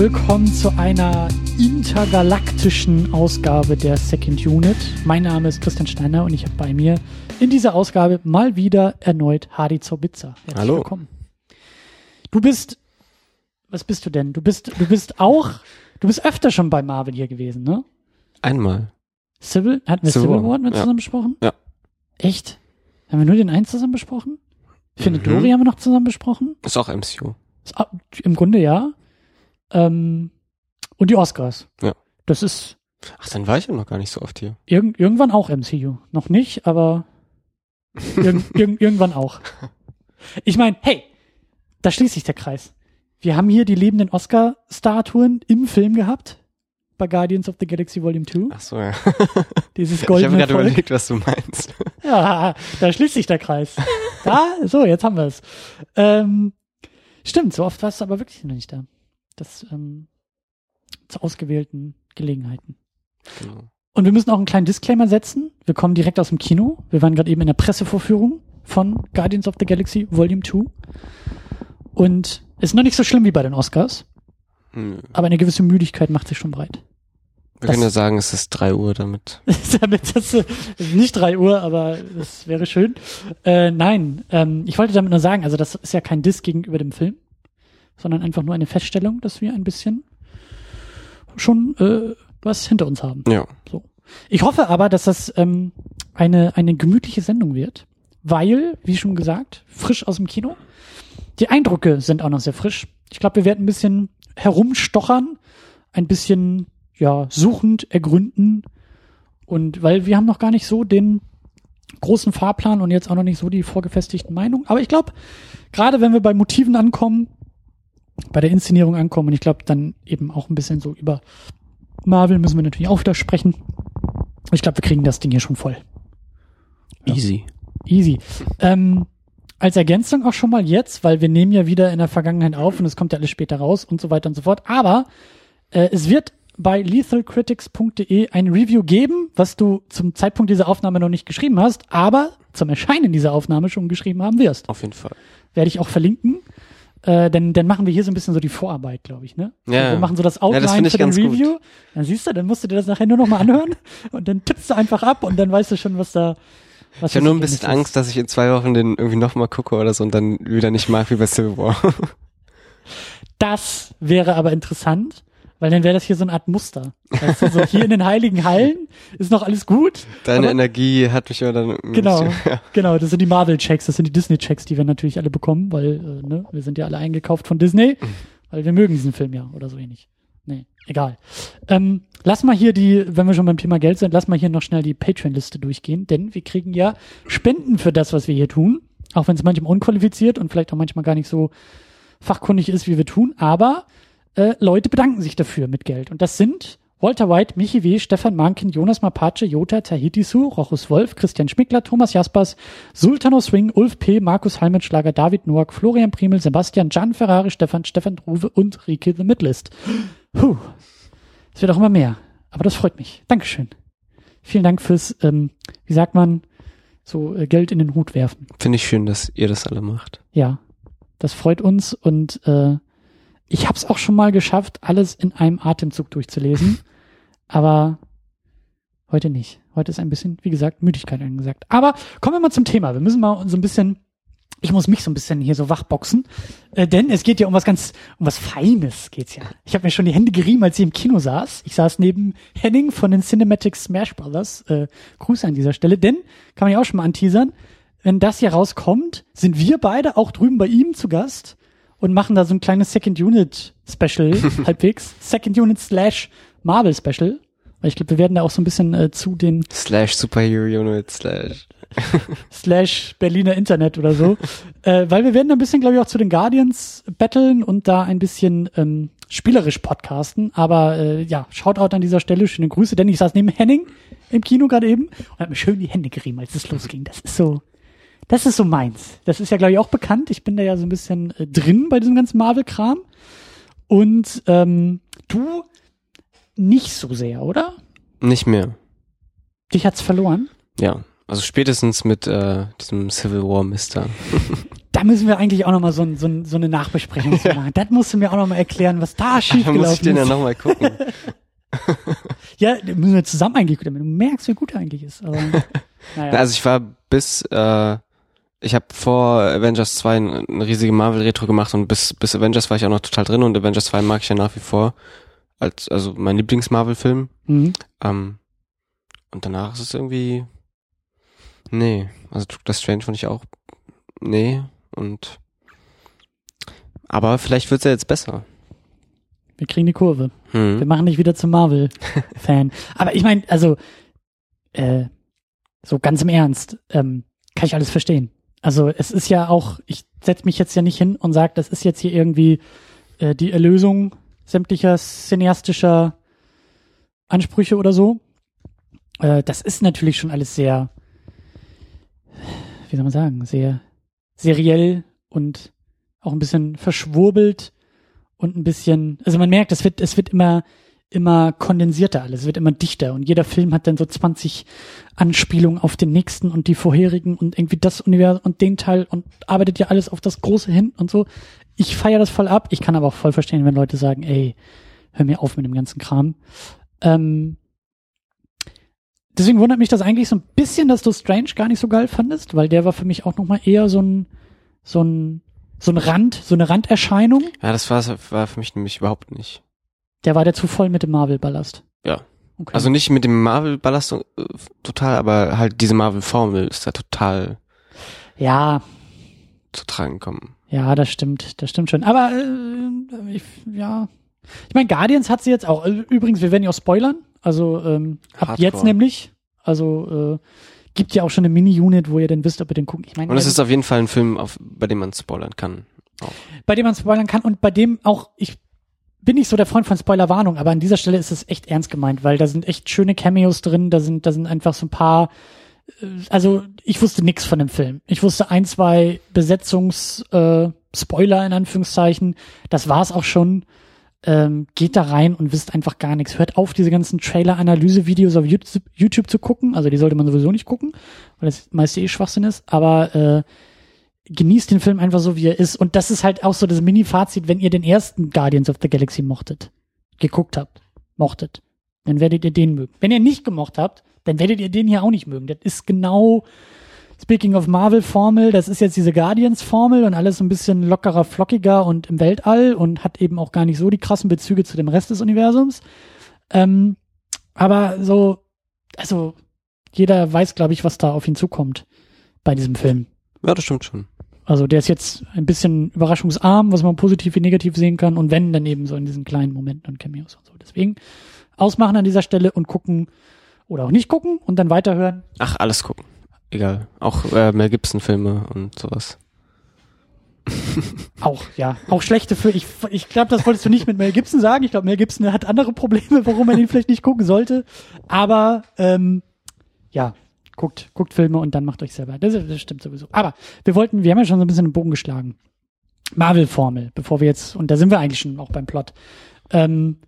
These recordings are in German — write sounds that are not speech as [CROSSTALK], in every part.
Willkommen zu einer intergalaktischen Ausgabe der Second Unit. Mein Name ist Christian Steiner und ich habe bei mir in dieser Ausgabe mal wieder erneut Hadi Zorbitzer. Herzlich Hallo. willkommen. Du bist, was bist du denn? Du bist, du bist auch, du bist öfter schon bei Marvel hier gewesen, ne? Einmal. Civil, hatten wir Civil Civil, War, mit ja. zusammen besprochen? Ja. Echt? Haben wir nur den einen zusammen besprochen? Findet Mhm. Dory haben wir noch zusammen besprochen? Ist auch MCU. Ist Im Grunde ja. Ähm, und die Oscars. Ja. Das ist Ach, dann war ich ja noch gar nicht so oft hier. irg irgendwann auch MCU. Noch nicht, aber [LAUGHS] irg irg irgendwann auch. Ich meine, hey, da schließt sich der Kreis. Wir haben hier die lebenden Oscar-Statuen im Film gehabt. Bei Guardians of the Galaxy Volume 2. Ach so, ja. [LAUGHS] Dieses Ich habe goldene gerade überlegt, was du meinst. [LAUGHS] Ja, da schließt sich der Kreis. Da, so, jetzt haben wir es. Ähm, stimmt, so oft warst du aber wirklich noch nicht da. Das ähm, zu ausgewählten Gelegenheiten. Genau. Und wir müssen auch einen kleinen Disclaimer setzen. Wir kommen direkt aus dem Kino. Wir waren gerade eben in der Pressevorführung von Guardians of the Galaxy Volume 2. Und ist noch nicht so schlimm wie bei den Oscars, Nö. aber eine gewisse Müdigkeit macht sich schon breit. Wir Das- können ja sagen, es ist drei Uhr damit. [LAUGHS] damit das äh, nicht drei Uhr, aber das wäre schön. Äh, nein, ähm, ich wollte damit nur sagen, also das ist ja kein Diss gegenüber dem Film, sondern einfach nur eine Feststellung, dass wir ein bisschen schon äh, was hinter uns haben. Ja. Ich hoffe aber, dass das ähm, eine, eine gemütliche Sendung wird, weil, wie schon gesagt, frisch aus dem Kino. Die Eindrücke sind auch noch sehr frisch. Ich glaube, wir werden ein bisschen herumstochern, ein bisschen ja suchend ergründen und weil wir haben noch gar nicht so den großen Fahrplan und jetzt auch noch nicht so die vorgefestigten Meinungen. Aber ich glaube, gerade wenn wir bei Motiven ankommen, bei der Inszenierung ankommen und ich glaube dann eben auch ein bisschen so über Marvel müssen wir natürlich auch wieder sprechen. Ich glaube, wir kriegen das Ding hier schon voll. Ja. Easy. Easy. Ähm, als Ergänzung auch schon mal jetzt, weil wir nehmen ja wieder in der Vergangenheit auf und es kommt ja alles später raus und so weiter und so fort. Aber äh, es wird bei lethalcritics.de ein Review geben, was du zum Zeitpunkt dieser Aufnahme noch nicht geschrieben hast, aber zum Erscheinen dieser Aufnahme schon geschrieben haben wirst. Auf jeden Fall. Werde ich auch verlinken. Äh, denn dann machen wir hier so ein bisschen so die Vorarbeit, glaube ich, ne? Ja, wir ja. machen so das Ja, Outline das finde ich für den ganz gut. Review. Dann siehst du, dann musst du dir das nachher nur noch mal anhören [LAUGHS] und dann tippst du einfach ab und dann weißt du schon, was da was Ich habe das nur ein bisschen Ergebnis Angst, dass ich in zwei Wochen den irgendwie nochmal gucke oder so und dann wieder nicht mag wie bei Civil War. Das wäre aber interessant, weil dann wäre das hier so eine Art Muster. Weißt du, so hier in den heiligen Hallen ist noch alles gut. Deine Energie hat mich immer dann Genau, bisschen- Ja. genau, das sind die Marvel-Checks, das sind die Disney-Checks, die wir natürlich alle bekommen, weil äh, ne, wir sind ja alle eingekauft von Disney, weil wir mögen diesen Film ja oder so ähnlich. Nee, egal. Ähm, lass mal hier die, wenn wir schon beim Thema Geld sind, lass mal hier noch schnell die Patreon-Liste durchgehen, denn wir kriegen ja Spenden für das, was wir hier tun, auch wenn es manchmal unqualifiziert und vielleicht auch manchmal gar nicht so fachkundig ist, wie wir tun, aber äh, Leute bedanken sich dafür mit Geld. Und das sind Walter White, Michi W., Stefan Mankin, Jonas Mapace, Jota, Tahiti Su, Rochus Wolf, Christian Schmickler, Thomas Jaspers, Sultano Swing, Ulf P., Markus Halmenschlager, David Noack, Florian Primel, Sebastian, Gian Ferrari, Stefan, Stefan Druwe und Rike The Midlist. Puh. Es wird auch immer mehr. Aber das freut mich. Dankeschön. Vielen Dank fürs, ähm, wie sagt man, so äh, Geld in den Hut werfen. Finde ich schön, dass ihr das alle macht. Ja, das freut uns und äh, ich habe es auch schon mal geschafft, alles in einem Atemzug durchzulesen, [LAUGHS] aber heute nicht. Heute ist ein bisschen, wie gesagt, Müdigkeit angesagt. Aber kommen wir mal zum Thema. Wir müssen mal so ein bisschen, ich muss mich so ein bisschen hier so wachboxen, äh, denn es geht ja um was ganz, um was Feines geht's ja. Ich habe mir schon die Hände gerieben, als ich im Kino saß. Ich saß neben Henning von den Cinematic Smash Brothers. Äh, Grüße an dieser Stelle, denn kann man ja auch schon mal anteasern wenn das hier rauskommt, sind wir beide auch drüben bei ihm zu Gast und machen da so ein kleines Second Unit Special, [LAUGHS] halbwegs. Second Unit slash Marvel Special. Weil ich glaube, wir werden da auch so ein bisschen äh, zu den Slash Superhero Unit slash. [LAUGHS] slash Berliner Internet oder so. [LAUGHS] äh, weil wir werden da ein bisschen, glaube ich, auch zu den Guardians battlen und da ein bisschen ähm, spielerisch podcasten. Aber äh, ja, Shoutout an dieser Stelle, schöne Grüße, denn ich saß neben Henning im Kino gerade eben und hat mir schön die Hände gerieben, als es losging. Das ist so, das ist so meins. Das ist ja, glaube ich, auch bekannt. Ich bin da ja so ein bisschen äh, drin bei diesem ganzen Marvel-Kram. Und ähm, du nicht so sehr, oder? Nicht mehr. Dich hat's verloren. Ja. Also spätestens mit äh, diesem Civil War Mister. [LAUGHS] Da müssen wir eigentlich auch nochmal so, ein- so, ein- so eine Nachbesprechung zu machen. Das musst du mir auch nochmal erklären, was da [LAUGHS] Dann muss ich schiefgelaufen den ja ist. nochmal gucken. [LAUGHS] Ja, da müssen wir zusammen eigentlich gucken, damit du merkst, wie gut er eigentlich ist. Aber, naja. Also ich war bis, äh, ich habe vor Avengers 2 ein- eine riesige Marvel-Retro gemacht und bis, bis Avengers war ich auch noch total drin und Avengers 2 mag ich ja nach wie vor als, also mein Lieblings-Marvel-Film. mhm. Ähm, und danach ist es irgendwie, nee, also Doctor Strange fand ich auch, nee, und, aber vielleicht wird's ja jetzt besser. Wir kriegen die Kurve. Wir Hm. machen dich wieder zum Marvel-Fan. [LAUGHS] Aber ich meine, also, äh, so ganz im Ernst, ähm, kann ich alles verstehen. Also es ist ja auch, ich setze mich jetzt ja nicht hin und sage, das ist jetzt hier irgendwie äh, die Erlösung sämtlicher cineastischer Ansprüche oder so. Äh, das ist natürlich schon alles sehr, wie soll man sagen, sehr seriell und auch ein bisschen verschwurbelt und ein bisschen, also man merkt, es wird, es wird immer, immer kondensierter alles, es wird immer dichter und jeder Film hat dann so 20 Anspielungen auf den nächsten und die vorherigen und irgendwie das Universum und den Teil und arbeitet ja alles auf das Große hin und so. Ich feiere das voll ab. Ich kann aber auch voll verstehen, wenn Leute sagen, ey, hör mir auf mit dem ganzen Kram. Ähm, deswegen wundert mich das eigentlich so ein bisschen, dass du Strange gar nicht so geil fandest, weil der war für mich auch nochmal eher so ein, so ein, so ein Rand, so eine Randerscheinung. Ja, das war, war für mich nämlich überhaupt nicht. Der war der zu voll mit dem Marvel-Ballast. Ja. Okay. Also nicht mit dem Marvel-Ballast äh, total, aber halt diese Marvel-Formel ist da total ja, zu tragen gekommen. ja, das stimmt, das stimmt schon. Aber äh, ich, ja, ich meine, Guardians hat sie jetzt auch. äh, Übrigens, wir werden ja auch spoilern. Also ähm, ab Hardcore. jetzt nämlich. Also äh, gibt ja auch schon eine Mini-Unit, wo ihr dann wisst, ob ihr den guckt. Ich meine, Und es ist auf jeden Fall ein Film, auf, bei dem man spoilern kann. bei dem man spoilern kann und bei dem auch ich bin nicht so der Freund von Spoilerwarnung, aber an dieser Stelle ist es echt ernst gemeint, weil da sind echt schöne Cameos drin, da sind da sind einfach so ein paar äh, also ich wusste nix von dem Film. Ich wusste ein, zwei Besetzungs äh, Spoiler in Anführungszeichen, das war's auch schon. Ähm, geht da rein und wisst einfach gar nichts. Hört auf, diese ganzen Trailer-Analyse-Videos auf YouTube, YouTube zu gucken. Also die sollte man sowieso nicht gucken, weil das meiste eh Schwachsinn ist. Aber äh, genießt den Film einfach so, wie er ist. Und das ist halt auch so das Mini-Fazit, wenn ihr den ersten Guardians of the Galaxy mochtet, geguckt habt, mochtet, dann werdet ihr den mögen. Wenn ihr nicht gemocht habt, dann werdet ihr den hier auch nicht mögen. Das ist genau, speaking of Marvel-Formel, das ist jetzt diese Guardians-Formel und alles so ein bisschen lockerer, flockiger und im Weltall und hat eben auch gar nicht so die krassen Bezüge zu dem Rest des Universums. Ähm, aber so, also, jeder weiß, glaube ich, was da auf ihn zukommt bei diesem Film. Ja, das stimmt schon. Also der ist jetzt ein bisschen überraschungsarm, was man positiv wie negativ sehen kann. Und wenn, dann eben so in diesen kleinen Momenten und Cameos und so. Deswegen ausmachen an dieser Stelle und gucken oder auch nicht gucken und dann weiterhören. Ach, alles gucken. Egal. Auch äh, Mel Gibson-Filme und sowas. [LAUGHS] Auch, ja. Auch schlechte Filme. Ich, ich glaube, das wolltest du nicht mit Mel Gibson sagen. Ich glaube, Mel Gibson hat andere Probleme, warum man ihn vielleicht nicht gucken sollte. Aber ähm, ja, guckt, guckt Filme und dann macht euch selber. Das, das stimmt sowieso. Aber wir wollten, wir haben ja schon so ein bisschen den Bogen geschlagen. Marvel-Formel, bevor wir jetzt, und da sind wir eigentlich schon auch beim Plot. Ähm,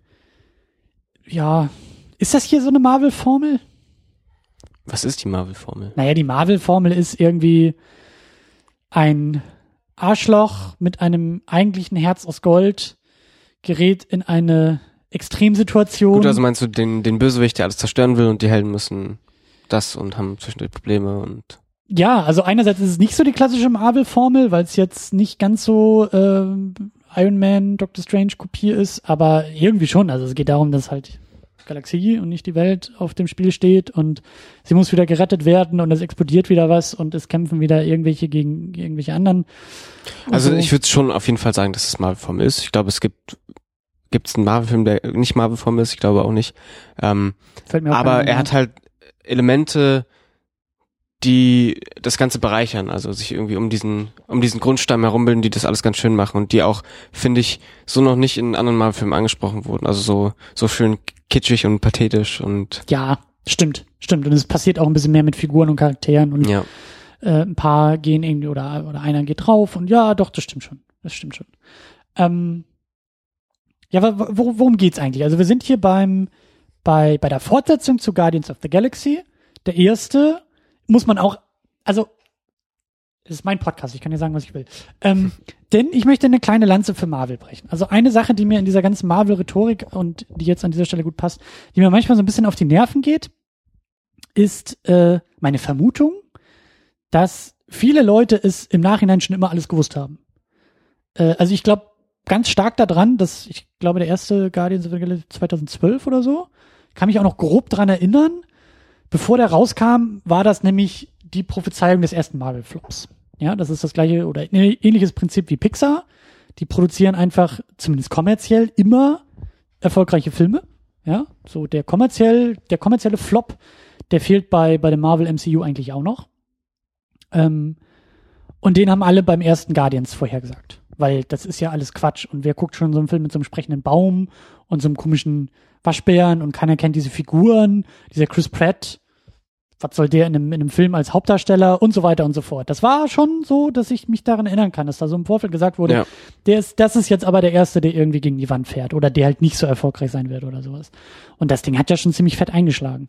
ja, ist das hier so eine Marvel-Formel? Was ist die Marvel-Formel? Naja, die Marvel-Formel ist irgendwie ein Arschloch mit einem eigentlichen Herz aus Gold gerät in eine Extremsituation. Gut, also meinst du den, den Bösewicht, der alles zerstören will und die Helden müssen das und haben zwischendurch Probleme und ja, also einerseits ist es nicht so die klassische Marvel-Formel, weil es jetzt nicht ganz so ähm, Iron Man, Doctor Strange Kopie ist, aber irgendwie schon. Also es geht darum, dass halt Galaxie und nicht die Welt auf dem Spiel steht und sie muss wieder gerettet werden und es explodiert wieder was und es kämpfen wieder irgendwelche gegen irgendwelche anderen. Also so. ich würde schon auf jeden Fall sagen, dass es Marvel-Formel ist. Ich glaube, es gibt gibt es einen Marvel-Film, der nicht Marvel-Formel ist. Ich glaube auch nicht. Ähm, aber er hat halt Elemente, die das Ganze bereichern. Also sich irgendwie um diesen um diesen Grundstamm herumbilden, die das alles ganz schön machen und die auch, finde ich, so noch nicht in anderen Marvel-Filmen angesprochen wurden. Also so so schön kitschig und pathetisch und Ja, stimmt, stimmt. Und es passiert auch ein bisschen mehr mit Figuren und Charakteren und ja. äh, ein paar gehen irgendwie oder, oder einer geht drauf und ja, doch, das stimmt schon. Das stimmt schon. Ähm, ja, worum geht's eigentlich? Also wir sind hier beim, bei, bei der Fortsetzung zu Guardians of the Galaxy. Der erste muss man auch, also Das ist mein Podcast, ich kann dir sagen, was ich will. Ähm, [LAUGHS] denn ich möchte eine kleine Lanze für Marvel brechen. Also eine Sache, die mir in dieser ganzen Marvel-Rhetorik und die jetzt an dieser Stelle gut passt, die mir manchmal so ein bisschen auf die Nerven geht, ist äh, meine Vermutung, dass viele Leute es im Nachhinein schon immer alles gewusst haben. Äh, also ich glaube ganz stark daran, dass ich glaube, der erste Guardians of the Galaxy 2012 oder so, kann mich auch noch grob dran erinnern. Bevor der rauskam, war das nämlich die Prophezeiung des ersten Marvel-Flops. Ja, das ist das gleiche oder ähnliches Prinzip wie Pixar. Die produzieren einfach, zumindest kommerziell, immer erfolgreiche Filme. Ja, so der kommerziell, der kommerzielle Flop, der fehlt bei, bei dem Marvel MCU eigentlich auch noch. Ähm, und den haben alle beim ersten Guardians vorhergesagt. Weil das ist ja alles Quatsch. Und wer guckt schon so einen Film mit so einem sprechenden Baum und so einem komischen Waschbären und keiner kennt diese Figuren, dieser Chris Pratt, was soll der in einem, in einem Film als Hauptdarsteller und so weiter und so fort. Das war schon so, dass ich mich daran erinnern kann, dass da so im Vorfeld gesagt wurde, ja. der ist, das ist jetzt aber der Erste, der irgendwie gegen die Wand fährt oder der halt nicht so erfolgreich sein wird oder sowas. Und das Ding hat ja schon ziemlich fett eingeschlagen.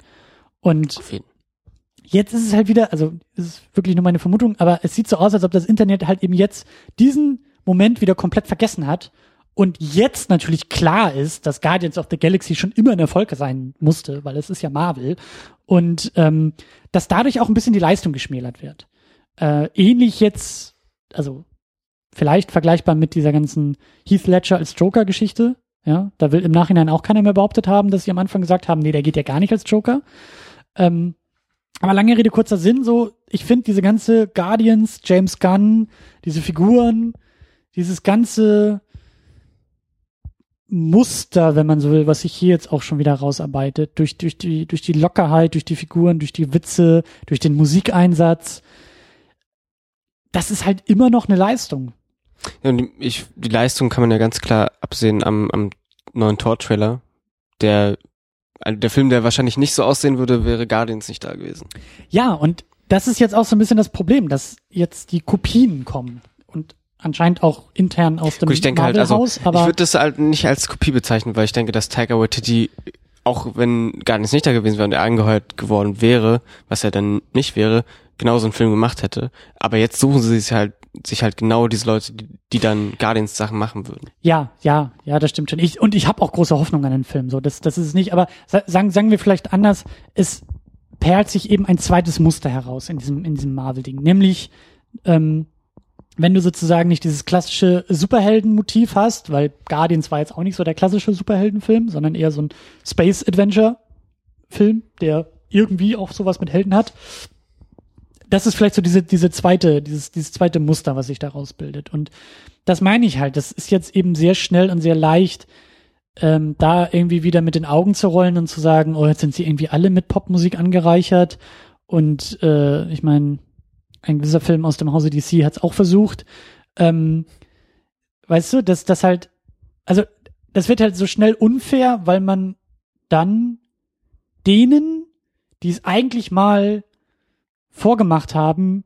Und jetzt ist es halt wieder, also es ist wirklich nur meine Vermutung, aber es sieht so aus, als ob das Internet halt eben jetzt diesen Moment wieder komplett vergessen hat und jetzt natürlich klar ist, dass Guardians of the Galaxy schon immer ein Erfolg sein musste, weil es ist ja Marvel und ähm, dass dadurch auch ein bisschen die Leistung geschmälert wird. Äh, ähnlich jetzt, also vielleicht vergleichbar mit dieser ganzen Heath Ledger als Joker-Geschichte. Ja, da will im Nachhinein auch keiner mehr behauptet haben, dass sie am Anfang gesagt haben, nee, der geht ja gar nicht als Joker. Ähm, aber lange Rede, kurzer Sinn, so, ich finde diese ganze Guardians, James Gunn, diese Figuren, dieses ganze Muster, wenn man so will, was sich hier jetzt auch schon wieder rausarbeitet, durch, durch, die, durch die Lockerheit, durch die Figuren, durch die Witze, durch den Musikeinsatz, das ist halt immer noch eine Leistung. Ja, und ich, die Leistung kann man ja ganz klar absehen am, am neuen Tor-Trailer, der also der Film, der wahrscheinlich nicht so aussehen würde, wäre Guardians nicht da gewesen. Ja, und das ist jetzt auch so ein bisschen das Problem, dass jetzt die Kopien kommen und anscheinend auch intern aus dem Gut, ich denke halt, also ich würde das halt nicht als Kopie bezeichnen, weil ich denke, dass Tiger Waititi auch wenn Guardians nicht da gewesen wäre und er angeheuert geworden wäre, was er dann nicht wäre, genauso einen Film gemacht hätte. Aber jetzt suchen sie sich halt sich halt genau diese Leute, die, die dann Guardians Sachen machen würden. Ja, ja, ja, das stimmt schon. Ich, und ich habe auch große Hoffnung an den Film. So, das, das ist es nicht. Aber sagen, sagen wir vielleicht anders. Es perlt sich eben ein zweites Muster heraus in diesem in diesem Marvel-Ding, nämlich ähm, wenn du sozusagen nicht dieses klassische Superhelden-Motiv hast, weil Guardians war jetzt auch nicht so der klassische Superheldenfilm, sondern eher so ein Space-Adventure-Film, der irgendwie auch sowas mit Helden hat, das ist vielleicht so diese, diese zweite, dieses, dieses zweite Muster, was sich daraus bildet. Und das meine ich halt. Das ist jetzt eben sehr schnell und sehr leicht, ähm, da irgendwie wieder mit den Augen zu rollen und zu sagen, oh, jetzt sind sie irgendwie alle mit Popmusik angereichert. Und äh, ich meine, ein gewisser Film aus dem Hause DC hat es auch versucht. Ähm, weißt du, dass das halt, also das wird halt so schnell unfair, weil man dann denen, die es eigentlich mal vorgemacht haben,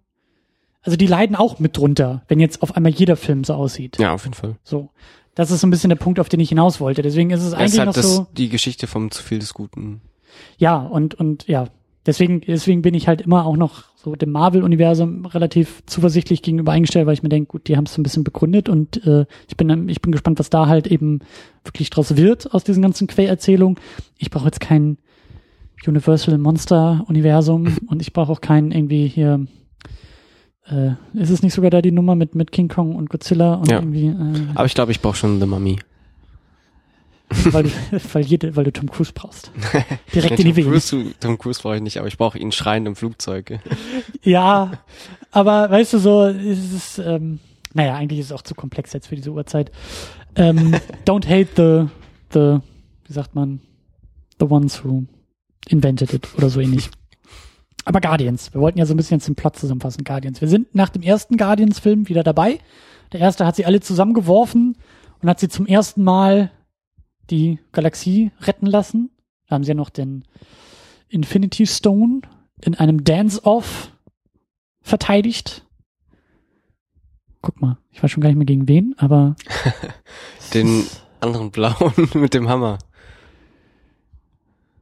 also die leiden auch mit drunter, wenn jetzt auf einmal jeder Film so aussieht. Ja, auf jeden Fall. So. Das ist so ein bisschen der Punkt, auf den ich hinaus wollte. Deswegen ist es eigentlich ist halt noch das, so. Die Geschichte vom zu viel des Guten. Ja, und, und ja, deswegen, deswegen bin ich halt immer auch noch so dem Marvel-Universum relativ zuversichtlich gegenüber eingestellt, weil ich mir denke, gut, die haben es ein bisschen begründet und äh, ich bin, ich bin gespannt, was da halt eben wirklich draus wird aus diesen ganzen Quererzählungen. Ich brauche jetzt kein Universal Monster Universum [LAUGHS] und ich brauche auch keinen irgendwie hier. Äh, ist es nicht sogar da die Nummer mit mit King Kong und Godzilla und ja. irgendwie? Äh, Aber ich glaube, ich brauche schon The Mummy. [LAUGHS] weil, du, weil, jede, weil du Tom Cruise brauchst. [LAUGHS] Direkt in die Wege. Cruise, Tom Cruise brauche ich nicht, aber ich brauche ihn schreiend im Flugzeug. [LAUGHS] ja, aber weißt du so, ist es, ähm, naja, eigentlich ist es auch zu komplex jetzt für diese Uhrzeit. Ähm, don't hate the, the, wie sagt man, the ones who invented it oder so ähnlich. Aber Guardians, wir wollten ja so ein bisschen jetzt den Plot zusammenfassen, Guardians. Wir sind nach dem ersten Guardians-Film wieder dabei. Der erste hat sie alle zusammengeworfen und hat sie zum ersten Mal die Galaxie retten lassen. Da haben sie ja noch den Infinity Stone in einem Dance-Off verteidigt. Guck mal, ich weiß schon gar nicht mehr gegen wen, aber. [LAUGHS] den anderen blauen [LAUGHS] mit dem Hammer.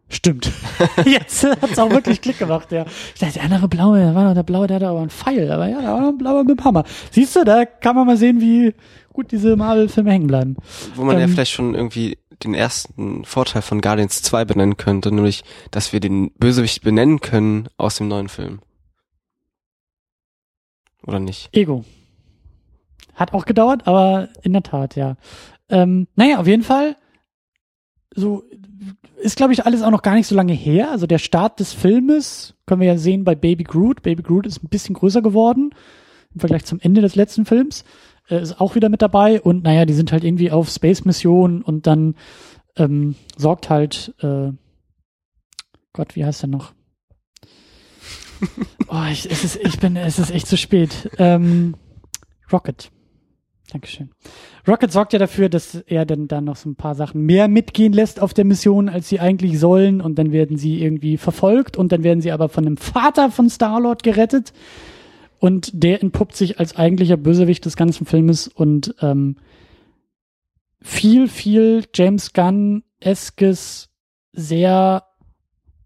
Stimmt. [LAUGHS] Jetzt hat's auch wirklich Klick gemacht, ja. Ich dachte, der andere blaue, der war doch der blaue, der hatte aber einen Pfeil. Aber ja, da war noch ein blauer mit dem Hammer. Siehst du, da kann man mal sehen, wie gut diese Marvel-Filme hängen bleiben. Wo man ja Ähm, vielleicht schon irgendwie den ersten Vorteil von Guardians 2 benennen könnte, nämlich, dass wir den Bösewicht benennen können aus dem neuen Film. Oder nicht? Ego. Hat auch gedauert, aber in der Tat, ja. Ähm, naja, auf jeden Fall, so ist, glaube ich, alles auch noch gar nicht so lange her. Also der Start des Filmes können wir ja sehen bei Baby Groot. Baby Groot ist ein bisschen größer geworden im Vergleich zum Ende des letzten Films. Äh, ist auch wieder mit dabei und naja, die sind halt irgendwie auf Space-Mission und dann ähm, sorgt halt, äh, Gott, wie heißt der noch? [LAUGHS] Oh, ich, es ist, ich bin, es ist echt zu spät. Ähm, Rocket. Dankeschön. Rocket sorgt ja dafür, dass er dann da noch so ein paar Sachen mehr mitgehen lässt auf der Mission, als sie eigentlich sollen. Und dann werden sie irgendwie verfolgt und dann werden sie aber von dem Vater von Star-Lord gerettet. Und der entpuppt sich als eigentlicher Bösewicht des ganzen Filmes und ähm, viel, viel James Gunn-eskes, sehr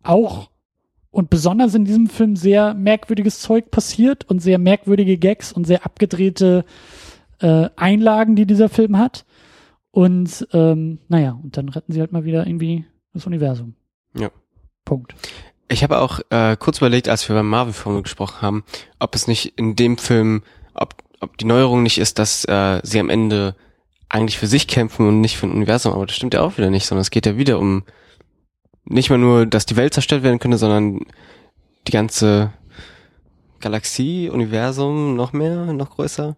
auch und besonders in diesem Film sehr merkwürdiges Zeug passiert und sehr merkwürdige Gags und sehr abgedrehte äh, Einlagen, die dieser Film hat. Und ähm, naja, und dann retten sie halt mal wieder irgendwie das Universum. Ja. Punkt. Ich habe auch äh, kurz überlegt, als wir beim Marvel-Film gesprochen haben, ob es nicht in dem Film, ob, ob die Neuerung nicht ist, dass äh, sie am Ende eigentlich für sich kämpfen und nicht für ein Universum, aber das stimmt ja auch wieder nicht, sondern es geht ja wieder um nicht mal nur, dass die Welt zerstört werden könnte, sondern die ganze Galaxie, Universum, noch mehr, noch größer.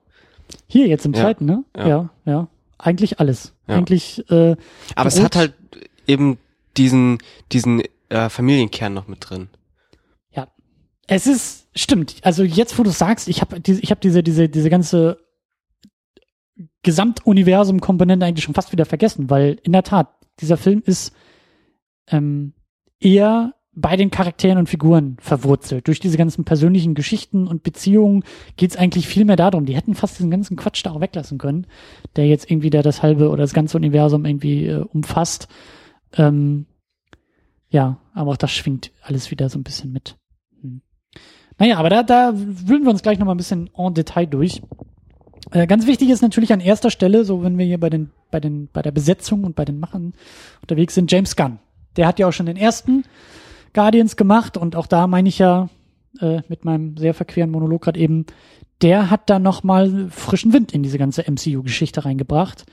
Hier jetzt im Ja, zweiten, ne? ja. Ja, ja. Eigentlich alles. Ja. Eigentlich, äh, Aber es hat halt eben diesen, diesen äh, Familienkern noch mit drin. es ist, stimmt. Also jetzt, wo du sagst, ich habe diese, ich habe diese, diese, diese ganze Gesamtuniversum-Komponente eigentlich schon fast wieder vergessen, weil in der Tat, dieser Film ist ähm, eher bei den Charakteren und Figuren verwurzelt. Durch diese ganzen persönlichen Geschichten und Beziehungen geht's eigentlich viel mehr darum. Die hätten fast diesen ganzen Quatsch da auch weglassen können, der jetzt irgendwie der das halbe oder das ganze Universum irgendwie äh, umfasst. Ähm, ja, aber auch das schwingt alles wieder so ein bisschen mit. Hm. Naja, aber da, da wühlen wir uns gleich nochmal ein bisschen en Detail durch. Äh, ganz wichtig ist natürlich an erster Stelle, so wenn wir hier bei den, bei den, bei der Besetzung und bei den Machern unterwegs sind, James Gunn. Der hat ja auch schon den ersten Guardians gemacht und auch da meine ich ja äh, mit meinem sehr verqueren Monolog gerade eben, der hat da nochmal frischen Wind in diese ganze MCU-Geschichte reingebracht,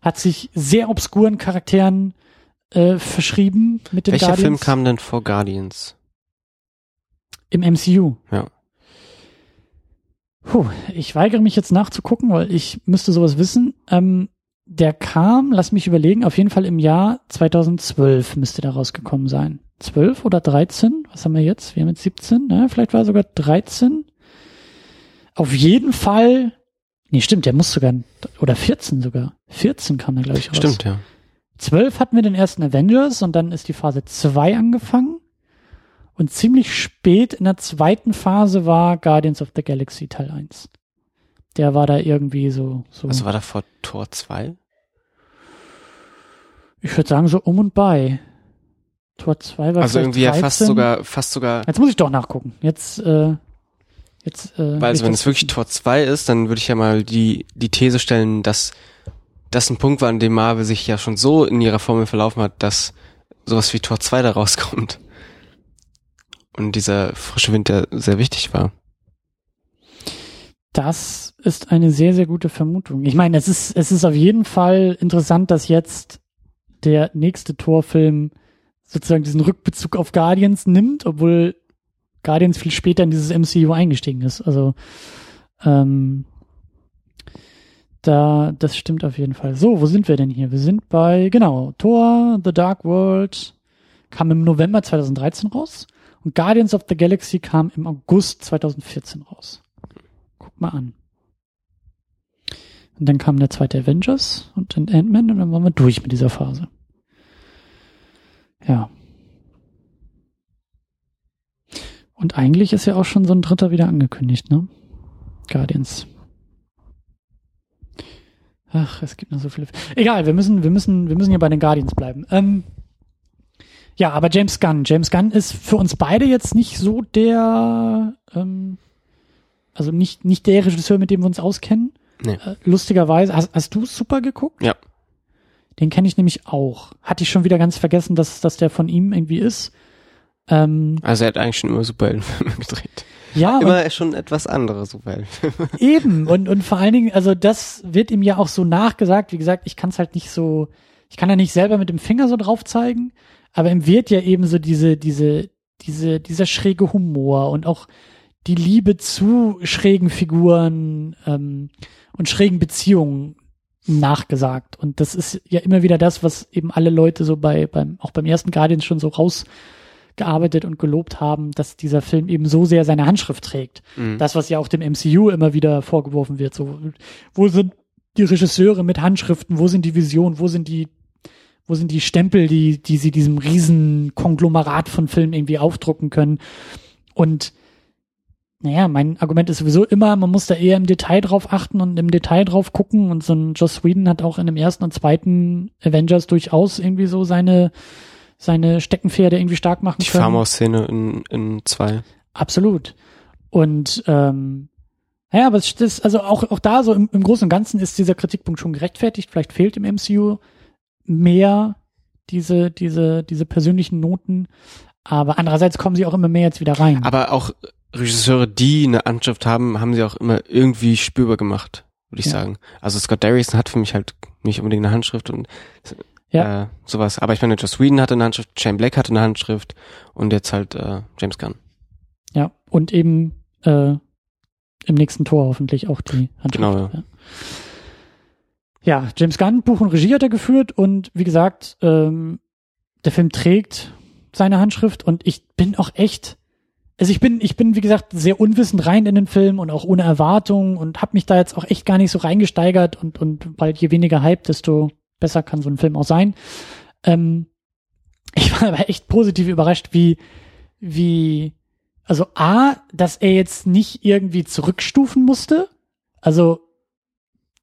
hat sich sehr obskuren Charakteren äh, verschrieben mit den Welcher Guardians Film kam denn vor Guardians? im MCU. Ja. Puh, ich weigere mich jetzt nachzugucken, weil ich müsste sowas wissen. Ähm, der kam, lass mich überlegen, auf jeden Fall im Jahr 2012 müsste der rausgekommen sein. 12 oder 13? Was haben wir jetzt? Wir haben jetzt 17, ne? Vielleicht war er sogar 13. Auf jeden Fall, nee, stimmt, der muss sogar, oder 14 sogar. 14 kam der, glaube ich, raus. Stimmt, ja. 12 hatten wir den ersten Avengers und dann ist die Phase 2 angefangen. Und ziemlich spät in der zweiten Phase war Guardians of the Galaxy Teil 1. Der war da irgendwie so, so Was war da vor Tor 2? ich würde sagen, so um und bei. Tor 2 war Also irgendwie ja fast 13. sogar, fast sogar, Jetzt muss ich doch nachgucken. Jetzt, äh, jetzt, äh, weil also wenn es wirklich. Tor 2 ist, dann würde ich ja mal die, die These stellen, dass das ein Punkt war, an dem Marvel sich ja schon so in ihrer Formel verlaufen hat, dass sowas wie Tor 2 da rauskommt. Und dieser frische Wind, der sehr wichtig war. Das ist eine sehr, sehr gute Vermutung. Ich meine, es ist, es ist auf jeden Fall interessant, dass jetzt der nächste Torfilm sozusagen diesen Rückbezug auf Guardians nimmt, obwohl Guardians viel später in dieses MCU eingestiegen ist. Also ähm, da, das stimmt auf jeden Fall. So, wo sind wir denn hier? Wir sind bei, genau, Thor, The Dark World kam im November 2013 raus und Guardians of the Galaxy kam im August 2014 raus. Guck mal an. Und dann kam der zweite Avengers und dann Ant-Man und dann waren wir durch mit dieser Phase. Ja. Und eigentlich ist ja auch schon so ein dritter wieder angekündigt, ne? Guardians. Ach, es gibt noch so viele. Egal, wir müssen, wir müssen, wir müssen hier bei den Guardians bleiben. Ähm, Ja, aber James Gunn. James Gunn ist für uns beide jetzt nicht so der, ähm, also nicht, nicht der Regisseur, mit dem wir uns auskennen. Nee. Äh, lustigerweise, hast, hast du super geguckt? Ja. Den kenne ich nämlich auch. Hatte ich schon wieder ganz vergessen, dass, dass der von ihm irgendwie ist. Ähm, Also er hat eigentlich schon immer Superheldenfilme [LAUGHS] gedreht. Ja, Immer schon etwas andere Superheldenfilme. [LAUGHS] Eben, und, und vor allen Dingen, also das wird ihm ja auch so nachgesagt. Wie gesagt, ich kann es halt nicht so, ich kann ja nicht selber mit dem Finger so drauf zeigen, aber ihm wird ja eben so diese, diese, diese, dieser schräge Humor und auch die Liebe zu schrägen Figuren ähm, und schrägen Beziehungen nachgesagt. Und das ist ja immer wieder das, was eben alle Leute so bei, beim, auch beim ersten Guardians schon so rausgearbeitet und gelobt haben, dass dieser Film eben so sehr seine Handschrift trägt. Mhm. Das, was ja auch dem MCU immer wieder vorgeworfen wird. So, wo sind die Regisseure mit Handschriften? Wo sind die Visionen? Wo sind die, wo sind die Stempel, die, die sie diesem riesen Konglomerat von Filmen irgendwie aufdrucken können? Und naja, mein Argument ist sowieso immer, man muss da eher im Detail drauf achten und im Detail drauf gucken. Und so ein Joss Whedon hat auch in dem ersten und zweiten Avengers durchaus irgendwie so seine, seine Steckenpferde irgendwie stark machen Die können. Farmhouse-Szene in, in zwei. Absolut. Und ähm, ja, aber es ist, also auch, auch da so im, im Großen und Ganzen ist dieser Kritikpunkt schon gerechtfertigt. Vielleicht fehlt im MCU mehr diese, diese, diese persönlichen Noten. Aber andererseits kommen sie auch immer mehr jetzt wieder rein. Aber auch Regisseure, die eine Handschrift haben, haben sie auch immer irgendwie spürbar gemacht, würde ich Ja. sagen. Also Scott Derrickson hat für mich halt nicht unbedingt eine Handschrift und Ja. äh, sowas. Aber ich meine, Joss Whedon hatte eine Handschrift, Shane Black hatte eine Handschrift und jetzt halt äh, James Gunn. ja, und eben äh, im nächsten Tor hoffentlich auch die Handschrift. Genau, ja. ja. ja, James Gunn, Buch und Regie hat er geführt und wie gesagt, ähm, der Film trägt seine Handschrift und ich bin auch echt, also ich bin, ich bin wie gesagt sehr unwissend rein in den Film und auch ohne Erwartung und habe mich da jetzt auch echt gar nicht so reingesteigert und und weil je weniger Hype, desto besser kann so ein Film auch sein. Ähm, ich war aber echt positiv überrascht, wie wie also a, dass er jetzt nicht irgendwie zurückstufen musste, also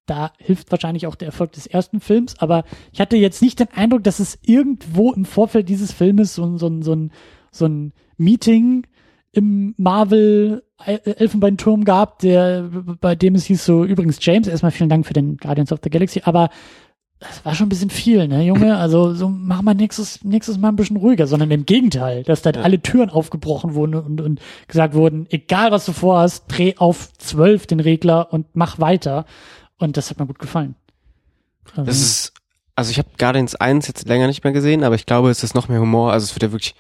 da hilft wahrscheinlich auch der Erfolg des ersten Films, aber ich hatte jetzt nicht den Eindruck, dass es irgendwo im Vorfeld dieses Filmes so, so, so, ein, so ein Meeting im Marvel Elfenbeinturm gab, der, bei dem es hieß so, übrigens James, erstmal vielen Dank für den Guardians of the Galaxy, aber das war schon ein bisschen viel, ne, Junge? [CLEARS THROAT] Also so mach mal nächstes, nächstes Mal ein bisschen ruhiger, sondern im Gegenteil, dass da alle Türen aufgebrochen wurden und, und gesagt wurden, egal was du vorhast, dreh auf zwölf den Regler und mach weiter. Und das hat mir gut gefallen. Also, Das ist, also ich habe Guardians 1 jetzt länger nicht mehr gesehen, aber ich glaube, es ist noch mehr Humor. Also es wird ja wirklich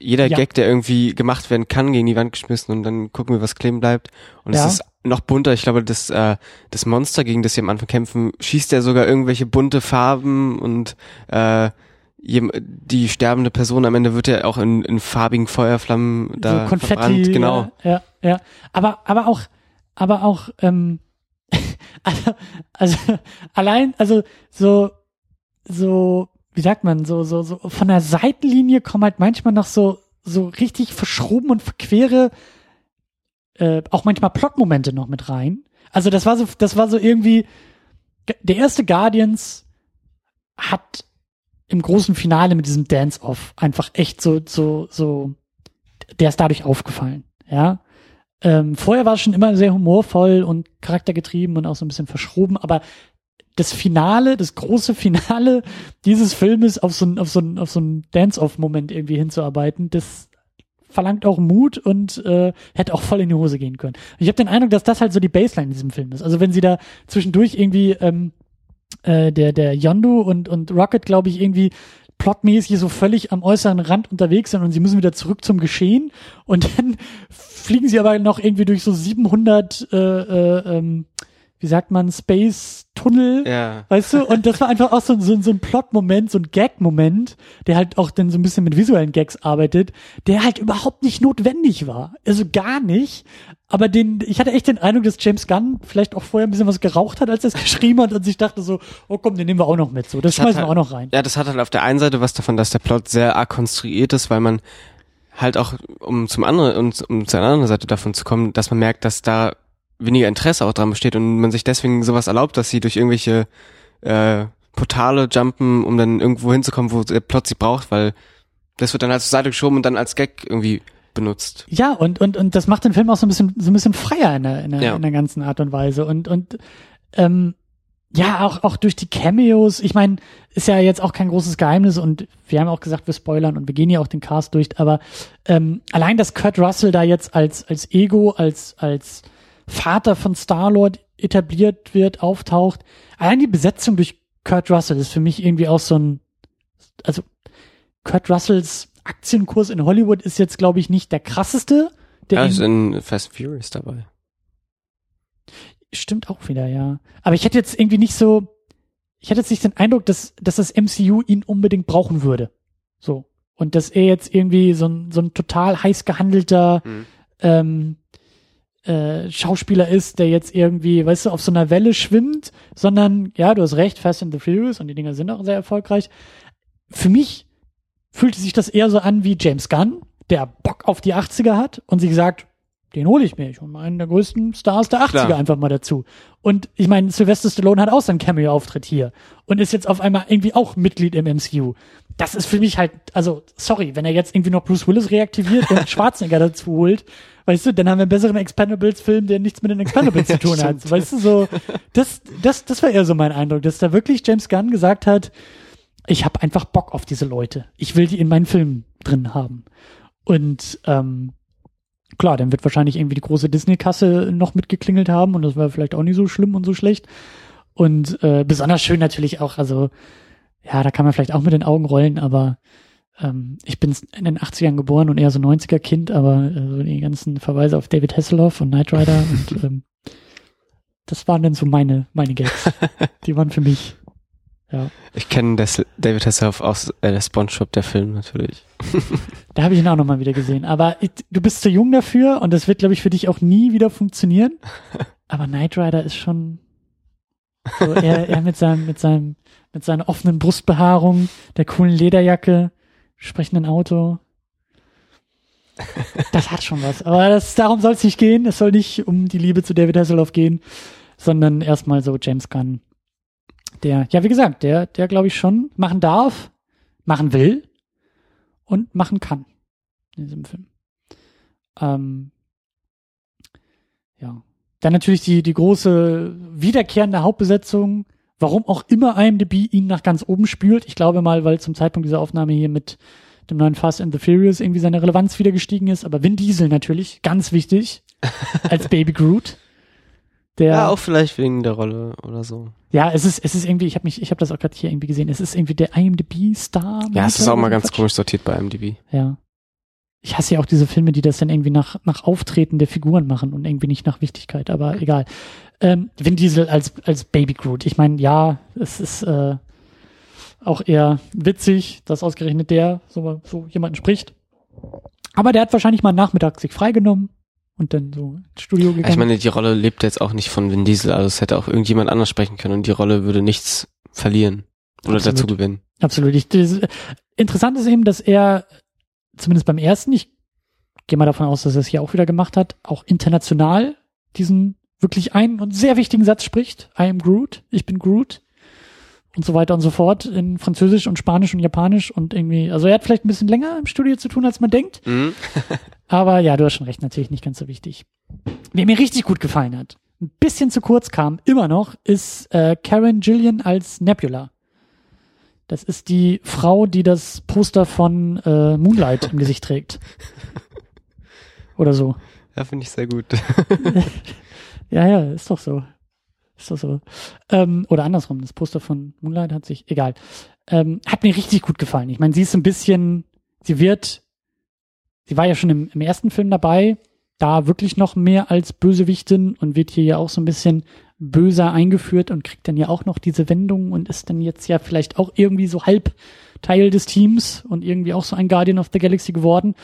jeder Ja. Gag, der irgendwie gemacht werden kann, gegen die Wand geschmissen und dann gucken wir, was kleben bleibt. Und Ja. es ist noch bunter. Ich glaube, das, äh, das Monster, gegen das sie am Anfang kämpfen, schießt ja sogar irgendwelche bunte Farben und äh, die sterbende Person am Ende wird ja auch in, in farbigen Feuerflammen da so Konfetti, verbrannt. Genau. Ja, ja, ja. Aber, aber auch, aber auch, ähm, [LAUGHS] also, also allein, also so, so, wie sagt man, so, so, so von der Seitenlinie kommen halt manchmal noch so, so richtig verschroben und verquere, äh, auch manchmal Plotmomente noch mit rein. Also das war so, das war so irgendwie, der erste Guardians hat im großen Finale mit diesem Dance-Off einfach echt so, so, so, der ist dadurch aufgefallen, ja. Ähm, vorher war es schon immer sehr humorvoll und charaktergetrieben und auch so ein bisschen verschroben, aber das Finale, das große Finale dieses Filmes auf so ein, auf so ein, auf so ein Dance-Off-Moment irgendwie hinzuarbeiten, das verlangt auch Mut und äh, hätte auch voll in die Hose gehen können. Ich habe den Eindruck, dass das halt so die Baseline in diesem Film ist. Also wenn sie da zwischendurch irgendwie ähm, äh, der der Yondu und und Rocket, glaube ich, irgendwie plotmäßig so völlig am äußeren Rand unterwegs sind und sie müssen wieder zurück zum Geschehen und [LAUGHS] dann fliegen sie aber noch irgendwie durch so 700 äh, äh, ähm, wie sagt man Space Tunnel Ja. Weißt du, und das war einfach auch so, so, so ein Plot-Moment, so ein Gag-Moment, der halt auch dann so ein bisschen mit visuellen Gags arbeitet, der halt überhaupt nicht notwendig war. Also gar nicht. Aber den, ich hatte echt den Eindruck, dass James Gunn vielleicht auch vorher ein bisschen was geraucht hat, als er es [LAUGHS] geschrieben hat und sich dachte so, oh komm, den nehmen wir auch noch mit. So, das, Das schmeißen wir halt- auch noch rein. Ja, das hat halt auf der einen Seite was davon, dass der Plot sehr arg konstruiert ist, weil man halt auch, um zum anderen, um, um zur anderen Seite davon zu kommen, dass man merkt, dass da weniger Interesse auch dran besteht und man sich deswegen sowas erlaubt, dass sie durch irgendwelche äh, Portale jumpen, um dann irgendwo hinzukommen, wo der Plot sie braucht, weil Das wird dann halt zur Seite geschoben und dann als Gag irgendwie benutzt. Ja, und, und, und das macht den Film auch so ein bisschen, so ein bisschen freier in der, in der, Ja. in der ganzen Art und Weise. Und, und ähm, ja, auch, auch durch die Cameos. Ich meine, ist ja jetzt auch kein großes Geheimnis und wir haben auch gesagt, wir spoilern und wir gehen ja auch den Cast durch, aber ähm, allein, dass Kurt Russell da jetzt als, als Ego, als, als Vater von Star-Lord etabliert wird, auftaucht. Allein die Besetzung durch Kurt Russell ist für mich irgendwie auch so ein, also Kurt Russells Aktienkurs in Hollywood ist jetzt, glaube ich, nicht der krasseste. Der Ja, ist in Fast Furious dabei. Stimmt auch wieder, ja. Aber ich hätte jetzt irgendwie nicht so, ich hätte jetzt nicht den Eindruck, dass, dass das MCU ihn unbedingt brauchen würde. So. Und dass er jetzt irgendwie so ein, so ein total heiß gehandelter Mhm. ähm, äh, Schauspieler ist, der jetzt irgendwie, weißt du, auf so einer Welle schwimmt, sondern, ja, du hast recht, Fast and the Furious und die Dinger sind auch sehr erfolgreich. Für mich fühlte sich das eher so an wie James Gunn, der Bock auf die 80er hat und sich sagt, den hole ich mir. Ich hole mal einen der größten Stars der 80er Klar. einfach mal dazu. Und ich meine, Sylvester Stallone hat auch seinen Cameo-Auftritt hier und ist jetzt auf einmal irgendwie auch Mitglied im MCU. Das ist für mich halt, also, sorry, wenn er jetzt irgendwie noch Bruce Willis reaktiviert und [LAUGHS] Schwarzenegger dazu holt, weißt du, dann haben wir einen besseren Expendables-Film, der nichts mit den Expendables zu [LAUGHS] tun hat. Weißt du, so, das, das, das war eher so mein Eindruck, dass da wirklich James Gunn gesagt hat, ich habe einfach Bock auf diese Leute. Ich will die in meinen Filmen drin haben. Und ähm, klar, dann wird wahrscheinlich irgendwie die große Disney-Kasse noch mitgeklingelt haben und das war vielleicht auch nicht so schlimm und so schlecht. Und äh, besonders schön natürlich auch, also ja, da kann man vielleicht auch mit den Augen rollen, aber ähm, ich bin in den 80ern geboren und eher so 90er Kind, aber äh, so die ganzen Verweise auf David Hasselhoff und Knight Rider [LAUGHS] und ähm, das waren dann so meine, meine Gags. [LAUGHS] Die waren für mich. Ja. Ich kenne David Hasselhoff aus äh, der Spongebob, der Film natürlich. [LAUGHS] Da habe ich ihn auch nochmal wieder gesehen. Aber ich, du bist zu jung dafür und das wird, glaube ich, für dich auch nie wieder funktionieren. Aber Knight Rider ist schon so er, er mit seinem, mit seinem, mit seiner offenen Brustbehaarung, der coolen Lederjacke, sprechenden Auto. Das hat schon was. Aber das, darum soll es nicht gehen. Es soll nicht um die Liebe zu David Hasselhoff gehen, sondern erstmal so James Gunn. Der, ja, wie gesagt, der, der glaube ich schon machen darf, machen will und machen kann in diesem Film. Ähm, ja. Dann natürlich die, die große wiederkehrende Hauptbesetzung, warum auch immer IMDb ihn nach ganz oben spült. Ich glaube mal, weil zum Zeitpunkt dieser Aufnahme hier mit dem neuen Fast and the Furious irgendwie seine Relevanz wieder gestiegen ist. Aber Vin Diesel natürlich, ganz wichtig, [LAUGHS] als Baby Groot. Der, Ja, auch vielleicht wegen der Rolle oder so. ja, es ist, es ist irgendwie, ich habe mich, ich habe das auch gerade hier irgendwie gesehen, es ist irgendwie der IMDb-Star. Ja, es ist auch mal ganz Quatsch. komisch sortiert bei MDB. Ja. Ich hasse ja auch diese Filme, die das dann irgendwie nach, nach Auftreten der Figuren machen und irgendwie nicht nach Wichtigkeit, aber [LAUGHS] egal. Ähm, Vin Diesel als, als Baby Groot. Ich meine, ja, es ist äh, auch eher witzig, dass ausgerechnet der so, so jemanden spricht. Aber der hat wahrscheinlich mal Nachmittag sich freigenommen und dann so ins Studio gegangen. Ich meine, die Rolle lebt jetzt auch nicht von Vin Diesel, also es hätte auch irgendjemand anders sprechen können und die Rolle würde nichts verlieren oder Absolut. dazu gewinnen. Absolut. Ich, das, interessant ist eben, dass er zumindest beim ersten, ich gehe mal davon aus, dass er es hier auch wieder gemacht hat, auch international diesen wirklich einen und sehr wichtigen Satz spricht. I am Groot, ich bin Groot und so weiter und so fort in Französisch und Spanisch und Japanisch und irgendwie, also er hat vielleicht ein bisschen länger im Studio zu tun, als man denkt. Mhm. [LAUGHS] Aber ja, du hast schon recht, natürlich nicht ganz so wichtig. Wer mir richtig gut gefallen hat, ein bisschen zu kurz kam, immer noch, ist äh, Karen Gillian als Nebula. Das ist die Frau, die das Poster von äh, Moonlight im Gesicht trägt. [LAUGHS] Oder so. Ja, finde ich sehr gut. [LAUGHS] Ja, ja, ist doch so. Ist doch so. Ähm, oder andersrum, das Poster von Moonlight hat sich, egal. Ähm, hat mir richtig gut gefallen. Ich meine, sie ist ein bisschen, sie wird, sie war ja schon im, im ersten Film dabei, da wirklich noch mehr als Bösewichtin und wird hier ja auch so ein bisschen böser eingeführt und kriegt dann ja auch noch diese Wendung und ist dann jetzt ja vielleicht auch irgendwie so halb Teil des Teams und irgendwie auch so ein Guardian of the Galaxy geworden.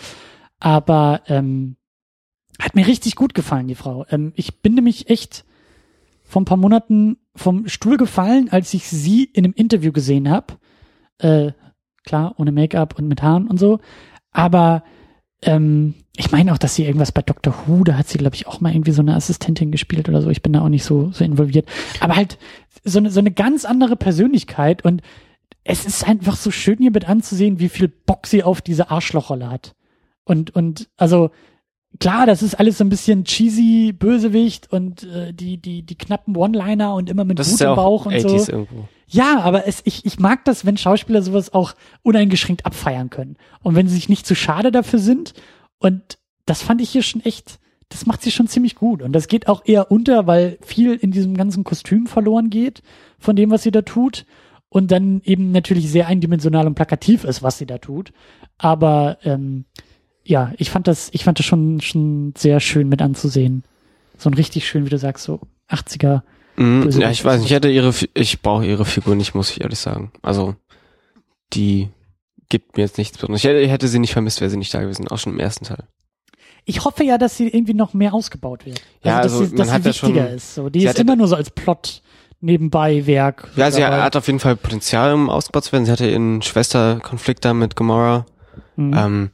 Aber ähm, hat mir richtig gut gefallen, die Frau. Ähm, ich bin nämlich echt vor ein paar Monaten vom Stuhl gefallen, als ich sie in einem Interview gesehen habe. Äh, klar, ohne Make-up und mit Haaren und so. Aber ähm, ich meine auch, dass sie irgendwas bei Doctor Who, da hat sie, glaube ich, auch mal irgendwie so eine Assistentin gespielt oder so. Ich bin da auch nicht so, so involviert. Aber halt so eine, so eine ganz andere Persönlichkeit und es ist einfach so schön hier mit anzusehen, wie viel Bock sie auf diese Arschlochrolle hat. Und, und, also, klar, das ist alles so ein bisschen cheesy, Bösewicht und äh, die, die, die knappen One-Liner und immer mit Das Wut im auch Bauch und 80s so. irgendwo. Ja, aber es, ich, ich mag das, wenn Schauspieler sowas auch uneingeschränkt abfeiern können. Und wenn sie sich nicht zu schade dafür sind. Und das fand ich hier schon echt, das macht sie schon ziemlich gut. Und das geht auch eher unter, weil viel in diesem ganzen Kostüm verloren geht von dem, was sie da tut. Und dann eben natürlich sehr eindimensional und plakativ ist, was sie da tut. Aber ähm, ja, ich fand das, ich fand das schon, schon sehr schön mit anzusehen. So ein richtig schön, wie du sagst, so 80er. Mhm, Böse ja, ich weiß nicht, ich hätte ihre, ich brauche ihre Figur nicht, muss ich ehrlich sagen. Also, die gibt mir jetzt nichts Besonderes. Ich hätte, ich hätte sie nicht vermisst, wäre sie nicht da gewesen, auch schon im ersten Teil. Ich hoffe ja, dass sie irgendwie noch mehr ausgebaut wird. Ja, dass also sie, dass sie hat ja schon- wichtiger ist. So, die ist immer nur so als Plot nebenbei Werk. Ja, sie dabei. hat auf jeden Fall Potenzial, um ausgebaut zu werden. Sie hatte ihren Schwesterkonflikt da mit Gamora. Mhm. Ähm,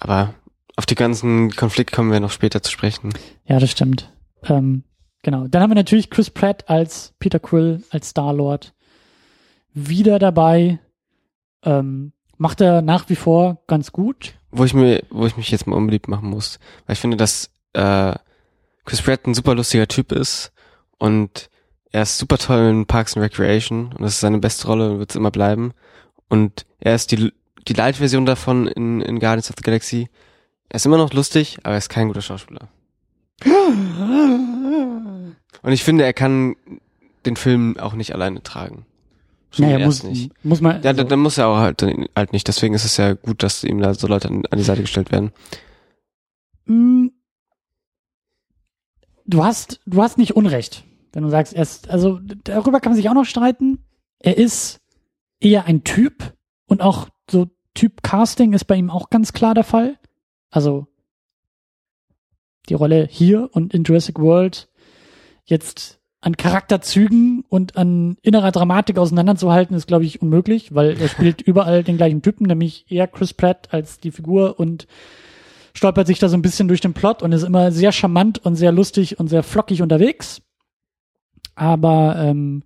aber auf die ganzen Konflikte kommen wir noch später zu sprechen. Ja, das stimmt. Ähm, genau. Dann haben wir natürlich Chris Pratt als Peter Quill, als Star-Lord. Wieder dabei. Ähm, macht er nach wie vor ganz gut. Wo ich mir, wo ich mich jetzt mal unbeliebt machen muss. Weil ich finde, dass äh, Chris Pratt ein super lustiger Typ ist und er ist super toll in Parks and Recreation und das ist seine beste Rolle und wird es immer bleiben. Und er ist die, die Light-Version davon in, in Guardians of the Galaxy. Er ist immer noch lustig, aber er ist kein guter Schauspieler. [LAUGHS] Und ich finde, er kann den Film auch nicht alleine tragen. Schon Naja, muss, nicht. muss man. Ja, also, dann, dann muss er auch halt, halt nicht. Deswegen ist es ja gut, dass ihm da so Leute an, an die Seite gestellt werden. Mm, Du hast, du hast nicht Unrecht, wenn du sagst, er ist, also darüber kann man sich auch noch streiten. Er ist eher ein Typ und auch so Typ Casting ist bei ihm auch ganz klar der Fall. Also die Rolle hier und in Jurassic World jetzt an Charakterzügen und an innerer Dramatik auseinanderzuhalten, ist, glaube ich, unmöglich, weil er spielt [LAUGHS] überall den gleichen Typen, nämlich eher Chris Pratt als die Figur und stolpert sich da so ein bisschen durch den Plot und ist immer sehr charmant und sehr lustig und sehr flockig unterwegs. Aber ähm,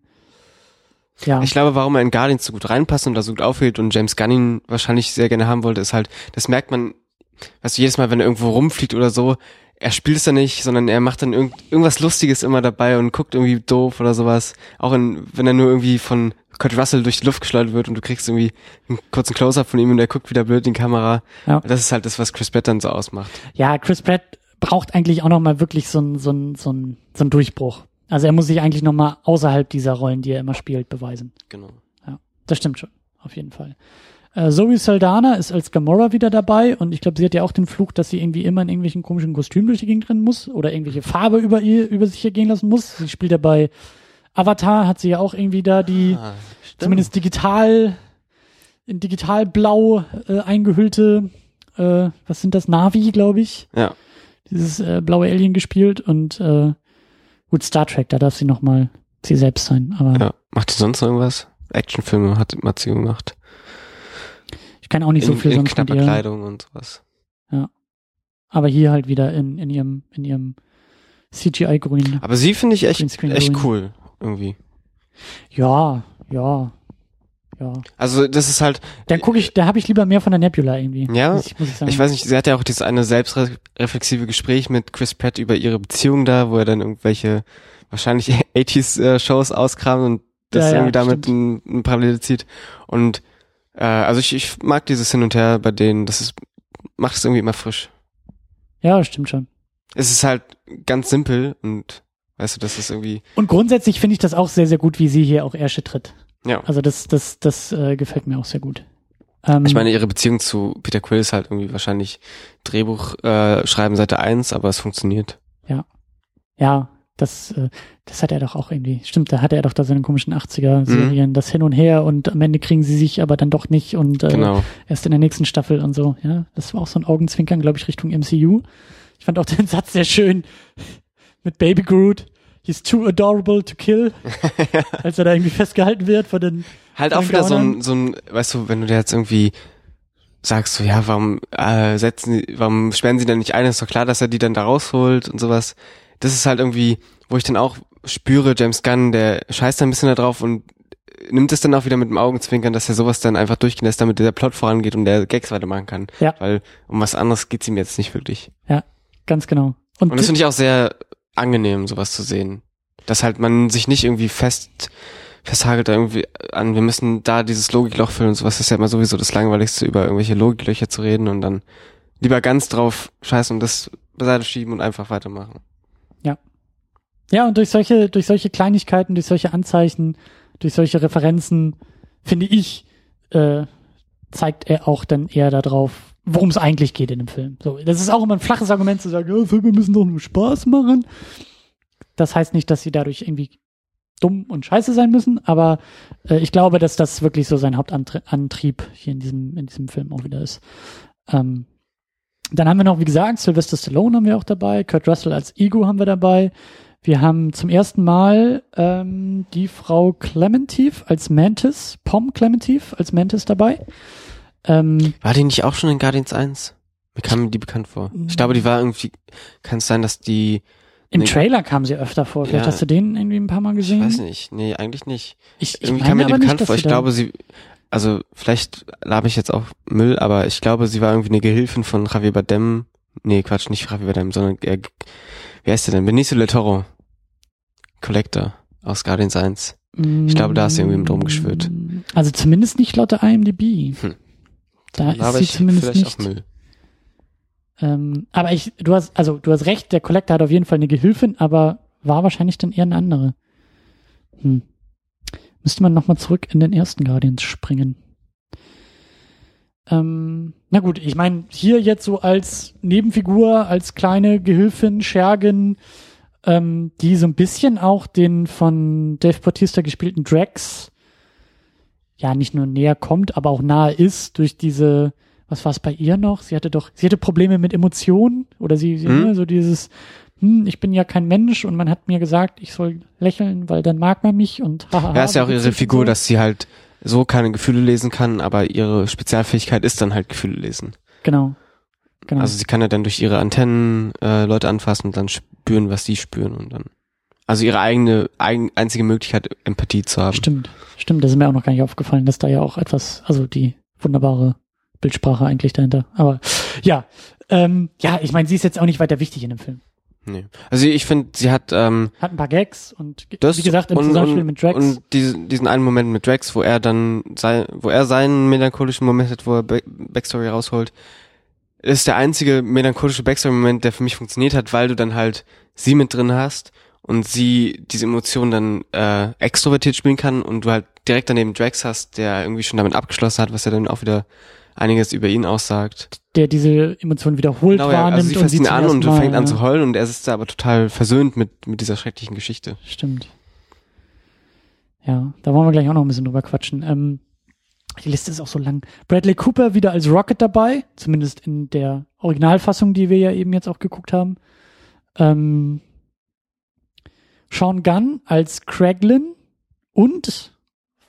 ja, Ich glaube, warum er in Guardians so gut reinpasst und da so gut aufhält und James Gunn ihn wahrscheinlich sehr gerne haben wollte, ist halt, das merkt man, weißt du, jedes Mal, wenn er irgendwo rumfliegt oder so, er spielt es dann nicht, sondern er macht dann irgend, irgendwas Lustiges immer dabei und guckt irgendwie doof oder sowas. Auch in, wenn er nur irgendwie von Kurt Russell durch die Luft geschleudert wird und du kriegst irgendwie einen kurzen Close-Up von ihm und er guckt wieder blöd in die Kamera. Ja. Das ist halt das, was Chris Pratt dann so ausmacht. ja, Chris Pratt braucht eigentlich auch noch mal wirklich so ein so ein so ein so ein Durchbruch. Also er muss sich eigentlich noch mal außerhalb dieser Rollen, die er immer spielt, beweisen. Genau. Das stimmt schon, auf jeden Fall. Äh, Zoe Saldana ist als Gamora wieder dabei und ich glaube, sie hat ja auch den Fluch, dass sie irgendwie immer in irgendwelchen komischen Kostümen durch die Gegend rennen muss oder irgendwelche Farbe über ihr, über sich ergehen lassen muss. Sie spielt ja bei Avatar, hat sie ja auch irgendwie da die Ah, zumindest digital, in digitalblau äh, eingehüllte, äh, was sind das, Navi, glaube ich, Ja. dieses äh, blaue Alien gespielt und äh, gut, Star Trek, da darf sie noch mal sie selbst sein, aber ja. Macht sie sonst noch irgendwas? Actionfilme hat, hat sie gemacht. ich kann auch nicht so in, viel in sonst mit knapper ihr. Kleidung und sowas. Aber hier halt wieder in, in ihrem, in ihrem CGI-Grün. Aber sie finde ich echt, echt grün. cool, irgendwie. Ja, ja, ja. Also das ist halt, Dann gucke ich, da habe ich lieber mehr von der Nebula irgendwie. Ja, muss ich, muss ich sagen. ich weiß nicht, sie hat ja auch dieses eine selbstreflexive Gespräch mit Chris Pratt über ihre Beziehung da, wo er dann irgendwelche wahrscheinlich [LAUGHS] 80s-Shows auskramt und das Ja, ja, irgendwie damit stimmt. ein, ein Parallele zieht. Und äh, also ich, ich mag dieses Hin und Her bei denen, das ist, macht es irgendwie immer frisch. Ja, stimmt schon. Es ist halt ganz simpel und weißt du, das ist irgendwie, Und grundsätzlich finde ich das auch sehr, sehr gut, wie sie hier auch Ärsche tritt. Ja. Also das, das, das äh, gefällt mir auch sehr gut. Ähm, Ich meine, ihre Beziehung zu Peter Quill ist halt irgendwie wahrscheinlich Drehbuch äh, schreiben Seite eins, aber es funktioniert. ja, das, äh, das hat er doch auch irgendwie. Stimmt, da hatte er doch da seine komischen 80er-Serien, Mhm. das hin und her und am Ende kriegen sie sich aber dann doch nicht und äh, Genau. erst in der nächsten Staffel und so. Ja, das war auch so ein Augenzwinkern, glaube ich, Richtung MCU. Ich fand auch den [LAUGHS] Satz sehr schön mit Baby Groot. He's too adorable to kill, [LAUGHS] als er da irgendwie festgehalten wird von den. Halt Von auch den wieder so ein, so ein, weißt du, wenn du dir jetzt irgendwie sagst, so, ja, warum äh, setzen, warum sperren sie denn nicht ein? Ist doch klar, dass er die dann da rausholt und sowas. Das ist halt irgendwie, wo ich dann auch spüre, James Gunn, der scheißt da ein bisschen da drauf und nimmt es dann auch wieder mit dem Augenzwinkern, dass er sowas dann einfach durchgehen lässt, damit der Plot vorangeht und der Gags weitermachen kann. Ja. Weil um was anderes geht's ihm jetzt nicht wirklich. Ganz genau. Und das finde ich auch sehr angenehm, sowas zu sehen. Dass halt man sich nicht irgendwie fest festhagelt da irgendwie an, wir müssen da dieses Logikloch füllen und sowas. Das ist ja immer sowieso das Langweiligste, über irgendwelche Logiklöcher zu reden und dann lieber ganz drauf scheißen und das beiseite schieben und einfach weitermachen. Ja, und durch solche, durch solche Kleinigkeiten, durch solche Anzeichen, durch solche Referenzen, finde ich, äh, zeigt er auch dann eher darauf, worum es eigentlich geht in dem Film. So, das ist auch immer ein flaches Argument zu sagen, ja, Filme müssen doch nur Spaß machen. Das heißt nicht, dass sie dadurch irgendwie dumm und scheiße sein müssen, aber äh, ich glaube, dass das wirklich so sein Hauptantrieb hier in diesem, in diesem Film auch wieder ist. Ähm, dann haben wir noch, wie gesagt, Sylvester Stallone haben wir auch dabei, Kurt Russell als Ego haben wir dabei. Wir haben zum ersten Mal ähm, die Frau Clementif als Mantis, Pom Clementif als Mantis dabei. Ähm, War die nicht auch schon in Guardians 1? Mir kam die bekannt vor. Ich glaube, die war irgendwie, kann es sein, dass die, Im Nee. Trailer kam sie öfter vor. Vielleicht Ja. hast du den irgendwie ein paar Mal ich gesehen? weiß nicht, nee, eigentlich nicht. Ich, ich Irgendwie kam mir die nicht, bekannt dass vor. Ich glaube, sie, also vielleicht labe ich jetzt auch Müll, aber ich glaube, sie war irgendwie eine Gehilfin von Javier Bardem. Nee, Quatsch, nicht Javier Bardem, sondern, äh, wie heißt der denn? Benicio del Toro. Collector aus Guardians 1. Ich glaube, da ist irgendwie mit rumgeschwirrt. Also zumindest nicht laut der IMDb. Hm. Da Laber ist sie zumindest vielleicht nicht. auch Müll. Ähm, aber ich, du hast, also du hast recht, der Collector hat auf jeden Fall eine Gehilfin, aber war wahrscheinlich dann eher eine andere. Hm. Müsste man nochmal zurück in den ersten Guardians springen. Ähm, na gut, ich meine, hier jetzt so als Nebenfigur, als kleine Gehilfin, Schergen, ähm, die so ein bisschen auch den von Dave Bautista gespielten Drax ja nicht nur näher kommt, aber auch nahe ist durch diese, was war es bei ihr noch? Sie hatte doch, sie hatte Probleme mit Emotionen oder sie, sie Hm? ne, so dieses, hm, ich bin ja kein Mensch und man hat mir gesagt, ich soll lächeln, weil dann mag man mich und haha. Ja, ist ja auch ihre Figur, so. dass sie halt so keine Gefühle lesen kann, aber ihre Spezialfähigkeit ist dann halt Gefühle lesen. Genau. Genau. Also sie kann ja dann durch ihre Antennen äh, Leute anfassen und dann spüren, was sie spüren und dann. Also ihre eigene, eigen, einzige Möglichkeit, Empathie zu haben. Stimmt, stimmt, das ist mir auch noch gar nicht aufgefallen, dass da ja auch etwas, also die wunderbare Bildsprache eigentlich dahinter. Aber ja, ähm, ja, ich meine, sie ist jetzt auch nicht weiter wichtig in dem Film. Nee. Also ich finde, sie hat ähm, Hat ein paar Gags und das wie gesagt, im und, Zusammenspiel und, mit Drax. und diesen, diesen einen Moment mit Drax, wo er dann sein, wo er seinen melancholischen Moment hat, wo er Back Backstory rausholt, ist der einzige melancholische Backstory-Moment, der für mich funktioniert hat, weil du dann halt sie mit drin hast und sie diese Emotionen dann äh, extrovertiert spielen kann und du halt direkt daneben Drax hast, der irgendwie schon damit abgeschlossen hat, was ja dann auch wieder einiges über ihn aussagt. der diese Emotionen wiederholt Genau, ja, wahrnimmt also sie fasst ihn an und Mal, fängt an ja. zu heulen und er ist da aber total versöhnt mit, mit dieser schrecklichen Geschichte. Stimmt. Ja, da wollen wir gleich auch noch ein bisschen drüber quatschen. Ähm, die Liste ist auch so lang. Bradley Cooper wieder als Rocket dabei, zumindest in der Originalfassung, die wir ja eben jetzt auch geguckt haben. Ähm, Sean Gunn als Craiglin und,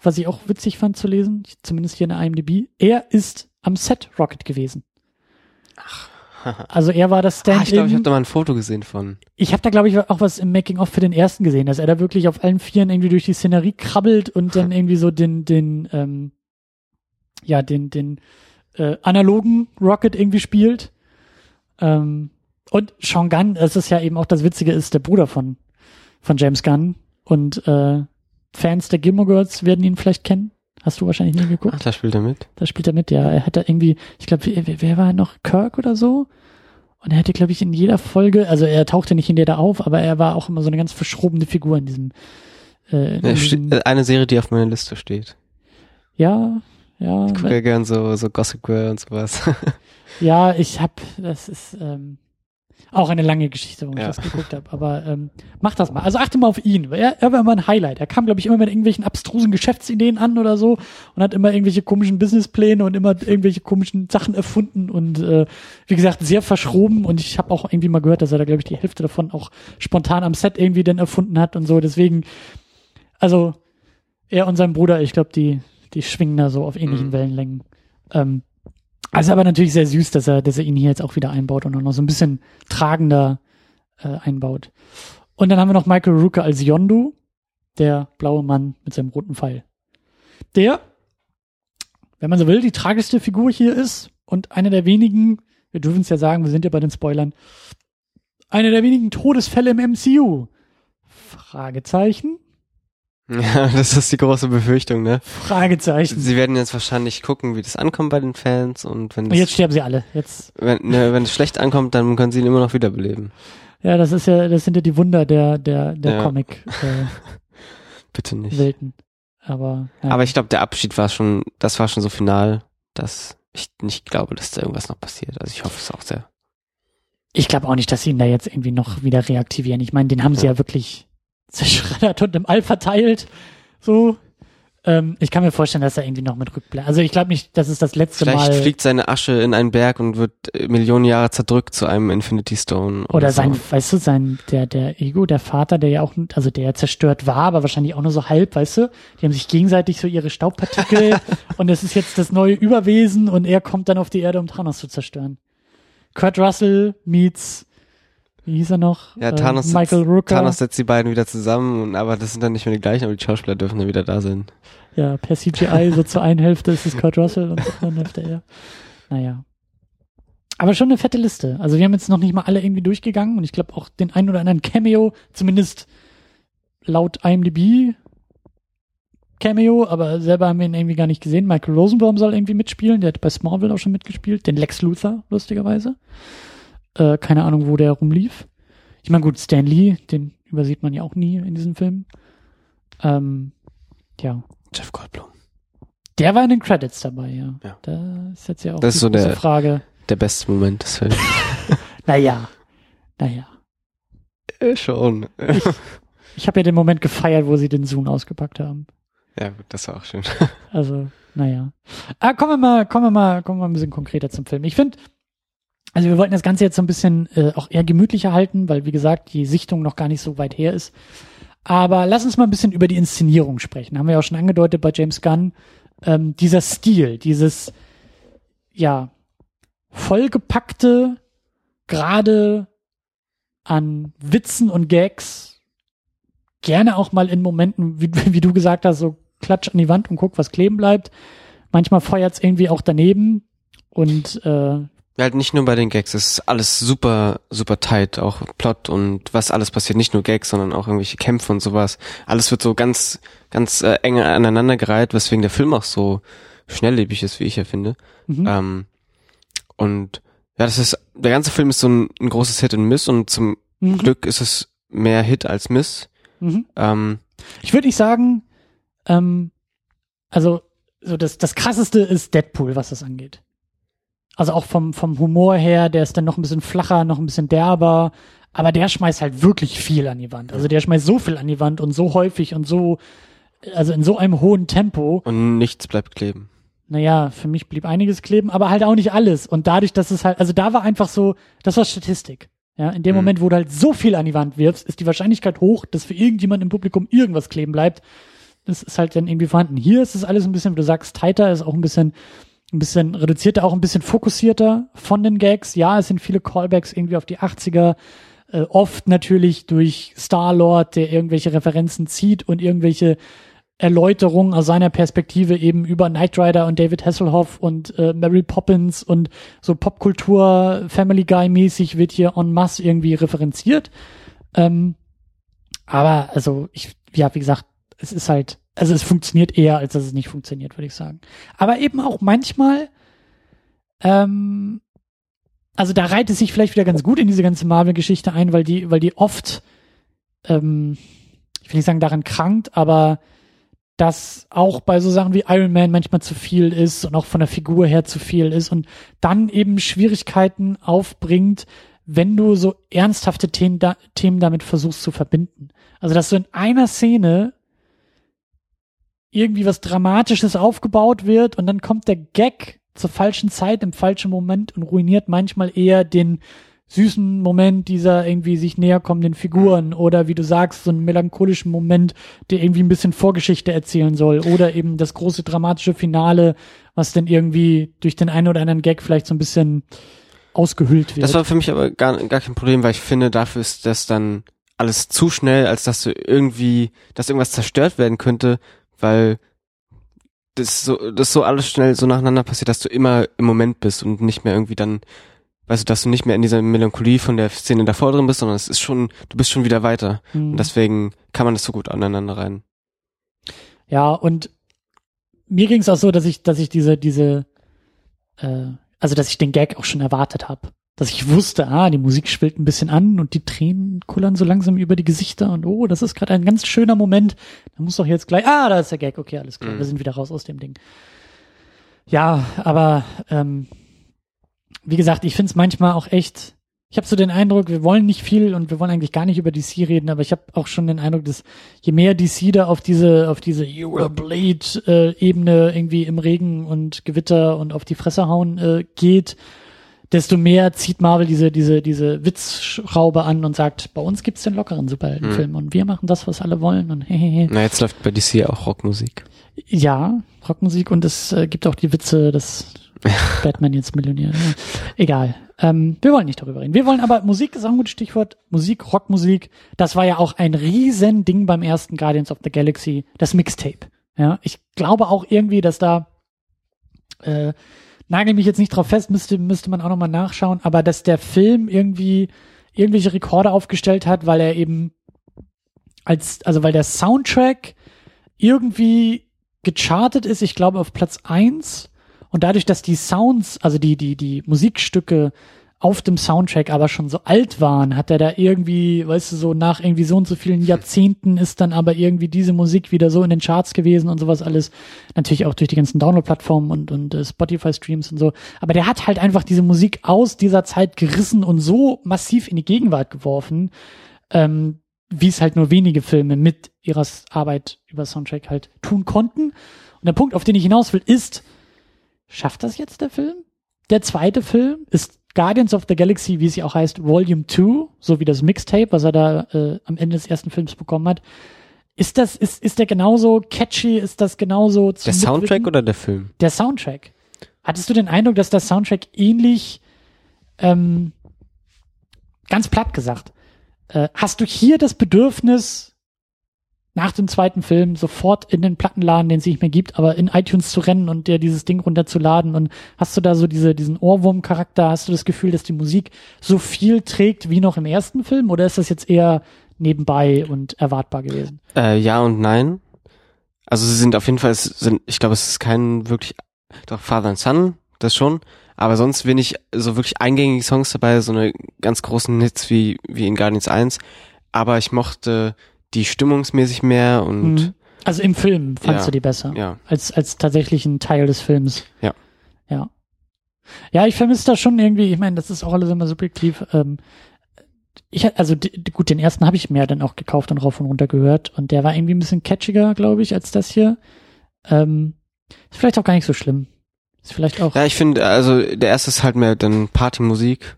was ich auch witzig fand zu lesen, zumindest hier in der IMDb, er ist am Set Rocket gewesen. Also er war das Ah, ich glaube, ich Stand-in. habe da mal ein Foto gesehen von. Ich habe da, glaube ich, auch was im Making-of für den ersten gesehen, dass er da wirklich auf allen Vieren irgendwie durch die Szenerie krabbelt und dann [LAUGHS] irgendwie so den, den, ähm, ja, den, den äh, analogen Rocket irgendwie spielt. Ähm, und Sean Gunn, das ist ja eben auch das Witzige, ist der Bruder von, von James Gunn. Und äh, Fans der Gilmore Girls werden ihn vielleicht kennen. Hast du wahrscheinlich nie geguckt. Ach, da spielt er mit. Da spielt er mit, ja. Er hat da irgendwie, ich glaube, wer, wer war noch? Kirk oder so? Und er hatte, glaube ich, in jeder Folge, also er tauchte nicht in jeder auf, aber er war auch immer so eine ganz verschrobene Figur in diesem. Äh, in Ja, diesem Eine Serie, die auf meiner Liste steht. ja, ja, Ich gucke ja gern so, so Gossip Girl und sowas. [LAUGHS] ja, ich hab, das ist ähm, auch eine lange Geschichte, warum Ja. ich das geguckt habe. Aber ähm, mach das mal. Also achte mal auf ihn. Er, er war immer ein Highlight. Er kam, glaube ich, immer mit irgendwelchen abstrusen Geschäftsideen an oder so und hat immer irgendwelche komischen Businesspläne und immer irgendwelche komischen Sachen erfunden und äh, wie gesagt, sehr verschroben. Und ich habe auch irgendwie mal gehört, dass er da, glaube ich, die Hälfte davon auch spontan am Set irgendwie dann erfunden hat und so. Deswegen, also er und sein Bruder, ich glaube, die, die schwingen da so auf ähnlichen Mhm. Wellenlängen. Ähm, also aber natürlich sehr süß, dass er, dass er ihn hier jetzt auch wieder einbaut und auch noch so ein bisschen tragender äh, einbaut. Und dann haben wir noch Michael Rooker als Yondu, der blaue Mann mit seinem roten Pfeil. der, wenn man so will, die tragischste Figur hier ist und einer der wenigen, wir dürfen es ja sagen, wir sind ja bei den Spoilern, einer der wenigen Todesfälle im MCU. Fragezeichen? [LAUGHS] Ja, das ist die große Befürchtung, ne? Fragezeichen. Sie werden jetzt wahrscheinlich gucken, wie das ankommt bei den Fans und wenn Und jetzt sterben sie alle. Jetzt, wenn, ne, wenn es schlecht ankommt, dann können sie ihn immer noch wiederbeleben. ja, das ist ja, das sind ja die Wunder der, der, der Ja. Comic-Welten. [LAUGHS] Bitte nicht. Aber, ja. Aber ich glaube, der Abschied war schon, das war schon so final, dass ich nicht glaube, dass da irgendwas noch passiert. Also ich hoffe es auch sehr. Ich glaube auch nicht, dass sie ihn da jetzt irgendwie noch wieder reaktivieren. Ich meine, den haben sie Ja. ja wirklich zerschreddert und im All verteilt. So. Ähm, ich kann mir vorstellen, dass er irgendwie noch mit rückbleibt. Also ich glaube nicht, dass es das letzte Vielleicht Mal fliegt seine Asche in einen Berg und wird äh, Millionen Jahre zerdrückt zu einem Infinity Stone. oder so. sein, weißt du, sein der der Ego, der Vater, der ja auch, also der ja zerstört war, aber wahrscheinlich auch nur so halb, weißt du. Die haben sich gegenseitig so ihre Staubpartikel [LAUGHS] und es ist jetzt das neue Überwesen und er kommt dann auf die Erde, um Thanos zu zerstören. Kurt Russell meets wie hieß er noch? Ja, Äh, Thanos, Michael setzt, Rooker. Thanos setzt die beiden wieder zusammen, und, aber das sind dann nicht mehr die gleichen, aber die Schauspieler dürfen dann wieder da sein. Ja, per CGI, so zur einen Hälfte ist es [LAUGHS] Kurt Russell und zur anderen Hälfte er. Naja. Aber schon eine fette Liste. Also wir haben jetzt noch nicht mal alle irgendwie durchgegangen und ich glaube auch den einen oder anderen Cameo, zumindest laut IMDb Cameo, aber selber haben wir ihn irgendwie gar nicht gesehen. Michael Rosenbaum soll irgendwie mitspielen, der hat bei Smallville auch schon mitgespielt, den Lex Luthor, lustigerweise. Äh, keine Ahnung, wo der rumlief. Ich meine, gut, Stan Lee, den übersieht man ja auch nie in diesem Film. Ähm, ja, Jeff Goldblum. der war in den Credits dabei, ja. Ja. Da ist jetzt ja auch Das ist so der- Frage. Der beste Moment des Films. [LAUGHS] Naja, naja. äh, schon. Ich habe ja den Moment gefeiert, wo sie den Zoom ausgepackt haben. ja, gut, das war auch schön. Also, naja. Ah, kommen wir mal, kommen wir mal, kommen wir mal ein bisschen konkreter zum Film. Ich finde, also wir wollten das Ganze jetzt so ein bisschen äh, auch eher gemütlicher halten, weil wie gesagt, die Sichtung noch gar nicht so weit her ist. Aber lass uns mal ein bisschen über die Inszenierung sprechen. Haben wir ja auch schon angedeutet bei James Gunn. Ähm, dieser Stil, dieses, ja, vollgepackte, gerade an Witzen und Gags, gerne auch mal in Momenten, wie, [LAUGHS] wie du gesagt hast, so klatsch an die Wand und guck, was kleben bleibt. Manchmal feuert's irgendwie auch daneben und äh, Halt nicht nur bei den Gags, es ist alles super, super tight, auch Plot und was alles passiert, nicht nur Gags, sondern auch irgendwelche Kämpfe und sowas. Alles wird so ganz, ganz äh, eng aneinandergereiht, weswegen der Film auch so schnelllebig ist, wie ich ja finde. mhm. Ähm, und ja, das ist, der ganze Film ist so ein, ein großes Hit und Miss und zum Mhm. Glück ist es mehr Hit als Miss. Mhm. Ähm, Ich würde nicht sagen, ähm, also so das, das krasseste ist Deadpool, was das angeht. Also auch vom, vom Humor her, der ist dann noch ein bisschen flacher, noch ein bisschen derber, aber der schmeißt halt wirklich viel an die Wand. Also der schmeißt so viel an die Wand und so häufig und so, also in so einem hohen Tempo. und nichts bleibt kleben. Naja, für mich blieb einiges kleben, aber halt auch nicht alles. Und dadurch, dass es halt, also da war einfach so, das war Statistik. Ja, in dem Mhm. Moment, wo du halt so viel an die Wand wirfst, ist die Wahrscheinlichkeit hoch, dass für irgendjemand im Publikum irgendwas kleben bleibt. Das ist halt dann irgendwie vorhanden. Hier ist es alles ein bisschen, wie du sagst, tighter, ist auch ein bisschen, ein bisschen reduzierter, auch ein bisschen fokussierter von den Gags. Ja, es sind viele Callbacks irgendwie auf die 80er, äh, oft natürlich durch Star-Lord, der irgendwelche Referenzen zieht und irgendwelche Erläuterungen aus seiner Perspektive eben über Knight Rider und David Hasselhoff und äh, Mary Poppins und so Popkultur Family Guy mäßig wird hier en masse irgendwie referenziert. Ähm, aber also ich, ja, wie gesagt, es ist halt, also es funktioniert eher, als dass es nicht funktioniert, würde ich sagen. Aber eben auch manchmal, ähm, also da reiht es sich vielleicht wieder ganz gut in diese ganze Marvel-Geschichte ein, weil die, weil die oft, ähm, ich will nicht sagen daran krankt, aber dass auch bei so Sachen wie Iron Man manchmal zu viel ist und auch von der Figur her zu viel ist und dann eben Schwierigkeiten aufbringt, wenn du so ernsthafte Themen, da, Themen damit versuchst zu verbinden. Also dass so in einer Szene irgendwie was Dramatisches aufgebaut wird und dann kommt der Gag zur falschen Zeit im falschen Moment und ruiniert manchmal eher den süßen Moment dieser irgendwie sich näher kommenden Figuren oder wie du sagst, so einen melancholischen Moment, der irgendwie ein bisschen Vorgeschichte erzählen soll oder eben das große dramatische Finale, was dann irgendwie durch den einen oder anderen Gag vielleicht so ein bisschen ausgehüllt wird. Das war für mich aber gar, gar kein Problem, weil ich finde, dafür ist das dann alles zu schnell, als dass du irgendwie, dass irgendwas zerstört werden könnte, weil das so, das so alles schnell so nacheinander passiert, dass du immer im Moment bist und nicht mehr irgendwie dann, weißt du, dass du nicht mehr in dieser Melancholie von der Szene davor drin bist, sondern es ist schon, du bist schon wieder weiter. Mhm. Und deswegen kann man das so gut aneinander rein. Ja, und mir ging es auch so, dass ich, dass ich diese, diese, äh, also dass ich den Gag auch schon erwartet habe. Dass ich wusste, ah, die Musik schwillt ein bisschen an und die Tränen kullern so langsam über die Gesichter und oh, das ist gerade ein ganz schöner Moment. Da muss doch jetzt gleich, ah, da ist der Gag, okay, alles klar, Mhm. wir sind wieder raus aus dem Ding. Ja, aber ähm, wie gesagt, ich finde es manchmal auch echt, ich habe so den Eindruck, wir wollen nicht viel und wir wollen eigentlich gar nicht über DC reden, aber ich habe auch schon den Eindruck, dass je mehr DC da auf diese, auf diese Blade-Ebene irgendwie im Regen und Gewitter und auf die Fresse hauen äh, geht, desto mehr zieht Marvel diese, diese, diese Witzschraube an und sagt, bei uns gibt's den lockeren Superheldenfilm und wir machen das, was alle wollen und hehehe. Na, jetzt läuft bei DC auch Rockmusik. Ja, Rockmusik und es äh, gibt auch die Witze, dass Batman jetzt Millionär. Ja. Egal. Ähm, wir wollen nicht darüber reden. Wir wollen aber, Musik ist auch ein gutes Stichwort. Musik, Rockmusik. Das war ja auch ein riesen Ding beim ersten Guardians of the Galaxy, das Mixtape. Ja, ich glaube auch irgendwie, dass da, äh, nagel mich jetzt nicht drauf fest, müsste, müsste man auch nochmal nachschauen, aber dass der Film irgendwie irgendwelche Rekorde aufgestellt hat, weil er eben als, also weil der Soundtrack irgendwie gechartet ist, ich glaube auf Platz eins. Und dadurch, dass die Sounds, also die, die, die Musikstücke auf dem Soundtrack aber schon so alt waren, hat er da irgendwie, weißt du, so nach irgendwie so und so vielen Jahrzehnten ist dann aber irgendwie diese Musik wieder so in den Charts gewesen und sowas alles. Natürlich auch durch die ganzen Download-Plattformen und, und äh, Spotify-Streams und so. Aber der hat halt einfach diese Musik aus dieser Zeit gerissen und so massiv in die Gegenwart geworfen, ähm, wie es halt nur wenige Filme mit ihrer Arbeit über Soundtrack halt tun konnten. Und der Punkt, auf den ich hinaus will, ist, schafft das jetzt der Film? Der zweite Film ist Guardians of the Galaxy, wie sie auch heißt, Volume 2, so wie das Mixtape, was er da äh, am Ende des ersten Films bekommen hat. Ist das, ist, ist der genauso catchy? Ist das genauso zu Der Soundtrack mitwirken? oder der Film? Der Soundtrack. Hattest du den Eindruck, dass der Soundtrack ähnlich, ähm, ganz platt gesagt, äh, hast du hier das Bedürfnis, nach dem zweiten Film sofort in den Plattenladen, den es nicht mehr gibt, aber in iTunes zu rennen und dir dieses Ding runterzuladen und hast du da so diese, diesen Ohrwurm-Charakter, hast du das Gefühl, dass die Musik so viel trägt wie noch im ersten Film oder ist das jetzt eher nebenbei und erwartbar gewesen? Äh, ja und nein. Also sie sind auf jeden Fall, sind, ich glaube, es ist kein wirklich, doch Father and Son, das schon. Aber sonst wenig so wirklich eingängige Songs dabei, so eine ganz großen Hits wie, wie in Guardians 1. Aber ich mochte die stimmungsmäßig mehr und Mhm. Also im Film fandst Ja. du die besser? ja. als, als tatsächlich ein Teil des Films. Ja. Ja. Ja, ich vermisse da schon irgendwie, ich meine, das ist auch alles immer subjektiv. Ähm, ich also gut, den ersten habe ich mir dann auch gekauft und rauf und runter gehört und der war irgendwie ein bisschen catchiger, glaube ich, als das hier. Ähm, ist vielleicht auch gar nicht so schlimm. Ist vielleicht auch. Ja, ich finde, also der erste ist halt mehr dann Partymusik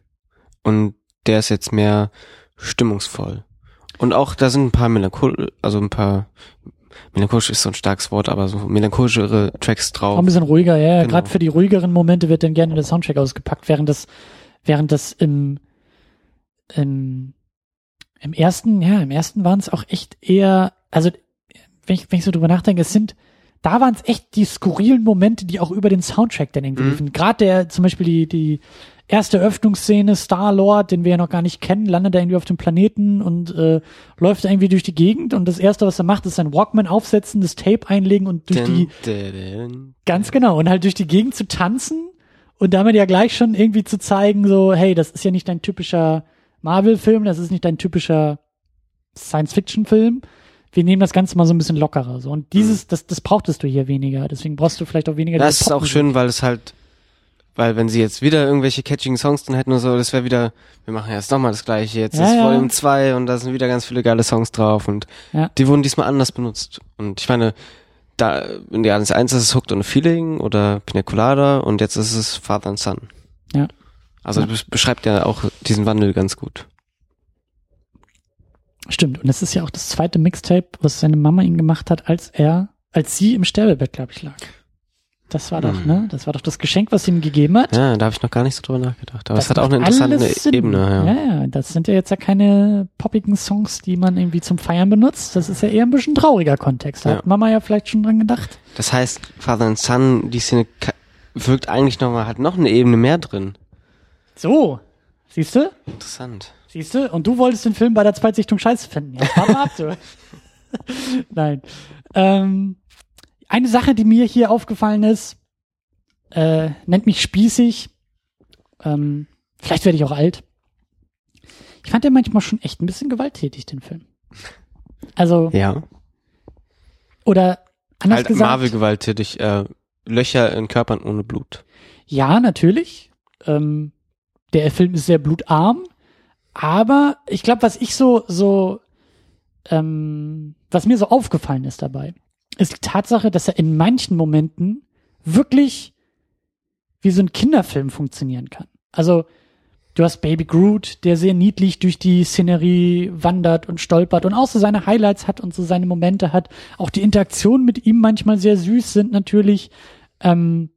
und der ist jetzt mehr stimmungsvoll. Und auch da sind ein paar melanchol, also ein paar melancholisch ist so ein starkes Wort, aber so melancholischere Tracks Auch drauf. ein bisschen ruhiger, ja. ja. Genau. Gerade für die ruhigeren Momente wird dann gerne der Soundtrack ausgepackt, während das, während das im, im, im ersten, ja, im ersten waren es auch echt eher, also wenn ich, wenn ich so drüber nachdenke, es sind, da waren es echt die skurrilen Momente, die auch über den Soundtrack dann irgendwie Mhm. liefen. Gerade der, zum Beispiel die, die erste Öffnungsszene, Star-Lord, den wir ja noch gar nicht kennen, landet da irgendwie auf dem Planeten und äh, läuft da irgendwie durch die Gegend und das erste, was er macht, ist sein Walkman aufsetzen, das Tape einlegen und durch die. Ganz genau. Und halt durch die Gegend zu tanzen und damit ja gleich schon irgendwie zu zeigen, so, hey, das ist ja nicht dein typischer Marvel-Film, das ist nicht dein typischer Science-Fiction-Film. Wir nehmen das Ganze mal so ein bisschen lockerer. So. Und dieses, das, das brauchtest du hier weniger. Deswegen brauchst du vielleicht auch weniger. Das ist auch schön, weil es halt, weil wenn sie jetzt wieder irgendwelche catchigen Songs drin hätten oder so, das wäre wieder, wir machen jetzt nochmal das gleiche, jetzt Ja, ist ja. Volume 2 und da sind wieder ganz viele geile Songs drauf und Ja. die wurden diesmal anders benutzt. Und ich meine, da, in der 1 ist es Hooked on a Feeling oder Pina Colada und jetzt ist es Father and Son. Ja. Also Ja. das beschreibt ja auch diesen Wandel ganz gut. Stimmt. Und das ist ja auch das zweite Mixtape, was seine Mama ihm gemacht hat, als er, als sie im Sterbebett, glaube ich, lag. Das war doch, Hm. ne? Das war doch das Geschenk, was sie ihm gegeben hat. Ja, da habe ich noch gar nicht so drüber nachgedacht. Aber Das es hat auch eine interessante Sinn. Ebene. Ja. ja, ja, das sind ja jetzt ja keine poppigen Songs, die man irgendwie zum Feiern benutzt. Das ist ja eher ein bisschen trauriger Kontext. Da Ja. hat Mama ja vielleicht schon dran gedacht. Das heißt, Father and Son, die Szene wirkt eigentlich noch mal, hat noch eine Ebene mehr drin. So, siehst du? Interessant. Siehst du? Und du wolltest den Film bei der Zweitsichtung scheiße finden. Mal ab, du. [LAUGHS] Nein. Ähm, eine Sache, die mir hier aufgefallen ist, äh, nennt mich spießig. Ähm, vielleicht werde ich auch alt. Ich fand den manchmal schon echt ein bisschen gewalttätig, den Film. Also, Ja. oder anders Halt gesagt. Marvel gewalttätig, äh, Löcher in Körpern ohne Blut. Ja, natürlich. Ähm, der Film ist sehr blutarm, aber ich glaube, was ich so, so, ähm, was mir so aufgefallen ist dabei, ist die Tatsache, dass er in manchen Momenten wirklich wie so ein Kinderfilm funktionieren kann. Also, du hast Baby Groot, der sehr niedlich durch die Szenerie wandert und stolpert und auch so seine Highlights hat und so seine Momente hat. Auch die Interaktionen mit ihm manchmal sehr süß sind natürlich. Ähm,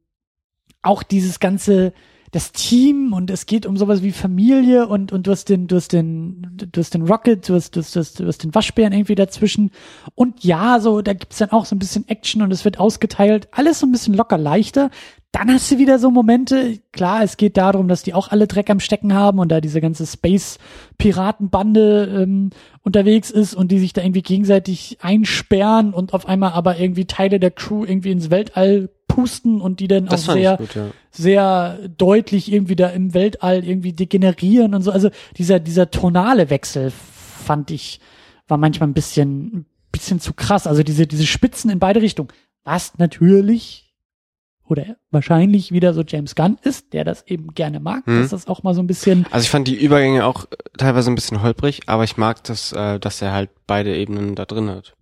auch dieses ganze, das Team und es geht um sowas wie Familie und, und du hast den, du hast den, du hast den Rocket, du hast, du hast, du hast, den Waschbären irgendwie dazwischen. Und ja, so, da gibt's dann auch so ein bisschen Action und es wird ausgeteilt. Alles so ein bisschen locker leichter. Dann hast du wieder so Momente, klar, es geht darum, dass die auch alle Dreck am Stecken haben und da diese ganze Space-Piratenbande ähm, unterwegs ist und die sich da irgendwie gegenseitig einsperren und auf einmal aber irgendwie Teile der Crew irgendwie ins Weltall pusten und die dann Das auch sehr gut, ja. sehr deutlich irgendwie da im Weltall irgendwie degenerieren und so. Also dieser, dieser tonale Wechsel fand ich, war manchmal ein bisschen, ein bisschen zu krass. Also diese, diese Spitzen in beide Richtungen. Was natürlich oder wahrscheinlich wieder so James Gunn ist, der das eben gerne mag, Hm. dass das auch mal so ein bisschen, Also ich fand die Übergänge auch äh, teilweise ein bisschen holprig, aber ich mag das, äh, dass er halt beide Ebenen da drin hat.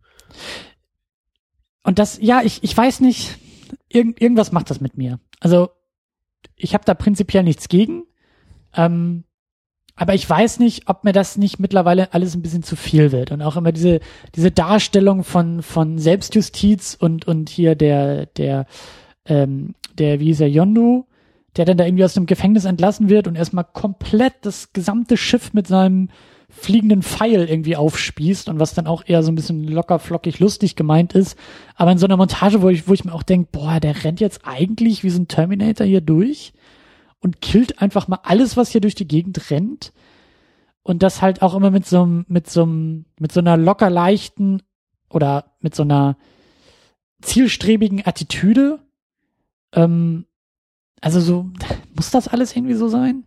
und das, ja, ich, ich weiß nicht, irgend, irgendwas macht das mit mir. Also ich habe da prinzipiell nichts gegen, ähm, aber ich weiß nicht, ob mir das nicht mittlerweile alles ein bisschen zu viel wird und auch immer diese diese Darstellung von von Selbstjustiz und und hier der der ähm, der wie hieß er Yondu, der dann da irgendwie aus dem Gefängnis entlassen wird und erstmal komplett das gesamte Schiff mit seinem fliegenden Pfeil irgendwie aufspießt und was dann auch eher so ein bisschen locker flockig lustig gemeint ist, aber in so einer Montage, wo ich wo ich mir auch denke, boah, der rennt jetzt eigentlich wie so ein Terminator hier durch und killt einfach mal alles, was hier durch die Gegend rennt. Und das halt auch immer mit so einem, mit so einem, mit so einer locker leichten oder mit so einer zielstrebigen Attitüde. Ähm, also so, muss das alles irgendwie so sein?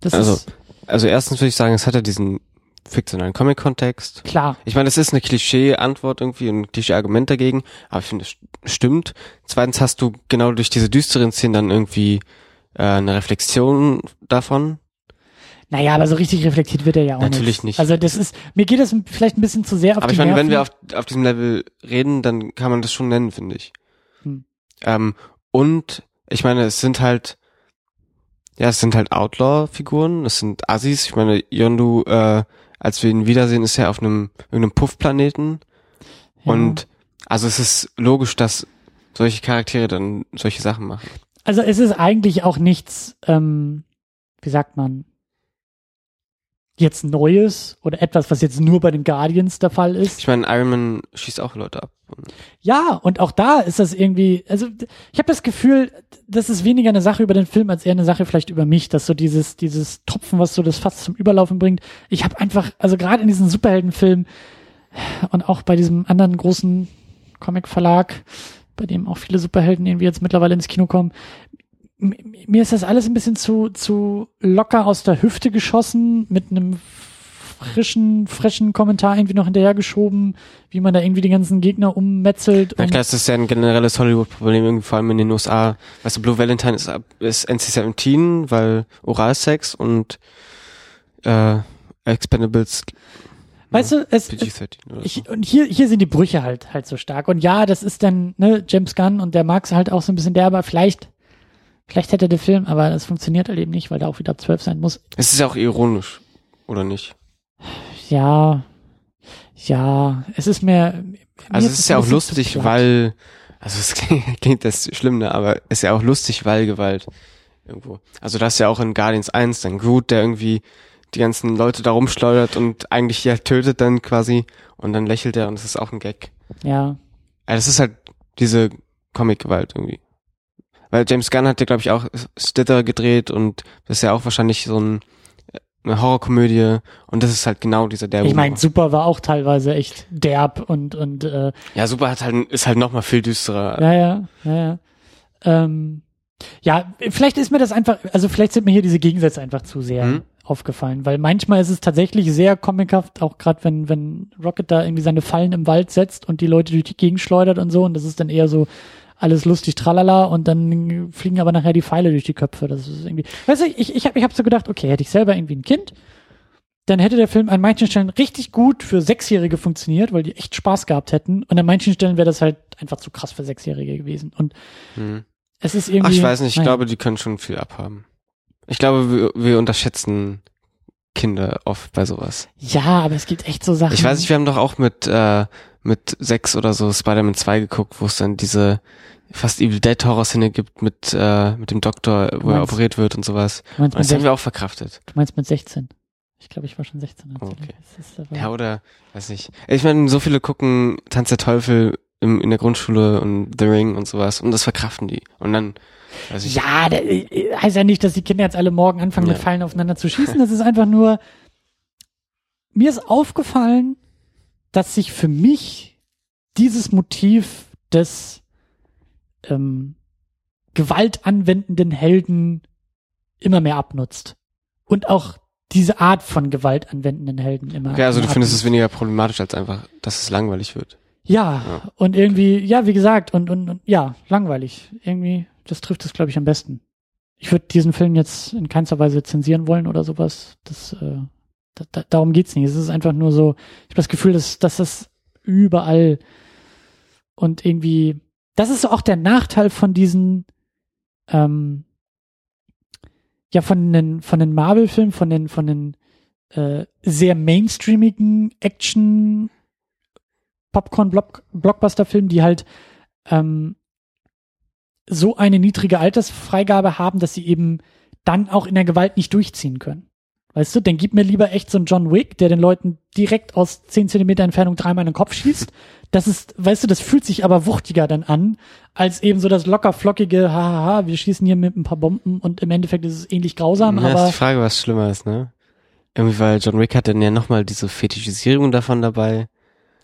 Das Also, ist Also erstens würde ich sagen, es hat ja diesen fiktionalen Comic-Kontext. klar. Ich meine, das ist eine Klischee-Antwort irgendwie und ein Klischee-Argument dagegen, aber ich finde, es stimmt. Zweitens hast du genau durch diese düsteren Szenen dann irgendwie äh, eine Reflexion davon. Naja, aber so richtig reflektiert wird er ja auch Natürlich nicht. Also das ist, mir geht das vielleicht ein bisschen zu sehr auf aber die ich meine, wenn Nerven. wir auf, auf diesem Level reden, dann kann man das schon nennen, finde ich. Hm. Ähm, und ich meine, es sind halt, ja, es sind halt Outlaw-Figuren, es sind Assis. Ich meine, Yondu, äh, als wir ihn wiedersehen, ist er auf einem irgendeinem Puffplaneten. Ja. Und also es ist logisch, dass solche Charaktere dann solche Sachen machen. Also es ist eigentlich auch nichts, ähm, wie sagt man, jetzt Neues oder etwas, was jetzt nur bei den Guardians der Fall ist. Ich meine, Iron Man schießt auch Leute ab. Ja, und auch da ist das irgendwie, also ich habe das Gefühl, das ist weniger eine Sache über den Film als eher eine Sache vielleicht über mich, dass so dieses dieses Tropfen, was so das fast zum Überlaufen bringt. Ich habe einfach, also gerade in diesen Superheldenfilmen und auch bei diesem anderen großen Comic-Verlag, bei dem auch viele Superhelden irgendwie jetzt mittlerweile ins Kino kommen, mir ist das alles ein bisschen zu zu locker aus der Hüfte geschossen mit einem frischen, frischen Kommentar irgendwie noch hinterhergeschoben, wie man da irgendwie die ganzen Gegner ummetzelt. Na klar, das ist ja ein generelles Hollywood-Problem, vor allem in den USA. Weißt du, Blue Valentine ist, ist NC-17, weil Oralsex und äh, Expendables Weißt du, es, es PG-13 oder so. ich, und hier, hier sind die Brüche halt, halt so stark. Und ja, das ist dann, ne, James Gunn und der mag's halt auch so ein bisschen derber. Vielleicht, vielleicht hätte der Film, aber das funktioniert halt eben nicht, weil der auch wieder ab 12 sein muss. Es ist ja auch ironisch, oder nicht? Ja, ja, es ist mehr. Also es das ist ja auch lustig, weil Also es klingt, [LAUGHS] klingt das schlimm, ne? aber ist ja auch lustig, weil Gewalt irgendwo. Also das ist ja auch in Guardians 1 dann Groot, der irgendwie die ganzen Leute da rumschleudert und eigentlich ja tötet dann quasi und dann lächelt er und das ist auch ein Gag. Ja. Also das ist halt diese Comic-Gewalt irgendwie. Weil James Gunn hat ja, glaube ich, auch Stitter gedreht und das ist ja auch wahrscheinlich so ein, eine Horrorkomödie und das ist halt genau dieser derbe Ich meine. Super war auch teilweise echt derb und, und äh, Ja, Super hat halt, ist halt noch mal viel düsterer. ja, ja, ja, ja. Ähm, ja, vielleicht ist mir das einfach, also vielleicht sind mir hier diese Gegensätze einfach zu sehr Mhm. aufgefallen, weil manchmal ist es tatsächlich sehr comichaft, auch gerade wenn, wenn Rocket da irgendwie seine Fallen im Wald setzt und die Leute durch die Gegend schleudert und so und das ist dann eher so alles lustig, tralala und dann fliegen aber nachher die Pfeile durch die Köpfe. Das ist irgendwie, weißt du, ich, ich habe ich hab so gedacht, okay, hätte ich selber irgendwie ein Kind, dann hätte der Film an manchen Stellen richtig gut für Sechsjährige funktioniert, weil die echt Spaß gehabt hätten. Und an manchen Stellen wäre das halt einfach zu krass für Sechsjährige gewesen. Und Hm. es ist irgendwie. Ach, ich weiß nicht, ich naja. glaube, die können schon viel abhaben. Ich glaube, wir, wir unterschätzen Kinder oft bei sowas. Ja, aber es gibt echt so Sachen. Ich weiß nicht, wir haben doch auch mit, äh, mit sechs oder so Spider-Man 2 geguckt, wo es dann diese fast Evil Dead Horror-Szene gibt mit, äh, mit dem Doktor, wo er meinst- operiert wird und sowas. Meinst, Und mit das haben 16, wir auch verkraftet. du meinst mit 16. Ich glaube, ich war schon 16. als Oh, die- okay. das Ja, oder, weiß nicht. Ich meine, so viele gucken Tanz der Teufel im, in der Grundschule und The Ring und sowas und das verkraften die. Und dann, weiß ich, Ja, da, äh, heißt ja nicht, dass die Kinder jetzt alle morgen anfangen, mit Ja. Pfeilen aufeinander zu schießen. Das ist einfach nur, mir ist aufgefallen, dass sich für mich dieses Motiv des ähm, gewaltanwendenden Helden immer mehr abnutzt. Und auch diese Art von gewaltanwendenden Helden immer. Okay, also du findest es abnutzt. weniger problematisch als einfach, dass es langweilig wird. Ja, Ja. und irgendwie, ja, wie gesagt, und, und, und ja, langweilig. Irgendwie, das trifft es, glaube ich, am besten. Ich würde diesen Film jetzt in keinster Weise zensieren wollen oder sowas. Das, äh, da, da, darum geht's nicht. Es ist einfach nur so, ich habe das Gefühl, dass, dass das überall und irgendwie, das ist auch der Nachteil von diesen, ähm, ja, von den, von den Marvel-Filmen, von den, von den äh, sehr mainstreamigen Action Popcorn-Blockbuster-Filmen, die halt ähm, so eine niedrige Altersfreigabe haben, dass sie eben dann auch in der Gewalt nicht durchziehen können. Weißt du, dann gib mir lieber echt so einen John Wick, der den Leuten direkt aus 10 Zentimeter Entfernung dreimal in den Kopf schießt. Das ist, weißt du, das fühlt sich aber wuchtiger dann an, als eben so das locker flockige, hahaha, wir schießen hier mit ein paar Bomben und im Endeffekt ist es ähnlich grausam, Ja, ist aber die Frage, was schlimmer ist, ne? Irgendwie, weil John Wick hat dann ja nochmal diese Fetischisierung davon dabei.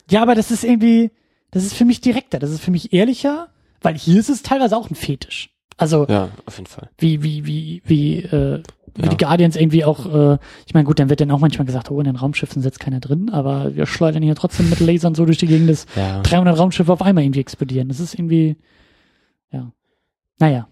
Ja, aber das ist irgendwie, das ist für mich direkter, das ist für mich ehrlicher, weil hier ist es teilweise auch ein Fetisch. Also Ja, auf jeden Fall. wie wie wie wie äh, wie Ja. die Guardians irgendwie auch. Äh, ich meine, gut, dann wird dann auch manchmal gesagt, oh, in den Raumschiffen sitzt keiner drin, aber wir schleudern hier trotzdem mit Lasern so durch die Gegend, dass Ja. 300 Raumschiffe auf einmal irgendwie explodieren. Das ist irgendwie, ja, naja,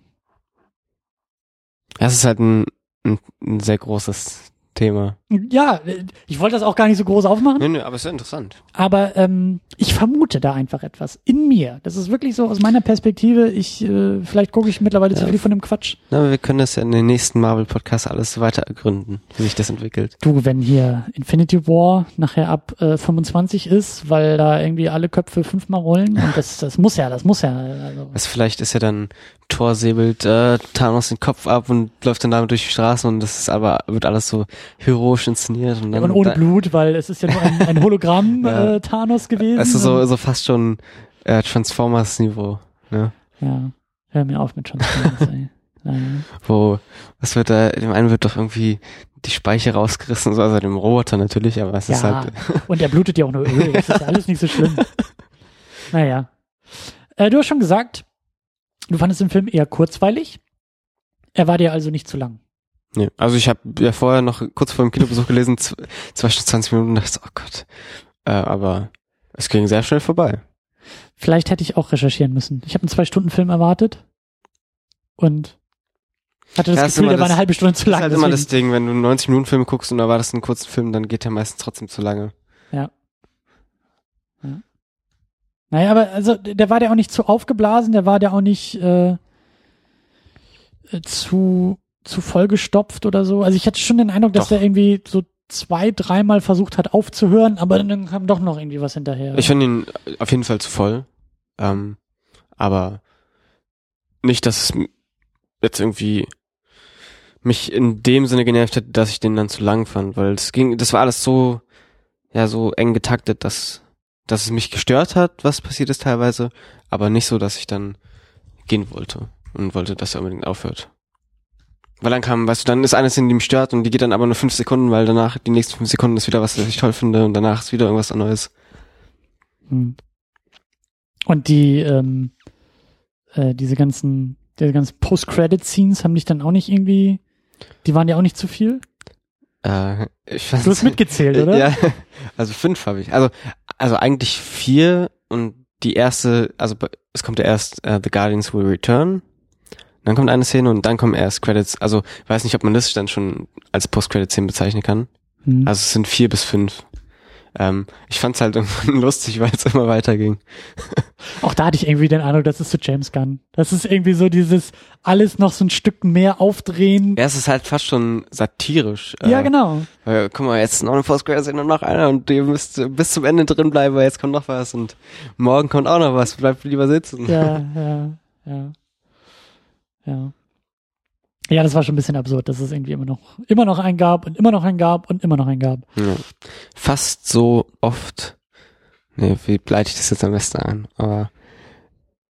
Das ist halt ein, ein, ein sehr großes Thema. ja, äh, ich wollte das auch gar nicht so groß aufmachen. Nee, nee, aber es ist ja interessant. Aber ähm, ich vermute da einfach etwas in mir. Das ist wirklich so aus meiner Perspektive. Ich äh, vielleicht gucke ich mittlerweile zu Ja. viel von dem Quatsch. Na, aber wir können das ja in den nächsten Marvel-Podcasts alles weiter ergründen, wie sich das entwickelt. Du, wenn hier Infinity War nachher ab äh, 25 ist, weil da irgendwie alle Köpfe fünfmal rollen und das, das muss ja, das muss ja. Also, Also vielleicht ist ja dann Thor säbelt äh, Thanos den Kopf ab und läuft dann damit durch die Straßen und das ist aber wird alles so heroisch inszeniert und dann und ohne dann, Blut, weil es ist ja nur ein, ein [LAUGHS] Hologramm Ja. äh, Thanos gewesen. Es ist so, Und- so fast schon äh, Transformers-Niveau, ne? ja, hör mir auf mit Transformers, ey. [LAUGHS] Wo, was wird da, dem einen wird doch irgendwie die Speiche rausgerissen, so, also dem Roboter natürlich, aber es ist Ja, halt, [LAUGHS] und er blutet ja auch nur Öl. Das ist ja alles nicht so schlimm. Naja. Äh, du hast schon gesagt, du fandest den Film eher kurzweilig. Er war dir also nicht zu lang. Nee. Also ich habe ja vorher noch kurz vor dem Kinobesuch gelesen, zwei Stunden 20 Minuten, dachte, so, oh Gott. Äh, aber es ging sehr schnell vorbei. Vielleicht hätte ich auch recherchieren müssen. Ich habe einen Zwei-Stunden-Film erwartet und hatte das Ja, ist Gefühl, der war das- eine halbe Stunde zu Das lang. ist halt immer das deswegen- Ding, wenn du 90 Minuten Filme guckst und erwartest einen kurzen Film, dann geht der meistens trotzdem zu lange. Naja, aber also der war der auch nicht zu aufgeblasen, der war der auch nicht äh, äh, zu zu vollgestopft oder so. Also ich hatte schon den Eindruck, dass Doch. er irgendwie so zwei, dreimal versucht hat aufzuhören, aber dann kam doch noch irgendwie was hinterher. Ich finde ihn auf jeden Fall zu voll. Ähm, aber nicht, dass es jetzt irgendwie mich in dem Sinne genervt hätte, dass ich den dann zu lang fand, weil es ging, das war alles so, ja, so eng getaktet, dass, dass es mich gestört hat, was passiert ist teilweise, aber nicht so, dass ich dann gehen wollte und wollte, dass er unbedingt aufhört. Weil dann kam, weißt du, dann ist eine Szene, die mich stört und die geht dann aber nur fünf Sekunden, weil danach, die nächsten fünf Sekunden ist wieder was, das ich toll finde und danach ist wieder irgendwas Neues. Hm. Und die, ähm, äh, diese ganzen, diese ganzen Post-Credit-Scenes haben dich dann auch nicht irgendwie, die waren ja auch nicht zu viel? Äh, ich fand Du hast mitgezählt, oder? Ja, [LAUGHS] also fünf habe ich. Also, also eigentlich vier und die erste, also es kommt ja erst äh, The Guardians Will Return, dann kommt eine Szene und dann kommen erst Credits. Also ich weiß nicht, ob man das dann schon als Post-Credit-Szene bezeichnen kann. Hm. Also es sind vier bis fünf. Ähm, ich fand's halt [LAUGHS] irgendwann lustig, weil es immer weiterging. [LAUGHS] Auch da hatte ich irgendwie den Eindruck, das ist so James Gunn. Das ist irgendwie so dieses alles noch so ein Stück mehr aufdrehen. Ja, es ist halt fast schon satirisch. äh, Ja, genau. Weil, guck mal, jetzt noch eine Post-Credit-Szene und noch einer und ihr müsst bis zum Ende drin bleiben, weil jetzt kommt noch was und morgen kommt auch noch was. Bleibt lieber sitzen. Ja, [LAUGHS] ja, ja. Ja. Ja, das war schon ein bisschen absurd, dass es irgendwie immer noch, immer noch einen gab und immer noch einen gab und immer noch einen gab. Ja. Fast so oft. Nee, wie leite ich das jetzt am besten an? Aber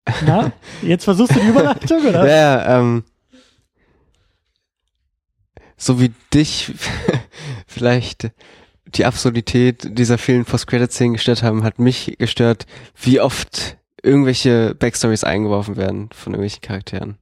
[LAUGHS] Na, jetzt versuchst du die Überleitung, oder? ja, ähm, so wie dich [LAUGHS] vielleicht die Absurdität dieser vielen Post-Credit-Szenen gestört haben, hat mich gestört, wie oft irgendwelche Backstories eingeworfen werden von irgendwelchen Charakteren.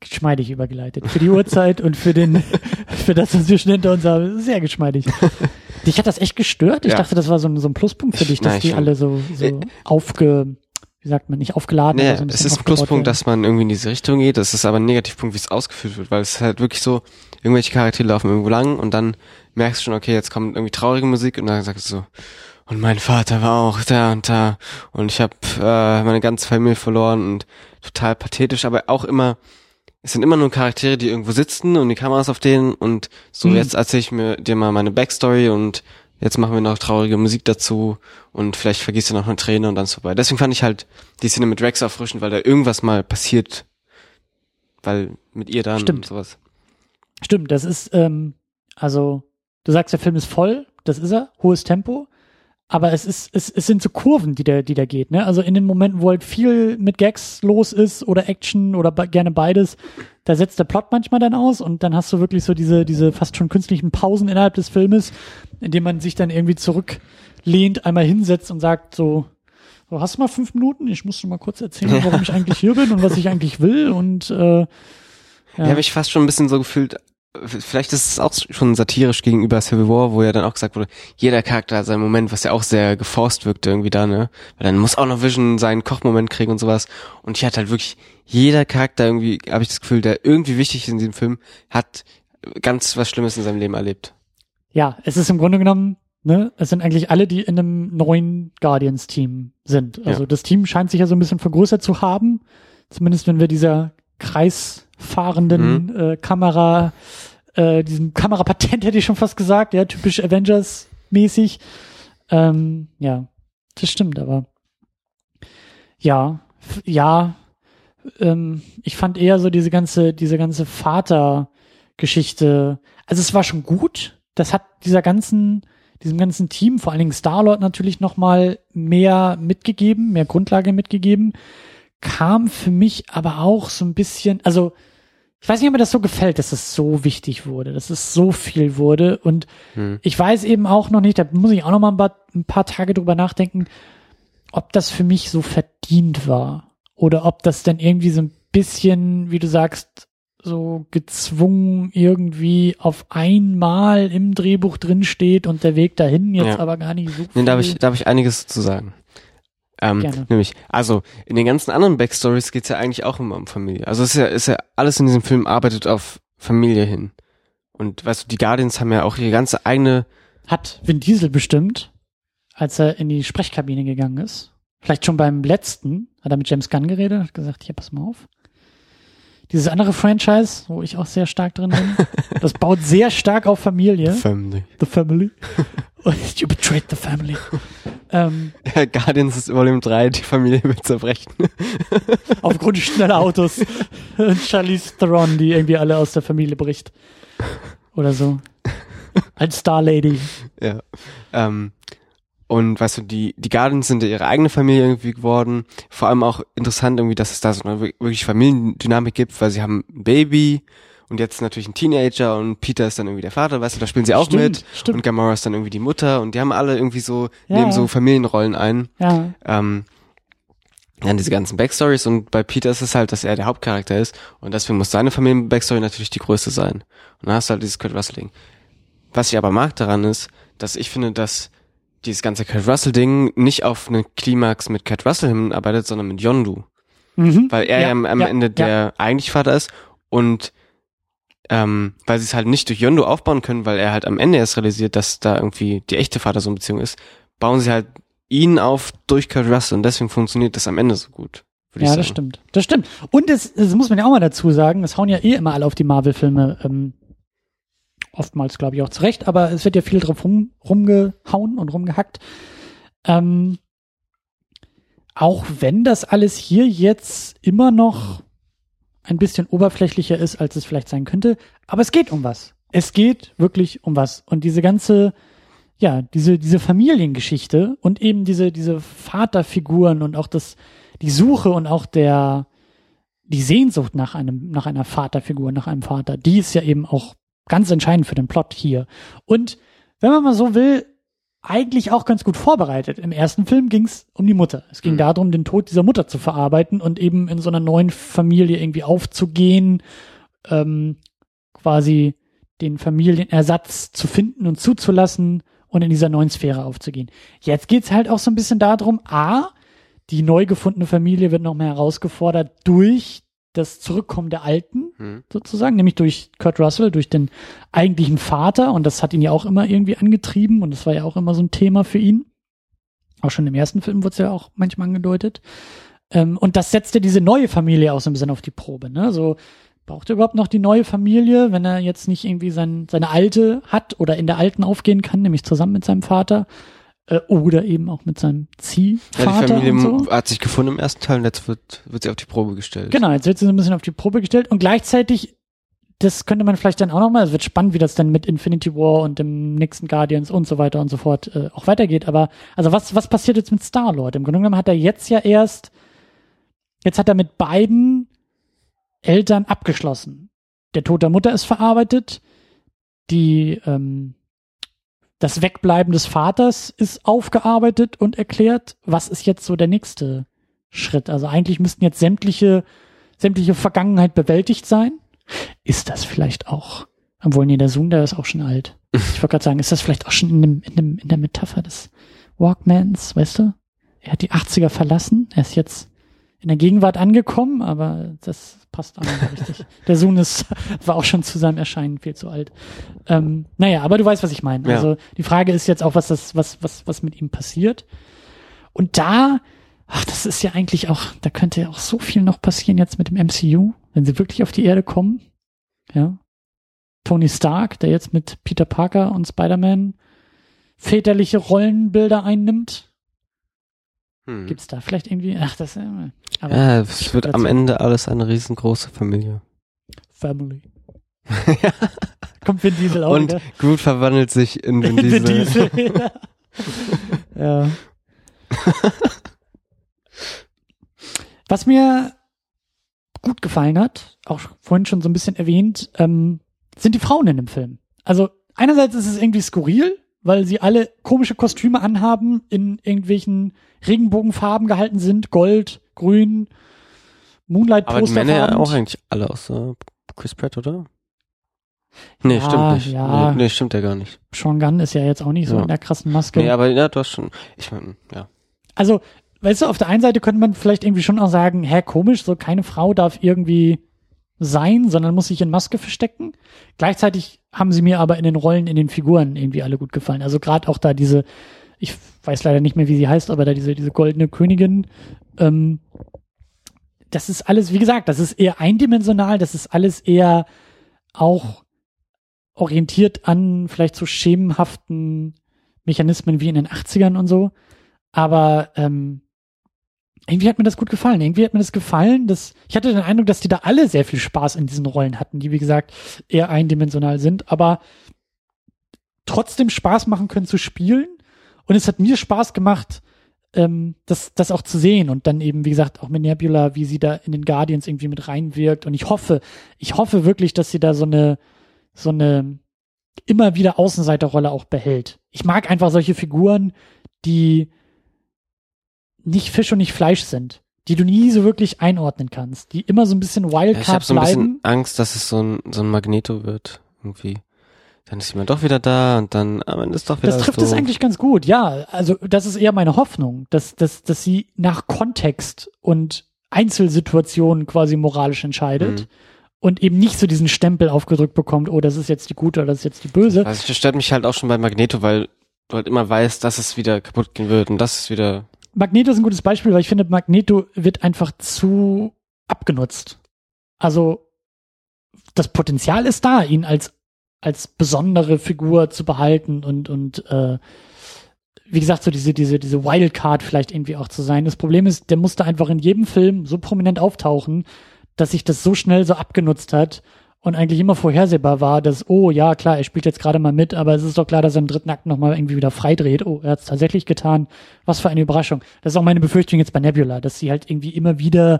Geschmeidig übergeleitet. Für die Uhrzeit und für den, [LAUGHS] für das, was wir schon hinter uns haben. Sehr geschmeidig. [LAUGHS] Dich hat das echt gestört? Ich Ja. dachte, das war so ein, so ein Pluspunkt für Ich- dich, dass nein, die schon. alle so, so Äh, aufge, wie sagt man, nicht aufgeladen, Naja, so es ist ein Pluspunkt, werden. dass man irgendwie in diese Richtung geht. Das ist aber ein Negativpunkt, wie es ausgeführt wird, weil es ist halt wirklich so, irgendwelche Charaktere laufen irgendwo lang und dann merkst du schon, okay, jetzt kommt irgendwie traurige Musik und dann sagst du so, und mein Vater war auch da und da und ich habe äh, meine ganze Familie verloren und total pathetisch, aber auch immer, es sind immer nur Charaktere, die irgendwo sitzen und die Kamera ist auf denen und so, Mhm. jetzt erzähle ich mir dir mal meine Backstory und jetzt machen wir noch traurige Musik dazu und vielleicht vergisst du noch eine Träne und dann ist vorbei. Deswegen fand ich halt die Szene mit Rex erfrischend, weil da irgendwas mal passiert, weil mit ihr dann Stimmt. sowas. Stimmt, das ist, ähm, also, du sagst, der Film ist voll, das ist er, hohes Tempo, aber es ist, es, es sind so Kurven, die der, die der geht, ne? Also in den Momenten, wo halt viel mit Gags los ist oder Action oder be gerne beides, da setzt der Plot manchmal dann aus und dann hast du wirklich so diese, diese fast schon künstlichen Pausen innerhalb des Filmes, in dem man sich dann irgendwie zurücklehnt, einmal hinsetzt und sagt so, so hast du mal fünf Minuten? Ich muss dir mal kurz erzählen, warum ich [LAUGHS] eigentlich hier bin und was ich eigentlich will und äh, Ja, ja habe ich fast schon ein bisschen so gefühlt, vielleicht ist es auch schon satirisch gegenüber Civil War, wo ja dann auch gesagt wurde, jeder Charakter hat seinen Moment, was ja auch sehr geforst wirkte irgendwie da, ne? Weil dann muss auch noch Vision seinen Kochmoment kriegen und sowas. Und hier hat halt wirklich jeder Charakter irgendwie, habe ich das Gefühl, der irgendwie wichtig ist in diesem Film, hat ganz was Schlimmes in seinem Leben erlebt. ja, es ist im Grunde genommen, ne, es sind eigentlich alle, die in einem neuen Guardians-Team sind. Also Ja. das Team scheint sich ja so ein bisschen vergrößert zu haben. Zumindest wenn wir dieser kreisfahrenden äh, Kamera, äh, diesem Kamerapatent [LAUGHS] hätte ich schon fast gesagt, ja, typisch Avengers-mäßig. Ähm, ja, das stimmt, aber ja, ja, ähm, ich fand eher so diese ganze, diese ganze Vater-Geschichte, also es war schon gut. Das hat dieser ganzen, diesem ganzen Team, vor allen Dingen Star-Lord natürlich noch mal mehr mitgegeben, mehr Grundlage mitgegeben. Kam für mich aber auch so ein bisschen, also ich weiß nicht, ob mir das so gefällt, dass es so wichtig wurde, dass es so viel wurde. Und Hm. ich weiß eben auch noch nicht, da muss ich auch noch mal ein paar, ein paar Tage drüber nachdenken, ob das für mich so verdient war. Oder ob das dann irgendwie so ein bisschen, wie du sagst, so gezwungen irgendwie auf einmal im Drehbuch drin steht und der Weg dahin jetzt Ja. aber gar nicht so Nee, da habe ich, da hab ich einiges zu sagen. Ähm, Gerne. nämlich, also in den ganzen anderen Backstories geht's ja eigentlich auch immer um Familie. Also es ist ja, ist ja alles in diesem Film arbeitet auf Familie hin. Und weißt du, die Guardians haben ja auch ihre ganze eigene Hat Vin Diesel bestimmt, als er in die Sprechkabine gegangen ist. Vielleicht schon beim letzten hat er mit James Gunn geredet, hat gesagt, hier, pass mal auf. Dieses andere Franchise, wo ich auch sehr stark drin bin, [LAUGHS] das baut sehr stark auf Familie. Family. The Family. [LAUGHS] You betrayed the family. Ähm, Guardians Volume 3, die Familie wird zerbrechen. [LAUGHS] aufgrund schneller Autos. Charlize Theron, die irgendwie alle aus der Familie bricht. Oder so. Als Star Lady. ja. Ähm, und weißt du, die, die Guardians sind ja ihre eigene Familie irgendwie geworden. Vor allem auch interessant irgendwie, dass es da so eine wirklich Familiendynamik gibt, weil sie haben ein Baby und jetzt natürlich ein Teenager und Peter ist dann irgendwie der Vater, weißt du, da spielen sie auch Stimmt, mit. stimmt. Und Gamora ist dann irgendwie die Mutter und die haben alle irgendwie so, Ja. nehmen so Familienrollen ein. Ja. Ähm, dann diese ganzen Backstories und bei Peter ist es halt, dass er der Hauptcharakter ist und deswegen muss seine Familien-Backstory natürlich die größte sein. Und dann hast du halt dieses Kurt Russell-Ding. Was ich aber mag daran ist, dass ich finde, dass dieses ganze Kurt Russell-Ding nicht auf einen Klimax mit Kurt Russell hinarbeitet, sondern mit Yondu. Mhm. Weil er ja, am, am ja, Ende der Ja. eigentlich Vater ist und ähm, weil sie es halt nicht durch Yondu aufbauen können, weil er halt am Ende erst realisiert, dass da irgendwie die echte Vater-Sohn-Beziehung ist, bauen sie halt ihn auf durch Kurt Russell und deswegen funktioniert das am Ende so gut. Ja, das stimmt. Das stimmt. Und das, das muss man ja auch mal dazu sagen, es hauen ja eh immer alle auf die Marvel-Filme, ähm, oftmals glaube ich auch zurecht, aber es wird ja viel drauf rum, rumgehauen und rumgehackt. Ähm, auch wenn das alles hier jetzt immer noch ein bisschen oberflächlicher ist, als es vielleicht sein könnte, aber es geht um was. Es geht wirklich um was. Und diese ganze, ja, diese, diese Familiengeschichte und eben diese, diese Vaterfiguren und auch das, die Suche und auch der, die Sehnsucht nach einem, nach einer Vaterfigur, nach einem Vater, die ist ja eben auch ganz entscheidend für den Plot hier. Und wenn man mal so will, eigentlich auch ganz gut vorbereitet. Im ersten Film ging es um die Mutter. Es ging Mhm. darum, den Tod dieser Mutter zu verarbeiten und eben in so einer neuen Familie irgendwie aufzugehen, ähm, quasi den Familienersatz zu finden und zuzulassen und in dieser neuen Sphäre aufzugehen. Jetzt geht's halt auch so ein bisschen darum, a, die neu gefundene Familie wird noch mehr herausgefordert durch das Zurückkommen der Alten, Hm. sozusagen, nämlich durch Kurt Russell, durch den eigentlichen Vater. Und das hat ihn ja auch immer irgendwie angetrieben und das war ja auch immer so ein Thema für ihn. Auch schon im ersten Film wurde es ja auch manchmal angedeutet. Ähm, und das setzte diese neue Familie auch so ein bisschen auf die Probe. Ne? So, braucht er überhaupt noch die neue Familie, wenn er jetzt nicht irgendwie sein, seine alte hat oder in der alten aufgehen kann, nämlich zusammen mit seinem Vater äh, oder eben auch mit seinem Ja, die Ziehvater Familie und so. hat sich gefunden im ersten Teil und jetzt wird, wird sie auf die Probe gestellt. Genau, jetzt wird sie so ein bisschen auf die Probe gestellt und gleichzeitig, das könnte man vielleicht dann auch nochmal, es wird spannend, wie das dann mit Infinity War und dem nächsten Guardians und so weiter und so fort äh, auch weitergeht. Aber also was, was passiert jetzt mit Star-Lord? Im Grunde genommen hat er jetzt ja erst, jetzt hat er mit beiden Eltern abgeschlossen. Der Tod der Mutter ist verarbeitet, die ähm, das Wegbleiben des Vaters ist aufgearbeitet und erklärt. Was ist jetzt so der nächste Schritt? Also eigentlich müssten jetzt sämtliche, sämtliche Vergangenheit bewältigt sein. Ist das vielleicht auch? Obwohl, nee, der Sohn, der ist auch schon alt. [LAUGHS] Ich wollte gerade sagen, ist das vielleicht auch schon in, dem, in, dem, in der Metapher des Walkmans, weißt du? Er hat die 80er verlassen, er ist jetzt in der Gegenwart angekommen, aber das passt auch nicht richtig. [LAUGHS] Der Sohn ist, war auch schon zu seinem Erscheinen viel zu alt. Ähm, naja, aber du weißt, was ich meine. Ja. Also die Frage ist jetzt auch, was das, was, was, was mit ihm passiert. Und da, ach, das ist ja eigentlich auch, da könnte ja auch so viel noch passieren jetzt mit dem MCU, wenn sie wirklich auf die Erde kommen. Ja. Tony Stark, der jetzt mit Peter Parker und Spider-Man väterliche Rollenbilder einnimmt. Hm. Gibt's da vielleicht irgendwie, ach, das, äh, aber Ja, es wird am. Ende alles eine riesengroße Familie. Family. [LAUGHS] Kommt Vin Diesel auch Und wieder. Groot verwandelt sich in Vin [LAUGHS] Vin Diesel. Diesel. [LAUGHS] ja. Was mir gut gefallen hat, auch vorhin schon so ein bisschen erwähnt, ähm, sind die Frauen in dem Film. Also einerseits ist es irgendwie skurril, weil sie alle komische Kostüme anhaben, in irgendwelchen Regenbogenfarben gehalten sind, Gold, Grün, Moonlight Aber die Poster. Männer ja auch eigentlich alle außer Chris Pratt, oder? Nee, Ja, stimmt nicht. ja. Nee, nee, stimmt ja gar nicht. Sean Gunn ist ja jetzt auch nicht so Ja. in der krassen Maske. Nee, aber ja, du hast schon. Ich meine, ja. Also, weißt du, auf der einen Seite könnte man vielleicht irgendwie schon auch sagen, hä, komisch, so keine Frau darf irgendwie sein, sondern muss sich in Maske verstecken. Gleichzeitig haben sie mir aber in den Rollen, in den Figuren irgendwie alle gut gefallen. Also gerade auch da diese, ich weiß leider nicht mehr, wie sie heißt, aber da diese, diese goldene Königin, ähm, das ist alles, wie gesagt, das ist eher eindimensional, das ist alles eher auch orientiert an vielleicht so schemenhaften Mechanismen wie in den 80ern und so. Aber ähm, irgendwie hat mir das gut gefallen. Irgendwie hat mir das gefallen, dass ich hatte den Eindruck, dass die da alle sehr viel Spaß in diesen Rollen hatten, die wie gesagt eher eindimensional sind, aber trotzdem Spaß machen können zu spielen. Und es hat mir Spaß gemacht, ähm, das, das auch zu sehen und dann eben, wie gesagt, auch mit Nebula, wie sie da in den Guardians irgendwie mit reinwirkt. Und ich hoffe, ich hoffe wirklich, dass sie da so eine, so eine immer wieder Außenseiterrolle auch behält. Ich mag einfach solche Figuren, die nicht Fisch und nicht Fleisch sind, die du nie so wirklich einordnen kannst, die immer so ein bisschen Wildcard Ja, ich habe so ein bleiben. bisschen Angst, dass es so ein, so ein Magneto wird, irgendwie. Dann ist jemand doch wieder da und dann am Ende ist doch wieder Das trifft es eigentlich ganz gut, ja. Also das ist eher meine Hoffnung, dass, dass, dass sie nach Kontext und Einzelsituationen quasi moralisch entscheidet Mhm. und eben nicht so diesen Stempel aufgedrückt bekommt, oh, das ist jetzt die gute oder das ist jetzt die böse. Also das stört mich halt auch schon bei Magneto, weil du halt immer weißt, dass es wieder kaputt gehen wird und das ist wieder. Magneto ist ein gutes Beispiel, weil ich finde, Magneto wird einfach zu abgenutzt. Also das Potenzial ist da, ihn als als besondere Figur zu behalten und und äh, wie gesagt so diese diese diese Wildcard vielleicht irgendwie auch zu sein. Das Problem ist, der musste einfach in jedem Film so prominent auftauchen, dass sich das so schnell so abgenutzt hat und eigentlich immer vorhersehbar war, dass oh ja klar, er spielt jetzt gerade mal mit, aber es ist doch klar, dass er im dritten Akt noch mal irgendwie wieder freidreht. Oh, er hat es tatsächlich getan. Was für eine Überraschung. Das ist auch meine Befürchtung jetzt bei Nebula, dass sie halt irgendwie immer wieder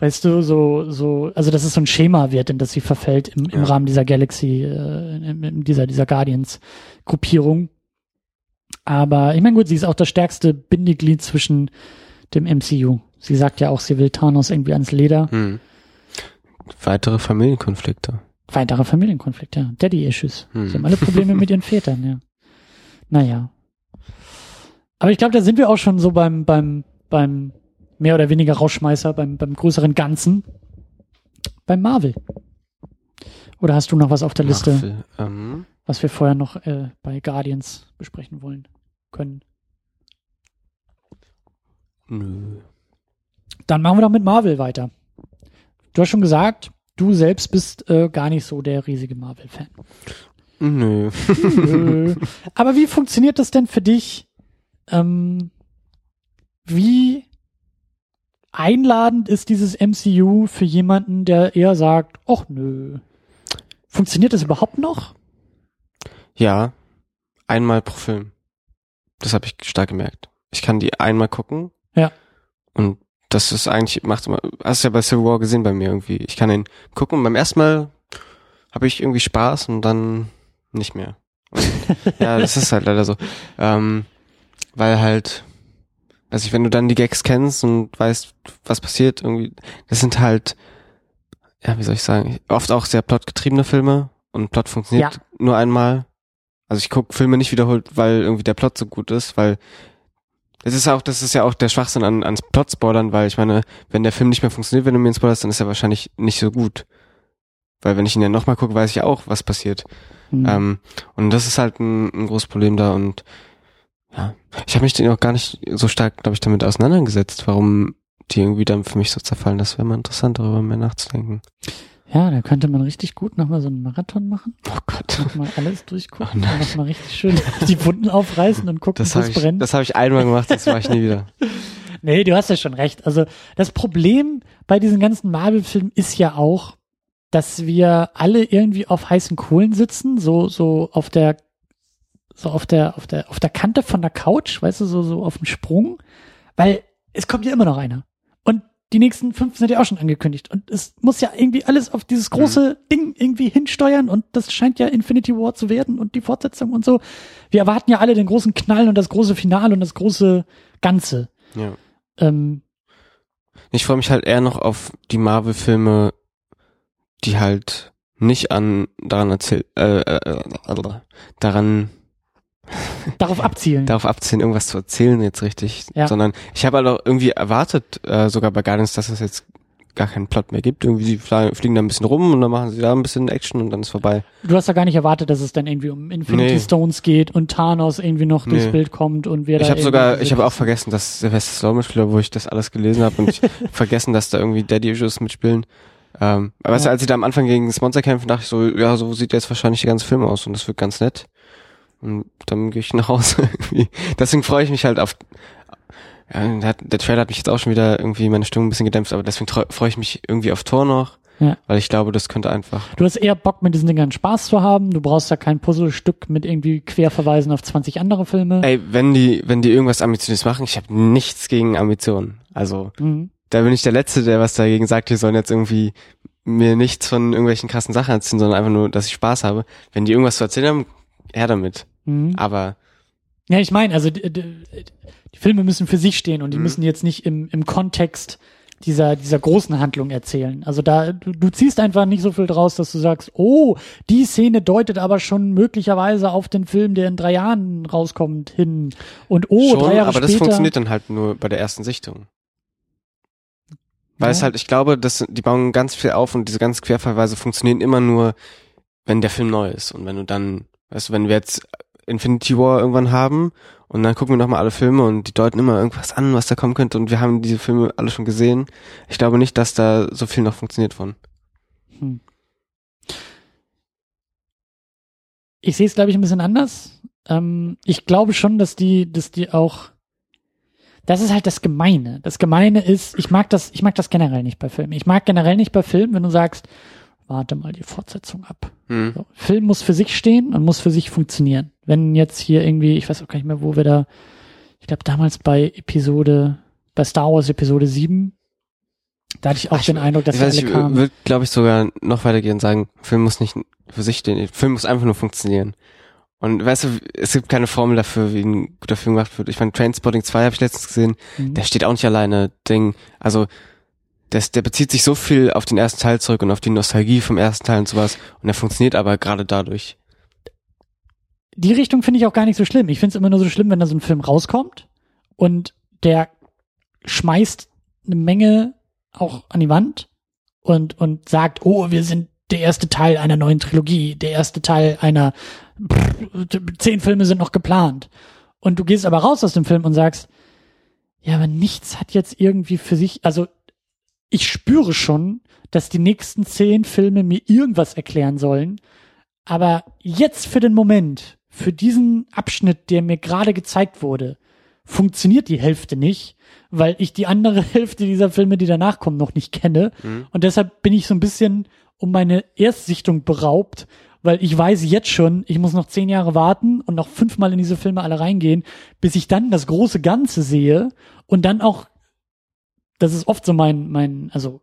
weißt du, so, so, also dass es so ein Schema wird, in das sie verfällt im, im Ja. Rahmen dieser Galaxy, äh, in, in dieser, dieser Guardians-Gruppierung. Aber ich meine, gut, sie ist auch das stärkste Bindeglied zwischen dem MCU. Sie sagt ja auch, sie will Thanos irgendwie ans Leder. Hm. Weitere Familienkonflikte. Weitere Familienkonflikte, ja. Daddy-Issues. Hm. Sie haben alle Probleme mit ihren Vätern, ja. Naja. Aber ich glaube, da sind wir auch schon so beim, beim, beim mehr oder weniger Rauschmeißer, beim, beim größeren Ganzen. Beim Marvel. Oder hast du noch was auf der Liste, Marvel, Ähm, was wir vorher noch äh, bei Guardians besprechen wollen können? nö. Dann machen wir doch mit Marvel weiter. Du hast schon gesagt, du selbst bist äh, gar nicht so der riesige Marvel-Fan. Nö. Nö. Aber wie funktioniert das denn für dich? Ähm, wie einladend ist dieses MCU für jemanden, der eher sagt, ach nö. Funktioniert das überhaupt noch? Ja, einmal pro Film. Das habe ich stark gemerkt. Ich kann die einmal gucken. Ja. Und das ist eigentlich, macht immer, hast du ja bei Civil War gesehen bei mir irgendwie. Ich kann den gucken und beim ersten Mal habe ich irgendwie Spaß und dann nicht mehr. Und, ja, das ist halt leider so. Ähm, weil halt, weiß ich, wenn du dann die Gags kennst und weißt, was passiert, irgendwie, das sind halt, ja, wie soll ich sagen, oft auch sehr plotgetriebene Filme und Plot funktioniert Ja. nur einmal. Also ich gucke Filme nicht wiederholt, weil irgendwie der Plot so gut ist, weil es ist auch, das ist ja auch der Schwachsinn an, ans Plot-Spoilern, weil ich meine, wenn der Film nicht mehr funktioniert, wenn du mir ihn spoilerst, dann ist er wahrscheinlich nicht so gut. Weil wenn ich ihn ja nochmal gucke, weiß ich auch, was passiert. Hm. Ähm, und das ist halt ein, ein großes Problem da und ja, ich habe mich den auch gar nicht so stark, glaube ich, damit auseinandergesetzt, warum die irgendwie dann für mich so zerfallen. Das wäre mal interessant, darüber mehr nachzudenken. Ja, da könnte man richtig gut nochmal so einen Marathon machen. Oh Gott. Nochmal alles durchgucken. Oh nochmal richtig schön die Wunden aufreißen und gucken, habe ich, brennt. das hab ich einmal gemacht, das mache ich nie wieder. [LAUGHS] Nee, du hast ja schon recht. Also das Problem bei diesen ganzen Marvel-Filmen ist ja auch, dass wir alle irgendwie auf heißen Kohlen sitzen, so so auf der so auf der auf der auf der Kante von der Couch, weißt du, so so auf dem Sprung, weil es kommt ja immer noch einer die nächsten fünf sind ja auch schon angekündigt und es muss ja irgendwie alles auf dieses große Ding irgendwie hinsteuern und das scheint ja Infinity War zu werden und die Fortsetzung und so. Wir erwarten ja alle den großen Knall und das große Finale und das große Ganze. Ja. Ähm, Ich freue mich halt eher noch auf die Marvel-Filme, die halt nicht an daran erzählt, äh, äh, äh, daran darauf abzielen. darauf abzielen, irgendwas zu erzählen jetzt richtig, Ja. sondern ich habe halt auch irgendwie erwartet, äh, sogar bei Guardians, dass es jetzt gar keinen Plot mehr gibt. Irgendwie sie fliegen da ein bisschen rum und dann machen sie da ein bisschen Action und dann ist vorbei. Du hast ja gar nicht erwartet, dass es dann irgendwie um Infinity Nee. Stones geht und Thanos irgendwie noch durchs Nee. Bild kommt und wir da Ich habe sogar, ich habe auch vergessen, dass Sylvester Stallone mitspielt, wo ich das alles gelesen habe und ich [LAUGHS] vergessen, dass da irgendwie Daddy Issues mitspielen. Ähm, aber weißt du, Ja. als sie da am Anfang gegen das Monster kämpfen, dachte ich so, ja, so sieht jetzt wahrscheinlich der ganze Film aus und das wird ganz nett. Und dann gehe ich nach Hause [LAUGHS] irgendwie. Deswegen freue ich mich halt auf, Ja, der, Trailer hat mich jetzt auch schon wieder irgendwie meine Stimmung ein bisschen gedämpft, aber deswegen freue ich mich irgendwie auf Tor noch. Ja. Weil ich glaube, das könnte einfach. Du hast eher Bock, mit diesen Dingern Spaß zu haben. Du brauchst da kein Puzzlestück mit irgendwie Querverweisen auf 20 andere Filme. Ey, wenn die, wenn die irgendwas Ambitioniertes machen, ich habe nichts gegen Ambitionen. Also, mhm. da bin ich der Letzte, der was dagegen sagt, die sollen jetzt irgendwie mir nichts von irgendwelchen krassen Sachen erzählen, sondern einfach nur, dass ich Spaß habe. Wenn die irgendwas zu erzählen haben, her damit. Mhm. Aber. Ja, ich meine, also die, die, die, Filme müssen für sich stehen und die mhm. müssen jetzt nicht im, im Kontext dieser, dieser großen Handlung erzählen. Also da, du, du ziehst einfach nicht so viel draus, dass du sagst, oh, die Szene deutet aber schon möglicherweise auf den Film, der in drei Jahren rauskommt, hin. Und oh, schon, drei Jahre aber das funktioniert dann halt nur bei der ersten Sichtung. Weil ja. es halt, ich glaube, dass die bauen ganz viel auf und diese ganzen Querverweise funktionieren immer nur, wenn der Film neu ist. Und wenn du dann, weißt du, wenn wir jetzt Infinity War irgendwann haben und dann gucken wir nochmal alle Filme und die deuten immer irgendwas an, was da kommen könnte und wir haben diese Filme alle schon gesehen. Ich glaube nicht, dass da so viel noch funktioniert von. Hm. Ich sehe es, glaube ich, ein bisschen anders. Ähm, ich glaube schon, dass die, dass die auch das ist halt das Gemeine. Das Gemeine ist, ich mag das, ich mag das generell nicht bei Filmen. Ich mag generell nicht bei Filmen, wenn du sagst, warte mal die Fortsetzung ab. Hm. So, Film muss für sich stehen und muss für sich funktionieren. Wenn jetzt hier irgendwie, ich weiß auch gar nicht mehr, wo wir da, ich glaube damals bei Episode, bei Star Wars Episode 7, da hatte ich auch Ach, den Eindruck, dass ich weiß, alle kamen. Ich würde, glaube ich, sogar noch weitergehen und sagen, Film muss nicht für sich stehen. Film muss einfach nur funktionieren. Und weißt du, es gibt keine Formel dafür, wie ein guter Film gemacht wird. Ich meine, Trainspotting 2 habe ich letztens gesehen, mhm. der steht auch nicht alleine. Ding, also das, der bezieht sich so viel auf den ersten Teil zurück und auf die Nostalgie vom ersten Teil und sowas. Und er funktioniert aber gerade dadurch. Die Richtung finde ich auch gar nicht so schlimm. Ich finde es immer nur so schlimm, wenn da so ein Film rauskommt und der schmeißt eine Menge auch an die Wand und, und sagt, oh, wir sind der erste Teil einer neuen Trilogie, der erste Teil einer, pff, zehn Filme sind noch geplant. Und du gehst aber raus aus dem Film und sagst, ja, aber nichts hat jetzt irgendwie für sich, also ich spüre schon, dass die nächsten zehn Filme mir irgendwas erklären sollen. Aber jetzt für den Moment, für diesen Abschnitt, der mir gerade gezeigt wurde, funktioniert die Hälfte nicht, weil ich die andere [LAUGHS] Hälfte dieser Filme, die danach kommen, noch nicht kenne. Mhm. Und deshalb bin ich so ein bisschen um meine Erstsichtung beraubt, weil ich weiß jetzt schon, ich muss noch zehn Jahre warten und noch fünfmal in diese Filme alle reingehen, bis ich dann das große Ganze sehe und dann auch das ist oft so mein, mein, also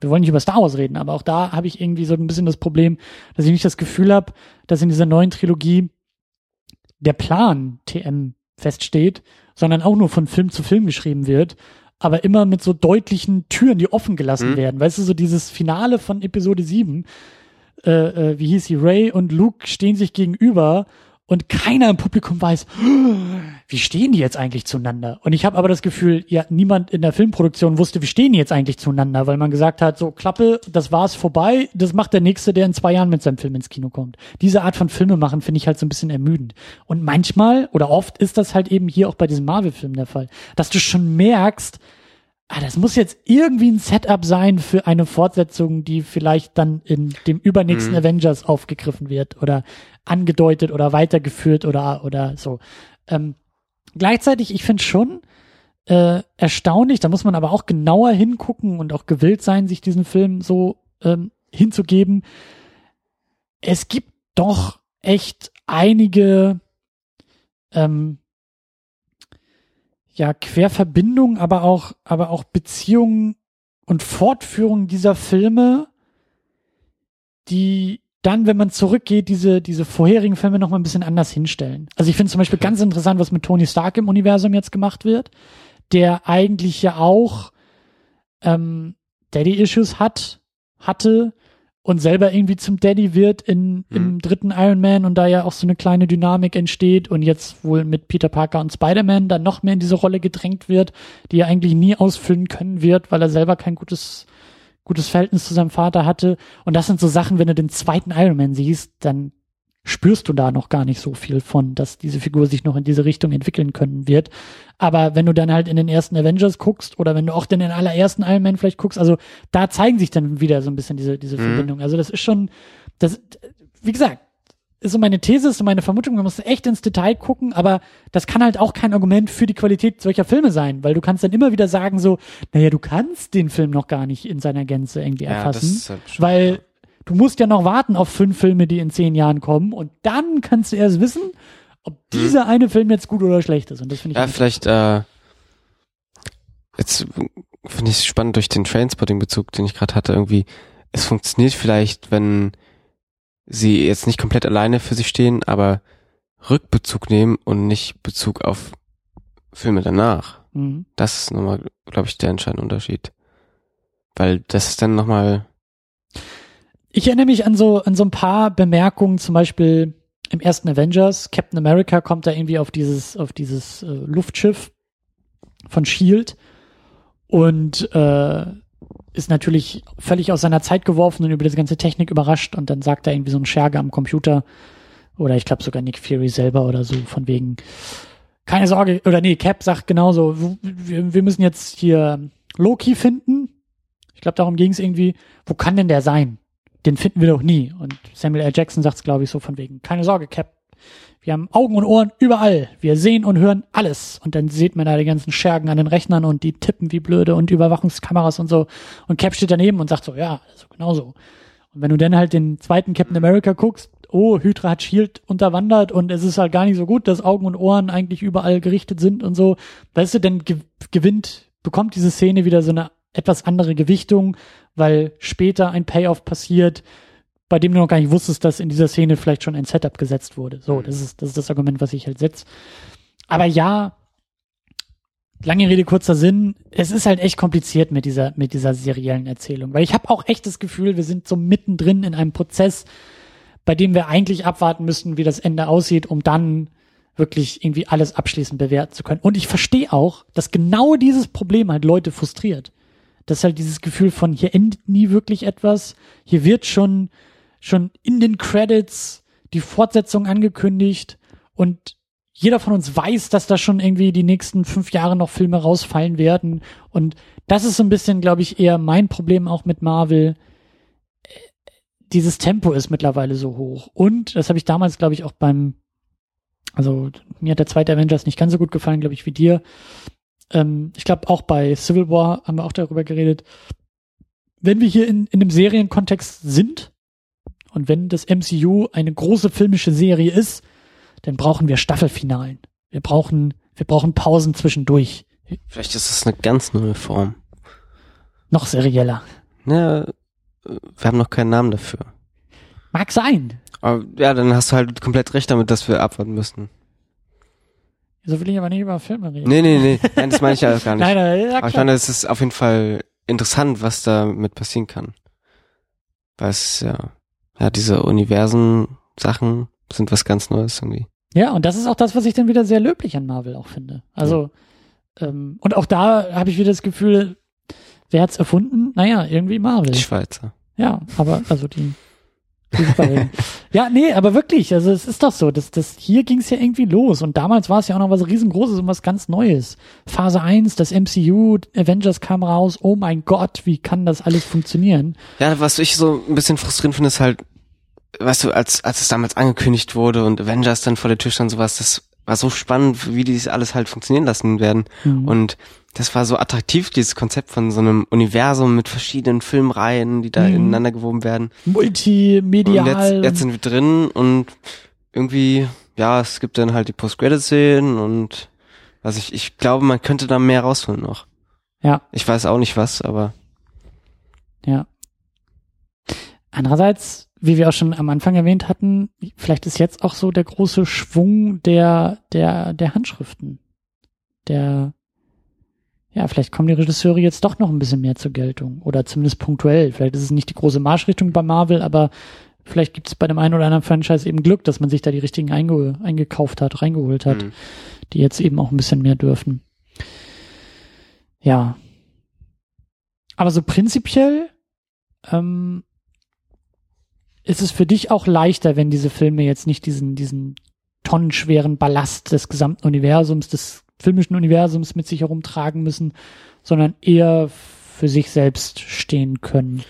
wir wollen nicht über Star Wars reden, aber auch da habe ich irgendwie so ein bisschen das Problem, dass ich nicht das Gefühl habe, dass in dieser neuen Trilogie der Plan TM feststeht, sondern auch nur von Film zu Film geschrieben wird, aber immer mit so deutlichen Türen, die offen gelassen mhm. werden. Weißt du, so dieses Finale von Episode 7, äh, äh, wie hieß sie, Ray und Luke stehen sich gegenüber und keiner im Publikum weiß, wie stehen die jetzt eigentlich zueinander? Und ich habe aber das Gefühl, ja, niemand in der Filmproduktion wusste, wie stehen die jetzt eigentlich zueinander, weil man gesagt hat, so Klappe, das war's vorbei, das macht der Nächste, der in zwei Jahren mit seinem Film ins Kino kommt. Diese Art von Filme machen finde ich halt so ein bisschen ermüdend. Und manchmal oder oft ist das halt eben hier auch bei diesem Marvel-Film der Fall, dass du schon merkst, ah, das muss jetzt irgendwie ein Setup sein für eine Fortsetzung, die vielleicht dann in dem übernächsten mhm. Avengers aufgegriffen wird oder angedeutet oder weitergeführt oder, oder so. Ähm, gleichzeitig, ich finde schon äh, erstaunlich, da muss man aber auch genauer hingucken und auch gewillt sein, sich diesen Film so ähm, hinzugeben. Es gibt doch echt einige ähm, ja, Querverbindungen, aber auch, aber auch Beziehungen und Fortführungen dieser Filme, die dann, wenn man zurückgeht, diese, diese vorherigen Filme noch mal ein bisschen anders hinstellen. Also ich finde zum Beispiel ganz interessant, was mit Tony Stark im Universum jetzt gemacht wird, der eigentlich ja auch ähm, Daddy-Issues hat, hatte und selber irgendwie zum Daddy wird in, mhm. im dritten Iron Man und da ja auch so eine kleine Dynamik entsteht und jetzt wohl mit Peter Parker und Spider-Man dann noch mehr in diese Rolle gedrängt wird, die er eigentlich nie ausfüllen können wird, weil er selber kein gutes gutes Verhältnis zu seinem Vater hatte. Und das sind so Sachen, wenn du den zweiten Iron Man siehst, dann spürst du da noch gar nicht so viel von, dass diese Figur sich noch in diese Richtung entwickeln können wird. Aber wenn du dann halt in den ersten Avengers guckst oder wenn du auch in den allerersten Iron Man vielleicht guckst, also da zeigen sich dann wieder so ein bisschen diese, diese mhm. Verbindungen. Also das ist schon, das, wie gesagt, ist so meine These, ist so meine Vermutung, man muss echt ins Detail gucken, aber das kann halt auch kein Argument für die Qualität solcher Filme sein, weil du kannst dann immer wieder sagen so, naja, du kannst den Film noch gar nicht in seiner Gänze irgendwie Ja, erfassen, ist halt weil. Du musst ja noch warten auf fünf Filme, die in zehn Jahren kommen und dann kannst du erst wissen, ob dieser eine Film jetzt gut oder schlecht ist und das finde ich Ja, vielleicht, äh, jetzt finde ich es spannend durch den Trainspotting-Bezug, den ich gerade hatte, irgendwie, es funktioniert vielleicht, wenn sie jetzt nicht komplett alleine für sich stehen, aber Rückbezug nehmen und nicht Bezug auf Filme danach. Mhm. Das ist nochmal, glaube ich, der entscheidende Unterschied. Weil das ist dann nochmal, Ich erinnere mich an so, an so ein paar Bemerkungen, zum Beispiel im ersten Avengers, Captain America kommt da irgendwie auf dieses, auf dieses äh, Luftschiff von Shield und äh, ist natürlich völlig aus seiner Zeit geworfen und über diese ganze Technik überrascht und dann sagt er irgendwie so ein Scherge am Computer oder ich glaube sogar Nick Fury selber oder so von wegen keine Sorge oder nee Cap sagt genauso wir, wir müssen jetzt hier Loki finden. Ich glaube darum ging es irgendwie. Wo kann denn der sein den finden wir doch nie. Und Samuel L. Jackson sagt es, glaube ich, so von wegen, keine Sorge, Cap. Wir haben Augen und Ohren überall. Wir sehen und hören alles. Und dann sieht man da die ganzen Schergen an den Rechnern und die tippen wie blöde und Überwachungskameras und so. Und Cap steht daneben und sagt so, ja, also genau so. Und wenn du dann halt den zweiten Captain America guckst, oh, Hydra hat Shield unterwandert und es ist halt gar nicht so gut, dass Augen und Ohren eigentlich überall gerichtet sind und so. Weißt du, dann ge gewinnt, bekommt diese Szene wieder so eine etwas andere Gewichtung, weil später ein Payoff passiert, bei dem du noch gar nicht wusstest, dass in dieser Szene vielleicht schon ein Setup gesetzt wurde. So, das ist, das ist das Argument, was ich halt setze. Aber ja, lange Rede, kurzer Sinn, es ist halt echt kompliziert mit dieser, mit dieser seriellen Erzählung, weil ich habe auch echt das Gefühl, wir sind so mittendrin in einem Prozess, bei dem wir eigentlich abwarten müssten, wie das Ende aussieht, um dann wirklich irgendwie alles abschließend bewerten zu können. Und ich verstehe auch, dass genau dieses Problem halt Leute frustriert. Das ist halt dieses Gefühl von, hier endet nie wirklich etwas, hier wird schon, schon in den Credits die Fortsetzung angekündigt und jeder von uns weiß, dass da schon irgendwie die nächsten fünf Jahre noch Filme rausfallen werden. Und das ist so ein bisschen, glaube ich, eher mein Problem auch mit Marvel. Dieses Tempo ist mittlerweile so hoch. Und das habe ich damals, glaube ich, auch beim, also mir hat der zweite Avengers nicht ganz so gut gefallen, glaube ich, wie dir. Ähm, ich glaube, auch bei Civil War haben wir auch darüber geredet. Wenn wir hier in, in einem Serienkontext sind und wenn das MCU eine große filmische Serie ist, dann brauchen wir Staffelfinalen. Wir brauchen, wir brauchen Pausen zwischendurch. vielleicht ist es eine ganz neue Form. Noch serieller. Ne, wir haben noch keinen Namen dafür. Mag sein. Aber ja, dann hast du halt komplett recht damit, dass wir abwarten müssten. So will ich aber nicht über Filme reden. Nee, nee, nee. Nein, das meine ich ja [LAUGHS] gar nicht. Nein, nein, ja, Aber ich meine, es ist auf jeden Fall interessant, was damit passieren kann. Weil es ja, ja, diese Universen-Sachen sind was ganz Neues irgendwie. Ja, und das ist auch das, was ich dann wieder sehr löblich an Marvel auch finde. Also, ähm, und auch da habe ich wieder das Gefühl, wer hat's erfunden? Naja, irgendwie Marvel. Die Schweizer. Ja, aber, also die. [LAUGHS] ja, nee, aber wirklich, also es ist doch so, das, das, hier ging's ja irgendwie los und damals war es ja auch noch was riesengroßes und was ganz Neues. Phase 1, das MCU, Avengers kam raus, oh mein Gott, wie kann das alles funktionieren? Ja, was ich so ein bisschen frustrierend finde, ist halt, weißt du, als, als es damals angekündigt wurde und Avengers dann vor der Tür stand, sowas, das war so spannend, wie die das alles halt funktionieren lassen werden. Mhm. Und das war so attraktiv, dieses Konzept von so einem Universum mit verschiedenen Filmreihen, die da Mhm. ineinander gewoben werden. Multimedial. Und jetzt, jetzt sind wir drin und irgendwie, ja, es gibt dann halt die Post-Credit-Szenen und also ich, ich glaube, man könnte da mehr rausholen noch. ja, Ich weiß auch nicht was, aber ja. Andererseits, wie wir auch schon am Anfang erwähnt hatten, vielleicht ist jetzt auch so der große Schwung der, der, der Handschriften. Der, ja, vielleicht kommen die Regisseure jetzt doch noch ein bisschen mehr zur Geltung. Oder zumindest punktuell. Vielleicht ist es nicht die große Marschrichtung bei Marvel, aber vielleicht gibt es bei dem einen oder anderen Franchise eben Glück, dass man sich da die richtigen einge eingekauft hat, reingeholt hat, hm. die jetzt eben auch ein bisschen mehr dürfen. Ja. Aber so prinzipiell ähm, ist es für dich auch leichter, wenn diese Filme jetzt nicht diesen, diesen tonnenschweren Ballast des gesamten Universums, des filmischen Universums mit sich herumtragen müssen, sondern eher für sich selbst stehen können.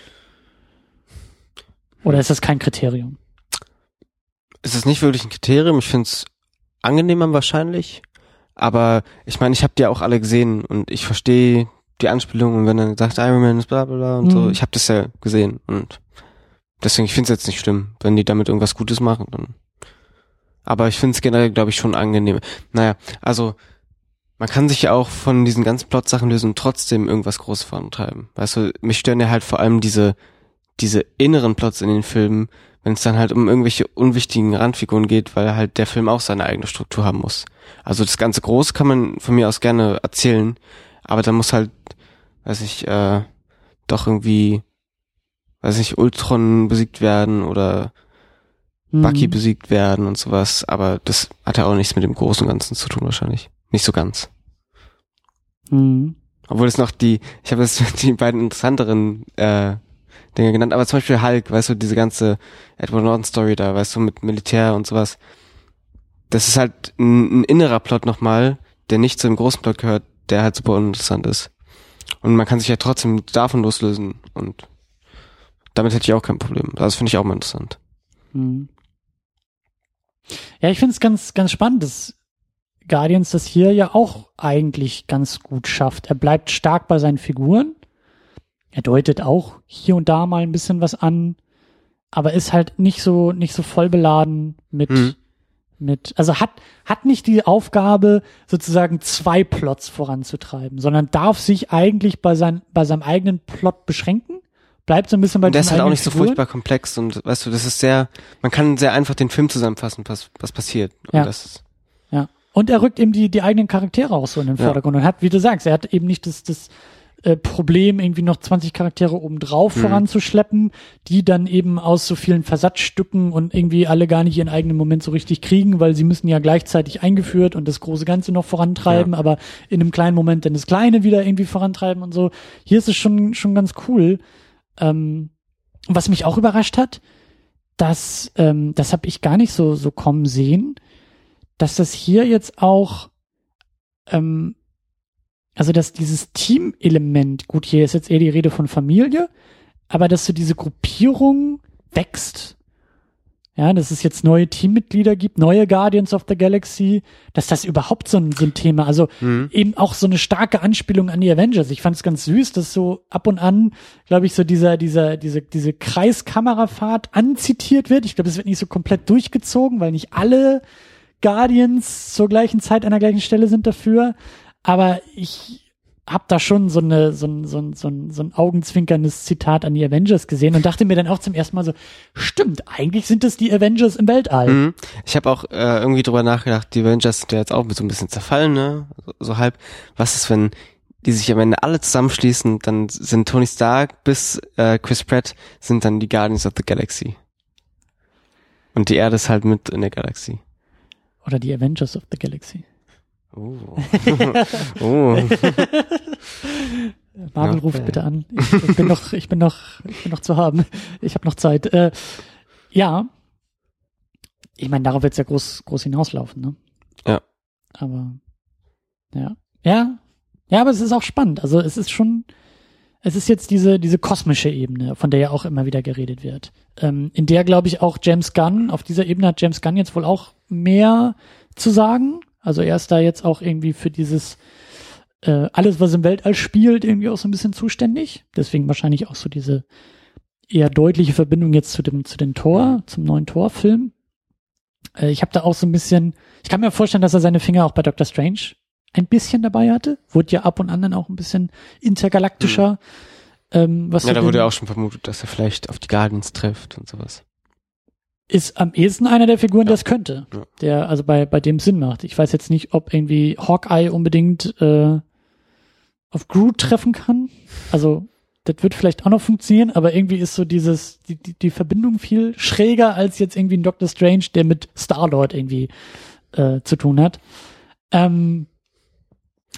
Oder ist das kein Kriterium? es ist nicht wirklich ein Kriterium. Ich finde es angenehmer wahrscheinlich. Aber ich meine, ich habe die auch alle gesehen und ich verstehe die Anspielung und wenn er sagt Iron Man ist bla bla bla und mhm. so, ich habe das ja gesehen und deswegen, ich finde es jetzt nicht schlimm, wenn die damit irgendwas Gutes machen, dann. Aber ich finde es generell, glaube ich, schon angenehm. Naja, also man kann sich ja auch von diesen ganzen Plot-Sachen lösen und trotzdem irgendwas Großes vorantreiben. Weißt du, mich stören ja halt vor allem diese, diese inneren Plots in den Filmen, wenn es dann halt um irgendwelche unwichtigen Randfiguren geht, weil halt der Film auch seine eigene Struktur haben muss. Also das ganze Groß kann man von mir aus gerne erzählen, aber dann muss halt, weiß ich, äh, doch irgendwie, weiß ich, Ultron besiegt werden oder mhm. Bucky besiegt werden und sowas, aber das hat ja auch nichts mit dem großen Ganzen zu tun wahrscheinlich. Nicht so ganz. Mhm. Obwohl es noch die, ich habe jetzt [LAUGHS] die beiden interessanteren äh, Dinge genannt, aber zum Beispiel Hulk, weißt du, diese ganze Edward Norton Story da, weißt du, mit Militär und sowas. Das ist halt ein, ein innerer Plot nochmal, der nicht zu dem großen Plot gehört, der halt super uninteressant ist. Und man kann sich ja trotzdem davon loslösen und damit hätte ich auch kein Problem. Das finde ich auch mal interessant. Hm. Ja, ich finde es ganz, ganz spannend, dass Guardians das hier ja auch eigentlich ganz gut schafft. Er bleibt stark bei seinen Figuren. Er deutet auch hier und da mal ein bisschen was an, aber ist halt nicht so, nicht so voll beladen mit, mhm mit, also hat, hat nicht die Aufgabe, sozusagen zwei Plots voranzutreiben, sondern darf sich eigentlich bei, sein, bei seinem eigenen Plot beschränken. Bleibt so ein bisschen bei Der ist halt auch nicht Figuren. so furchtbar komplex und weißt du, das ist sehr, man kann sehr einfach den Film zusammenfassen, was, was passiert. Und ja. Das ist. Und er rückt eben die, die eigenen Charaktere auch so in den Vordergrund ja. und hat, wie du sagst, er hat eben nicht das, das, äh, Problem, irgendwie noch 20 Charaktere obendrauf mhm. voranzuschleppen, die dann eben aus so vielen Versatzstücken und irgendwie alle gar nicht ihren eigenen Moment so richtig kriegen, weil sie müssen ja gleichzeitig eingeführt und das große Ganze noch vorantreiben, ja. aber in einem kleinen Moment dann das Kleine wieder irgendwie vorantreiben und so. Hier ist es schon, schon ganz cool. Ähm, was mich auch überrascht hat, dass, ähm, das habe ich gar nicht so, so kommen sehen, dass das hier jetzt auch ähm, also dass dieses Team-Element, gut, hier ist jetzt eher die Rede von Familie, aber dass so diese Gruppierung wächst. Ja, dass es jetzt neue Teammitglieder gibt, neue Guardians of the Galaxy, dass das überhaupt so ein, so ein Thema, also mhm. eben auch so eine starke Anspielung an die Avengers. Ich fand es ganz süß, dass so ab und an, glaube ich, so dieser, dieser, diese, diese Kreiskamerafahrt anzitiert wird. Ich glaube, es wird nicht so komplett durchgezogen, weil nicht alle Guardians zur gleichen Zeit an der gleichen Stelle sind dafür aber ich habe da schon so, eine, so, ein, so, ein, so, ein, so ein augenzwinkerndes Zitat an die Avengers gesehen und dachte mir dann auch zum ersten Mal so, stimmt, eigentlich sind das die Avengers im Weltall. Mhm. Ich habe auch äh, irgendwie drüber nachgedacht, die Avengers sind ja jetzt auch so ein bisschen zerfallen, ne? So, so halb. Was ist, wenn die sich am Ende alle zusammenschließen, dann sind Tony Stark bis äh, Chris Pratt sind dann die Guardians of the Galaxy. Und die Erde ist halt mit in der Galaxie. Oder die Avengers of the Galaxy. Oh. [LAUGHS] oh. Marvel ruft bitte an. Ich, ich, bin noch, ich bin noch, ich bin noch zu haben. Ich habe noch Zeit. Äh, ja. Ich meine, darauf wird's ja groß, groß hinauslaufen, ne? Ja. Aber ja. Ja. Ja, aber es ist auch spannend. Also es ist schon, es ist jetzt diese, diese kosmische Ebene, von der ja auch immer wieder geredet wird. Ähm, in der, glaube ich, auch James Gunn, auf dieser Ebene hat James Gunn jetzt wohl auch mehr zu sagen. Also er ist da jetzt auch irgendwie für dieses äh, alles, was im Weltall spielt, irgendwie auch so ein bisschen zuständig. Deswegen wahrscheinlich auch so diese eher deutliche Verbindung jetzt zu dem zu den Tor, zum neuen Torfilm. Äh, ich habe da auch so ein bisschen, ich kann mir vorstellen, dass er seine Finger auch bei Doctor Strange ein bisschen dabei hatte. Wurde ja ab und an dann auch ein bisschen intergalaktischer. Mhm. Ähm, was ja, da wurde ja auch schon vermutet, dass er vielleicht auf die Guardians trifft und sowas ist am ehesten einer der Figuren, ja. der es könnte. Ja. Der also bei, bei dem Sinn macht. Ich weiß jetzt nicht, ob irgendwie Hawkeye unbedingt äh, auf Groot treffen kann. Also, das wird vielleicht auch noch funktionieren, aber irgendwie ist so dieses, die, die, die Verbindung viel schräger als jetzt irgendwie ein Doctor Strange, der mit Star-Lord irgendwie äh, zu tun hat. Ähm,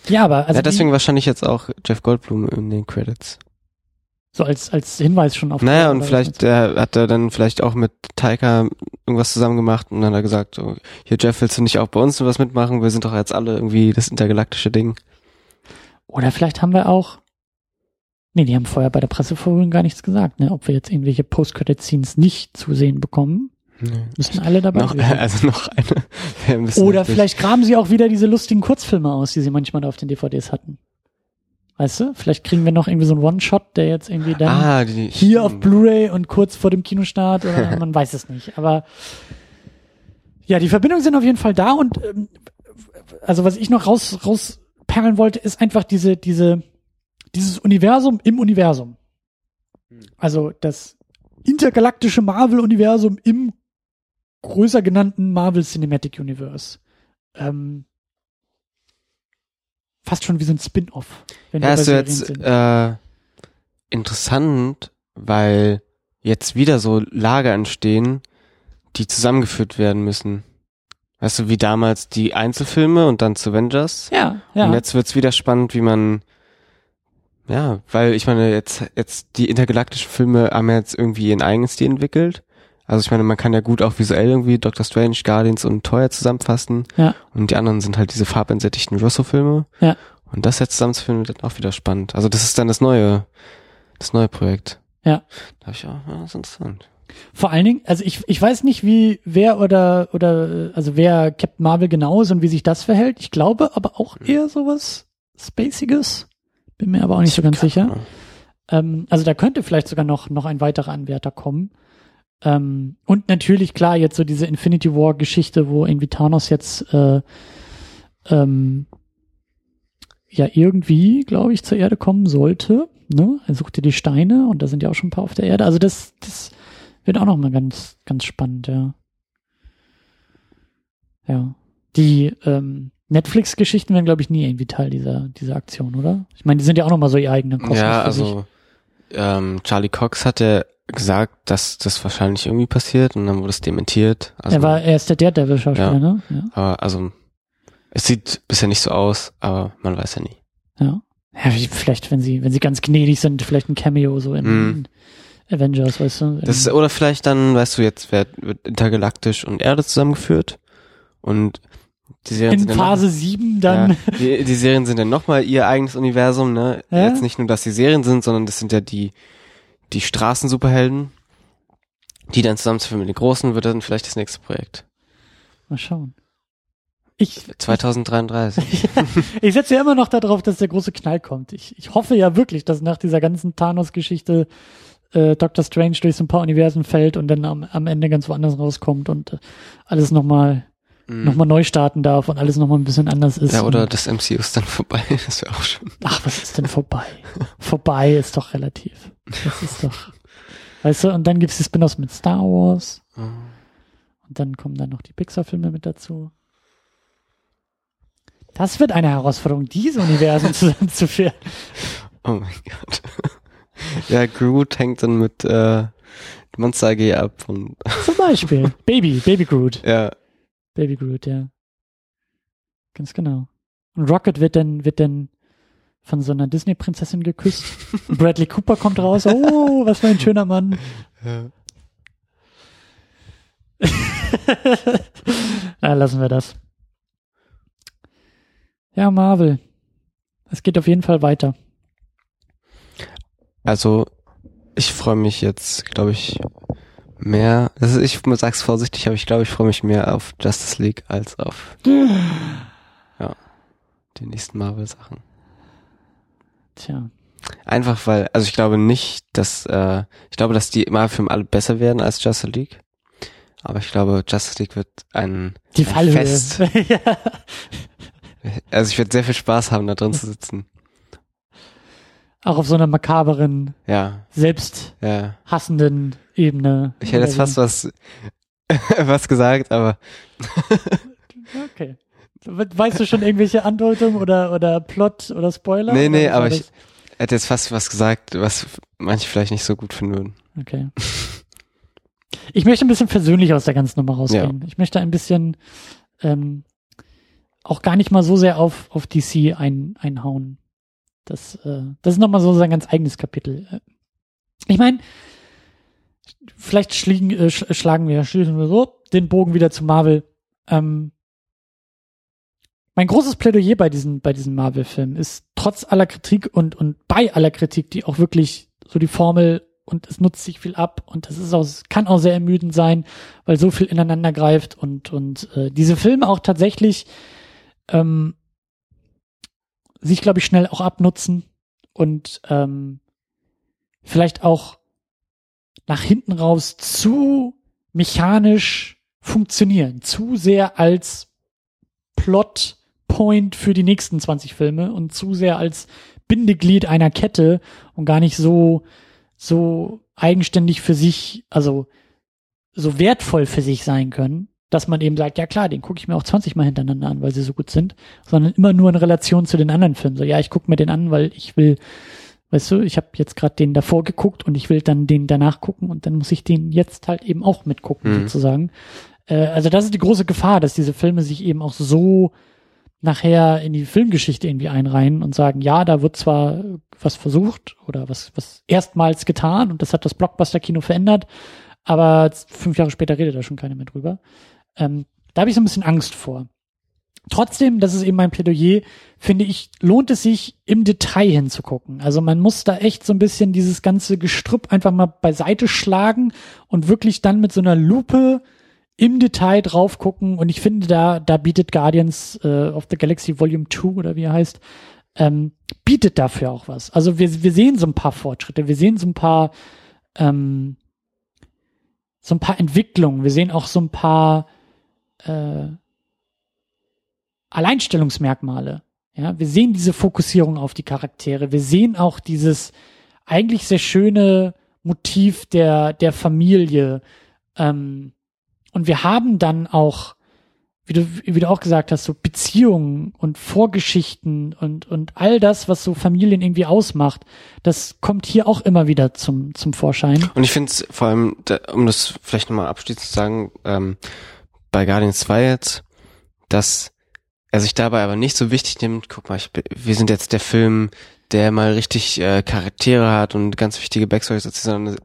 ja, aber also. Ja, deswegen die, wahrscheinlich jetzt auch Jeff Goldblum in den Credits. So als, als Hinweis schon auf. Naja, und vielleicht äh, hat er dann vielleicht auch mit Taika irgendwas zusammen gemacht und dann hat er gesagt, so, hier Jeff, willst du nicht auch bei uns was mitmachen? Wir sind doch jetzt alle irgendwie das intergalaktische Ding. Oder vielleicht haben wir auch, nee, die haben vorher bei der Pressevorführung gar nichts gesagt, ne, ob wir jetzt irgendwelche Post-Credit-Scenes nicht zu sehen bekommen. Müssen alle dabei Noch, [LAUGHS] sein. also noch eine. Oder vielleicht graben sie auch wieder diese lustigen Kurzfilme aus, die sie manchmal auf den DVDs hatten. Weißt du? Vielleicht kriegen wir noch irgendwie so einen One-Shot, der jetzt irgendwie dann Ah, die, hier auf Blu-ray und kurz vor dem Kinostart oder [LAUGHS] man weiß es nicht. Aber ja, die Verbindungen sind auf jeden Fall da und ähm, also was ich noch raus rausperlen wollte, ist einfach diese diese dieses Universum im Universum. Also das intergalaktische Marvel-Universum im größer genannten Marvel Cinematic Universe. Ähm, fast schon wie so ein Spin-off. Ja, ist Serien jetzt äh, interessant, weil jetzt wieder so Lager entstehen, die zusammengeführt werden müssen. Weißt du, wie damals die Einzelfilme und dann zu Avengers. ja, ja. Und jetzt wird's wieder spannend, wie man ja, weil ich meine, jetzt, jetzt die intergalaktischen Filme haben jetzt irgendwie ihren eigenen Stil entwickelt. Also ich meine, man kann ja gut auch visuell irgendwie Doctor Strange, Guardians und Toy zusammenfassen. Ja. Und die anderen sind halt diese farbentsättigten Russo-Filme. Ja. Und das jetzt zusammenzuführen wird dann auch wieder spannend. Also das ist dann das neue, das neue Projekt. Ja. Da ich auch, ja, das ist interessant. Vor allen Dingen, also ich, ich weiß nicht, wie wer oder oder also wer Captain Marvel genau ist und wie sich das verhält. Ich glaube aber auch eher sowas Spaciges. Bin mir aber auch nicht so ganz sicher. Ähm, also da könnte vielleicht sogar noch noch ein weiterer Anwärter kommen. Ähm, und natürlich klar jetzt so diese Infinity War Geschichte, wo irgendwie Thanos jetzt äh, ähm, ja irgendwie, glaube ich, zur Erde kommen sollte. Ne? Er suchte die Steine und da sind ja auch schon ein paar auf der Erde. Also das das wird auch noch mal ganz ganz spannend, ja. Ja. Die ähm, Netflix-Geschichten werden, glaube ich, nie irgendwie Teil dieser, dieser Aktion, oder? Ich meine, die sind ja auch nochmal so ihr eigener Kosmos. Ja, für sich. also ähm, Charlie Cox hatte gesagt, dass das wahrscheinlich irgendwie passiert und dann wurde es dementiert. Also, er war, er ist der Daredevil-Schauspieler, Ja. ne? Ja. aber, also es sieht bisher nicht so aus, aber man weiß ja nie. ja. Ja, vielleicht, wenn sie, wenn sie ganz gnädig sind, vielleicht ein Cameo so in, Mhm. in Avengers, weißt du? Das ist, oder vielleicht dann, weißt du, jetzt wird, wird intergalaktisch und Erde zusammengeführt und die Serien in Phase 7 dann. ja, die, die Serien sind dann nochmal ihr eigenes Universum, ne? Ja. Jetzt nicht nur, dass sie Serien sind, sondern das sind ja die, die Straßensuperhelden, die dann zusammenzuführen mit den Großen, wird dann vielleicht das nächste Projekt. Mal schauen. Ich, 2033. [LAUGHS] ich setze ja immer noch darauf, dass der große Knall kommt. Ich, ich hoffe ja wirklich, dass nach dieser ganzen Thanos-Geschichte äh, Doctor Strange durch so ein paar Universen fällt und dann am, am Ende ganz woanders rauskommt und äh, alles nochmal Mhm. noch mal neu starten darf und alles nochmal ein bisschen anders ist. Ja, oder das MCU ist dann vorbei. [LAUGHS] Das wäre auch schön. ach, was ist denn vorbei? [LAUGHS] vorbei ist doch relativ. Das ist doch. Weißt du, und dann gibt's die Spin-offs mit Star Wars und dann kommen dann noch die Pixar-Filme mit dazu. Das wird eine Herausforderung, diese Universen [LAUGHS] zusammenzuführen. Oh mein Gott. [LAUGHS] Ja, Groot hängt dann mit äh, Monster AG ab und [LAUGHS] Zum Beispiel. Baby, Baby Groot. ja, Baby Groot, ja. Ganz genau. Und Rocket wird dann, wird dann von so einer Disney-Prinzessin geküsst. Bradley Cooper kommt raus. Oh, was für ein schöner Mann. ja. [LAUGHS] Na, lassen wir das. Ja, Marvel. Es geht auf jeden Fall weiter. Also, ich freue mich jetzt, glaube ich, mehr. Also ich sag's vorsichtig, aber ich glaube, ich freue mich mehr auf Justice League als auf [GASPS] ja, die nächsten Marvel-Sachen. Tja. Einfach weil, also ich glaube nicht, dass, äh, ich glaube, dass die Marvel-Filme alle besser werden als Justice League. Aber ich glaube, Justice League wird ein, Die ein Fallhöhe. Fest. ja. [LAUGHS] Also ich werde sehr viel Spaß haben, da drin zu sitzen. Auch auf so einer makaberen, Ja, selbsthassenden ja. Ebene. Ich hätte jetzt fast was, [LAUGHS] was gesagt, aber? Okay. Weißt du schon irgendwelche Andeutungen oder, oder Plot oder Spoiler? Nee, nee, aber ich hätte jetzt fast was gesagt, was manche vielleicht nicht so gut finden würden. Okay. Ich möchte ein bisschen versöhnlich aus der ganzen Nummer rausgehen. Ich möchte ein bisschen ähm, auch gar nicht mal so sehr auf, auf DC ein, einhauen. Das, äh, das ist nochmal so sein ganz eigenes Kapitel. Äh, Ich meine, vielleicht schliegen, äh, sch schlagen wir, schließen wir so den Bogen wieder zu Marvel. Ähm, mein großes Plädoyer bei diesen, bei diesen Marvel-Filmen ist trotz aller Kritik und, und bei aller Kritik, die auch wirklich so die Formel und es nutzt sich viel ab und es ist auch, kann auch sehr ermüdend sein, weil so viel ineinander greift und, und äh, diese Filme auch tatsächlich ähm, sich, glaube ich, schnell auch abnutzen und ähm, vielleicht auch nach hinten raus zu mechanisch funktionieren, zu sehr als Plotpoint für die nächsten 20 Filme und zu sehr als Bindeglied einer Kette und gar nicht so so eigenständig für sich, also so wertvoll für sich sein können, dass man eben sagt, ja klar, den gucke ich mir auch 20 Mal hintereinander an, weil sie so gut sind, sondern immer nur in Relation zu den anderen Filmen. So, ja, ich gucke mir den an, weil ich will, weißt du, ich habe jetzt gerade den davor geguckt und ich will dann den danach gucken und dann muss ich den jetzt halt eben auch mitgucken, mhm. sozusagen. Äh, also das ist die große Gefahr, dass diese Filme sich eben auch so nachher in die Filmgeschichte irgendwie einreihen und sagen, ja, da wird zwar was versucht oder was, was erstmals getan und das hat das Blockbuster-Kino verändert, aber fünf Jahre später redet da schon keiner mehr drüber. Ähm, da habe ich so ein bisschen Angst vor. Trotzdem, das ist eben mein Plädoyer, finde ich, lohnt es sich im Detail hinzugucken. Also man muss da echt so ein bisschen dieses ganze Gestrüpp einfach mal beiseite schlagen und wirklich dann mit so einer Lupe im Detail drauf gucken. Und ich finde, da, da bietet Guardians äh, of the Galaxy Volume 2 oder wie er heißt, ähm, bietet dafür auch was. Also wir, wir sehen so ein paar Fortschritte, wir sehen so ein paar, ähm, so ein paar Entwicklungen, wir sehen auch so ein paar äh, Alleinstellungsmerkmale. Ja, wir sehen diese Fokussierung auf die Charaktere, wir sehen auch dieses eigentlich sehr schöne Motiv der, der Familie, ähm, und wir haben dann auch, wie du, wie du auch gesagt hast, so Beziehungen und Vorgeschichten und, und all das, was so Familien irgendwie ausmacht, das kommt hier auch immer wieder zum, zum Vorschein. Und ich finde es vor allem, um das vielleicht nochmal abschließend zu sagen, ähm, bei Guardians 2 jetzt, dass er sich dabei aber nicht so wichtig nimmt, guck mal, ich, wir sind jetzt der Film, der mal richtig äh, Charaktere hat und ganz wichtige Backstories, sondern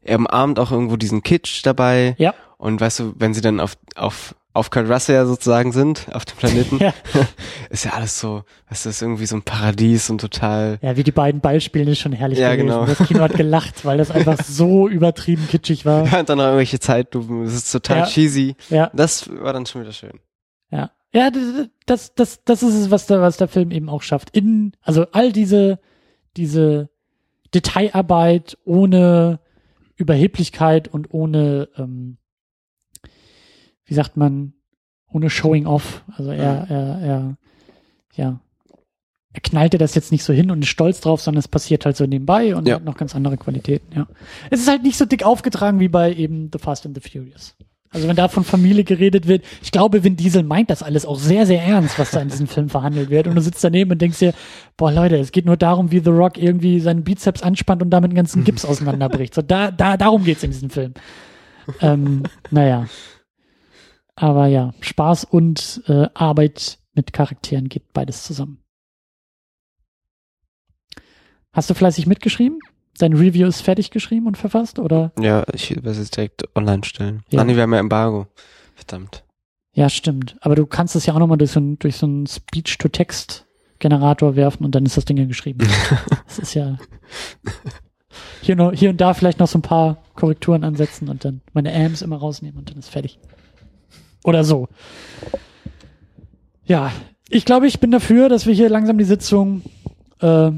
er umarmt auch irgendwo diesen Kitsch dabei. Ja. Und weißt du, wenn sie dann auf, auf, auf Kurt Russell ja sozusagen sind, auf dem Planeten, [LAUGHS] ja. [LAUGHS] ist ja alles so, weißt du, ist irgendwie so ein Paradies und total. Ja, wie die beiden Beispiele ist schon herrlich ja, gewesen. Genau. Das Kino hat gelacht, weil das einfach so übertrieben kitschig war. Ja, [LAUGHS] und dann noch irgendwelche Zeitlupen, das ist total ja. cheesy. Ja. Das war dann schon wieder schön. Ja. Ja, das, das, das ist es, was der, was der Film eben auch schafft. In, also all diese, diese Detailarbeit ohne Überheblichkeit und ohne, ähm, wie sagt man, ohne Showing off. Also er, er, er, ja, er knallte das jetzt nicht so hin und ist stolz drauf, sondern es passiert halt so nebenbei und ja. hat noch ganz andere Qualitäten, ja. Es ist halt nicht so dick aufgetragen wie bei eben The Fast and the Furious. Also wenn da von Familie geredet wird, ich glaube, Vin Diesel meint das alles auch sehr, sehr ernst, was da in diesem Film verhandelt wird. Und du sitzt daneben und denkst dir, boah Leute, es geht nur darum, wie The Rock irgendwie seinen Bizeps anspannt und damit den ganzen Gips [LAUGHS] auseinanderbricht. So da, da, darum geht's in diesem Film. Ähm, naja. Aber ja, Spaß und äh, Arbeit mit Charakteren geht beides zusammen. Hast du fleißig mitgeschrieben? Dein Review ist fertig geschrieben und verfasst, oder? Ja, ich werde es direkt online stellen. Ja. Ah, nee, wir haben ja Embargo. Verdammt. Ja, stimmt. Aber du kannst es ja auch nochmal durch so ein, durch so einen Speech-to-Text-Generator werfen und dann ist das Ding ja geschrieben. [LAUGHS] das ist ja hier, noch, hier und da vielleicht noch so ein paar Korrekturen ansetzen und dann meine Ams immer rausnehmen und dann ist fertig. Oder so. Ja, ich glaube, ich bin dafür, dass wir hier langsam die Sitzung äh,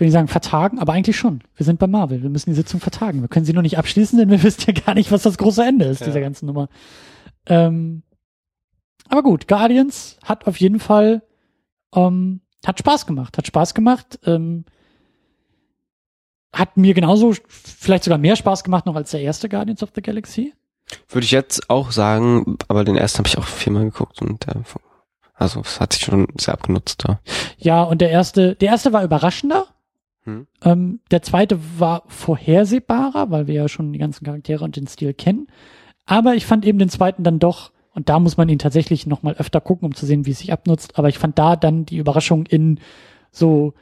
ich will nicht sagen vertagen, aber eigentlich schon. Wir sind bei Marvel. Wir müssen die Sitzung vertagen. Wir können sie nur nicht abschließen, denn wir [LAUGHS] wissen ja gar nicht, was das große Ende ist, ja. dieser ganzen Nummer. Ähm, aber gut, Guardians hat auf jeden Fall, ähm, hat Spaß gemacht, hat Spaß gemacht, ähm, hat mir genauso, vielleicht sogar mehr Spaß gemacht noch als der erste Guardians of the Galaxy. Würde ich jetzt auch sagen, aber den ersten habe ich auch viermal geguckt und der, also es hat sich schon sehr abgenutzt da. Ja, und der erste, der erste war überraschender, hm. Ähm, der zweite war vorhersehbarer, weil wir ja schon die ganzen Charaktere und den Stil kennen. Aber ich fand eben den zweiten dann doch, und da muss man ihn tatsächlich nochmal öfter gucken, um zu sehen, wie es sich abnutzt. Aber ich fand da dann die Überraschung in so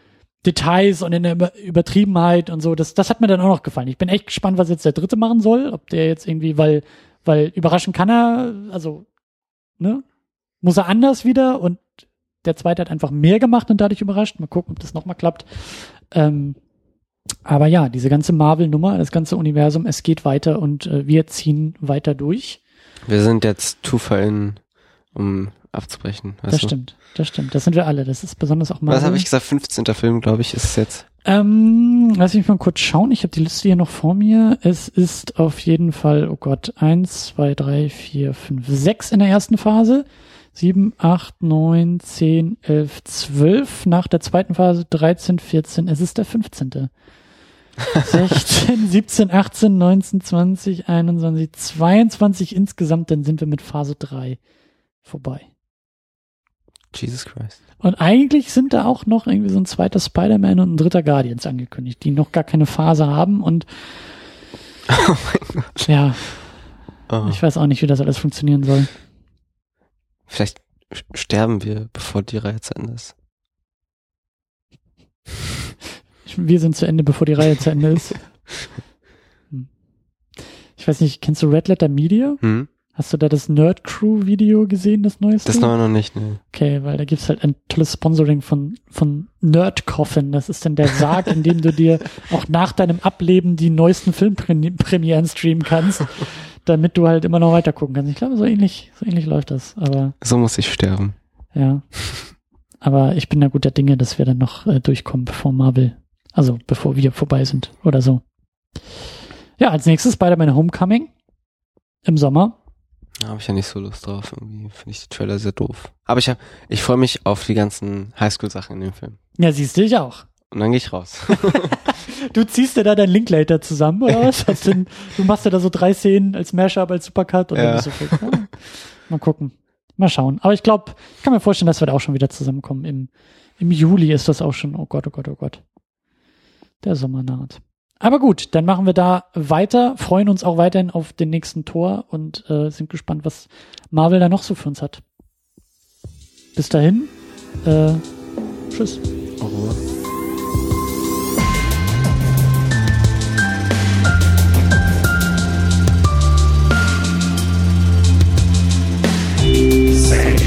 Details und in der Übertriebenheit und so, das, das hat mir dann auch noch gefallen. Ich bin echt gespannt, was jetzt der dritte machen soll, ob der jetzt irgendwie, weil, weil überraschen kann er, also, ne, muss er anders wieder und der zweite hat einfach mehr gemacht und dadurch überrascht. Mal gucken, ob das nochmal klappt. Ähm, Aber ja, diese ganze Marvel-Nummer, das ganze Universum, es geht weiter und äh, wir ziehen weiter durch. Wir sind jetzt TuferInnen, um abzubrechen. Das du? stimmt, das stimmt. Das sind wir alle. Das ist besonders auch Marvel. Was habe ich gesagt? 15. Film, glaube ich, ist es jetzt. Ähm, lass mich mal kurz schauen. Ich habe die Liste hier noch vor mir. Es ist auf jeden Fall, oh Gott, eins, zwei, drei, vier, fünf, sechs in der ersten Phase. Sieben, acht, neun, zehn, elf, zwölf. Nach der zweiten Phase 13, 14. Es ist der 15. 16, 17, 18, 19, 20, 21, 22 insgesamt. Dann sind wir mit Phase 3 vorbei. Jesus Christ. Und eigentlich sind da auch noch irgendwie so ein zweiter Spider-Man und ein dritter Guardians angekündigt, die noch gar keine Phase haben und [LAUGHS] Oh mein Gott. ja, Oh. ich weiß auch nicht, wie das alles funktionieren soll. Vielleicht sterben wir, bevor die Reihe zu Ende ist. Wir sind zu Ende, bevor die Reihe zu Ende ist. [LAUGHS] Hm. Ich weiß nicht, kennst du Red Letter Media? Hm? Hast du da das Nerd Crew Video gesehen, das neueste? Das noch noch nicht, ne. Okay, weil da gibt's halt ein tolles Sponsoring von, von Nerd Coffin. Das ist dann der Sarg, in dem du dir auch nach deinem Ableben die neuesten Filmpremieren streamen kannst, [LAUGHS] damit du halt immer noch weiter gucken kannst. Ich glaube, so ähnlich, so ähnlich läuft das. Aber So muss ich sterben. ja. Aber ich bin da guter Dinge, dass wir dann noch äh, durchkommen, bevor Marvel, also bevor wir vorbei sind oder so. Ja, als nächstes Spider-Man Homecoming im Sommer. Da habe ich ja nicht so Lust drauf. Irgendwie finde ich die Trailer sehr doof. Aber ich hab, ich freue mich auf die ganzen Highschool-Sachen in dem Film. Ja, siehst du, ich auch. Und dann gehe ich raus. [LAUGHS] [LAUGHS] Du ziehst dir da dein Linklater zusammen, oder was? Hast du, du machst dir da so drei Szenen als Mashup, als Supercut und Ja. dann bist du fit. Ja. Mal gucken. Mal schauen. Aber ich glaube, ich kann mir vorstellen, dass wir da auch schon wieder zusammenkommen. Im, Im Juli ist das auch schon. Oh Gott, oh Gott, oh Gott. Der Sommer naht. Aber gut, dann machen wir da weiter, freuen uns auch weiterhin auf den nächsten Tor und äh, sind gespannt, was Marvel da noch so für uns hat. Bis dahin, äh, tschüss. Au Same.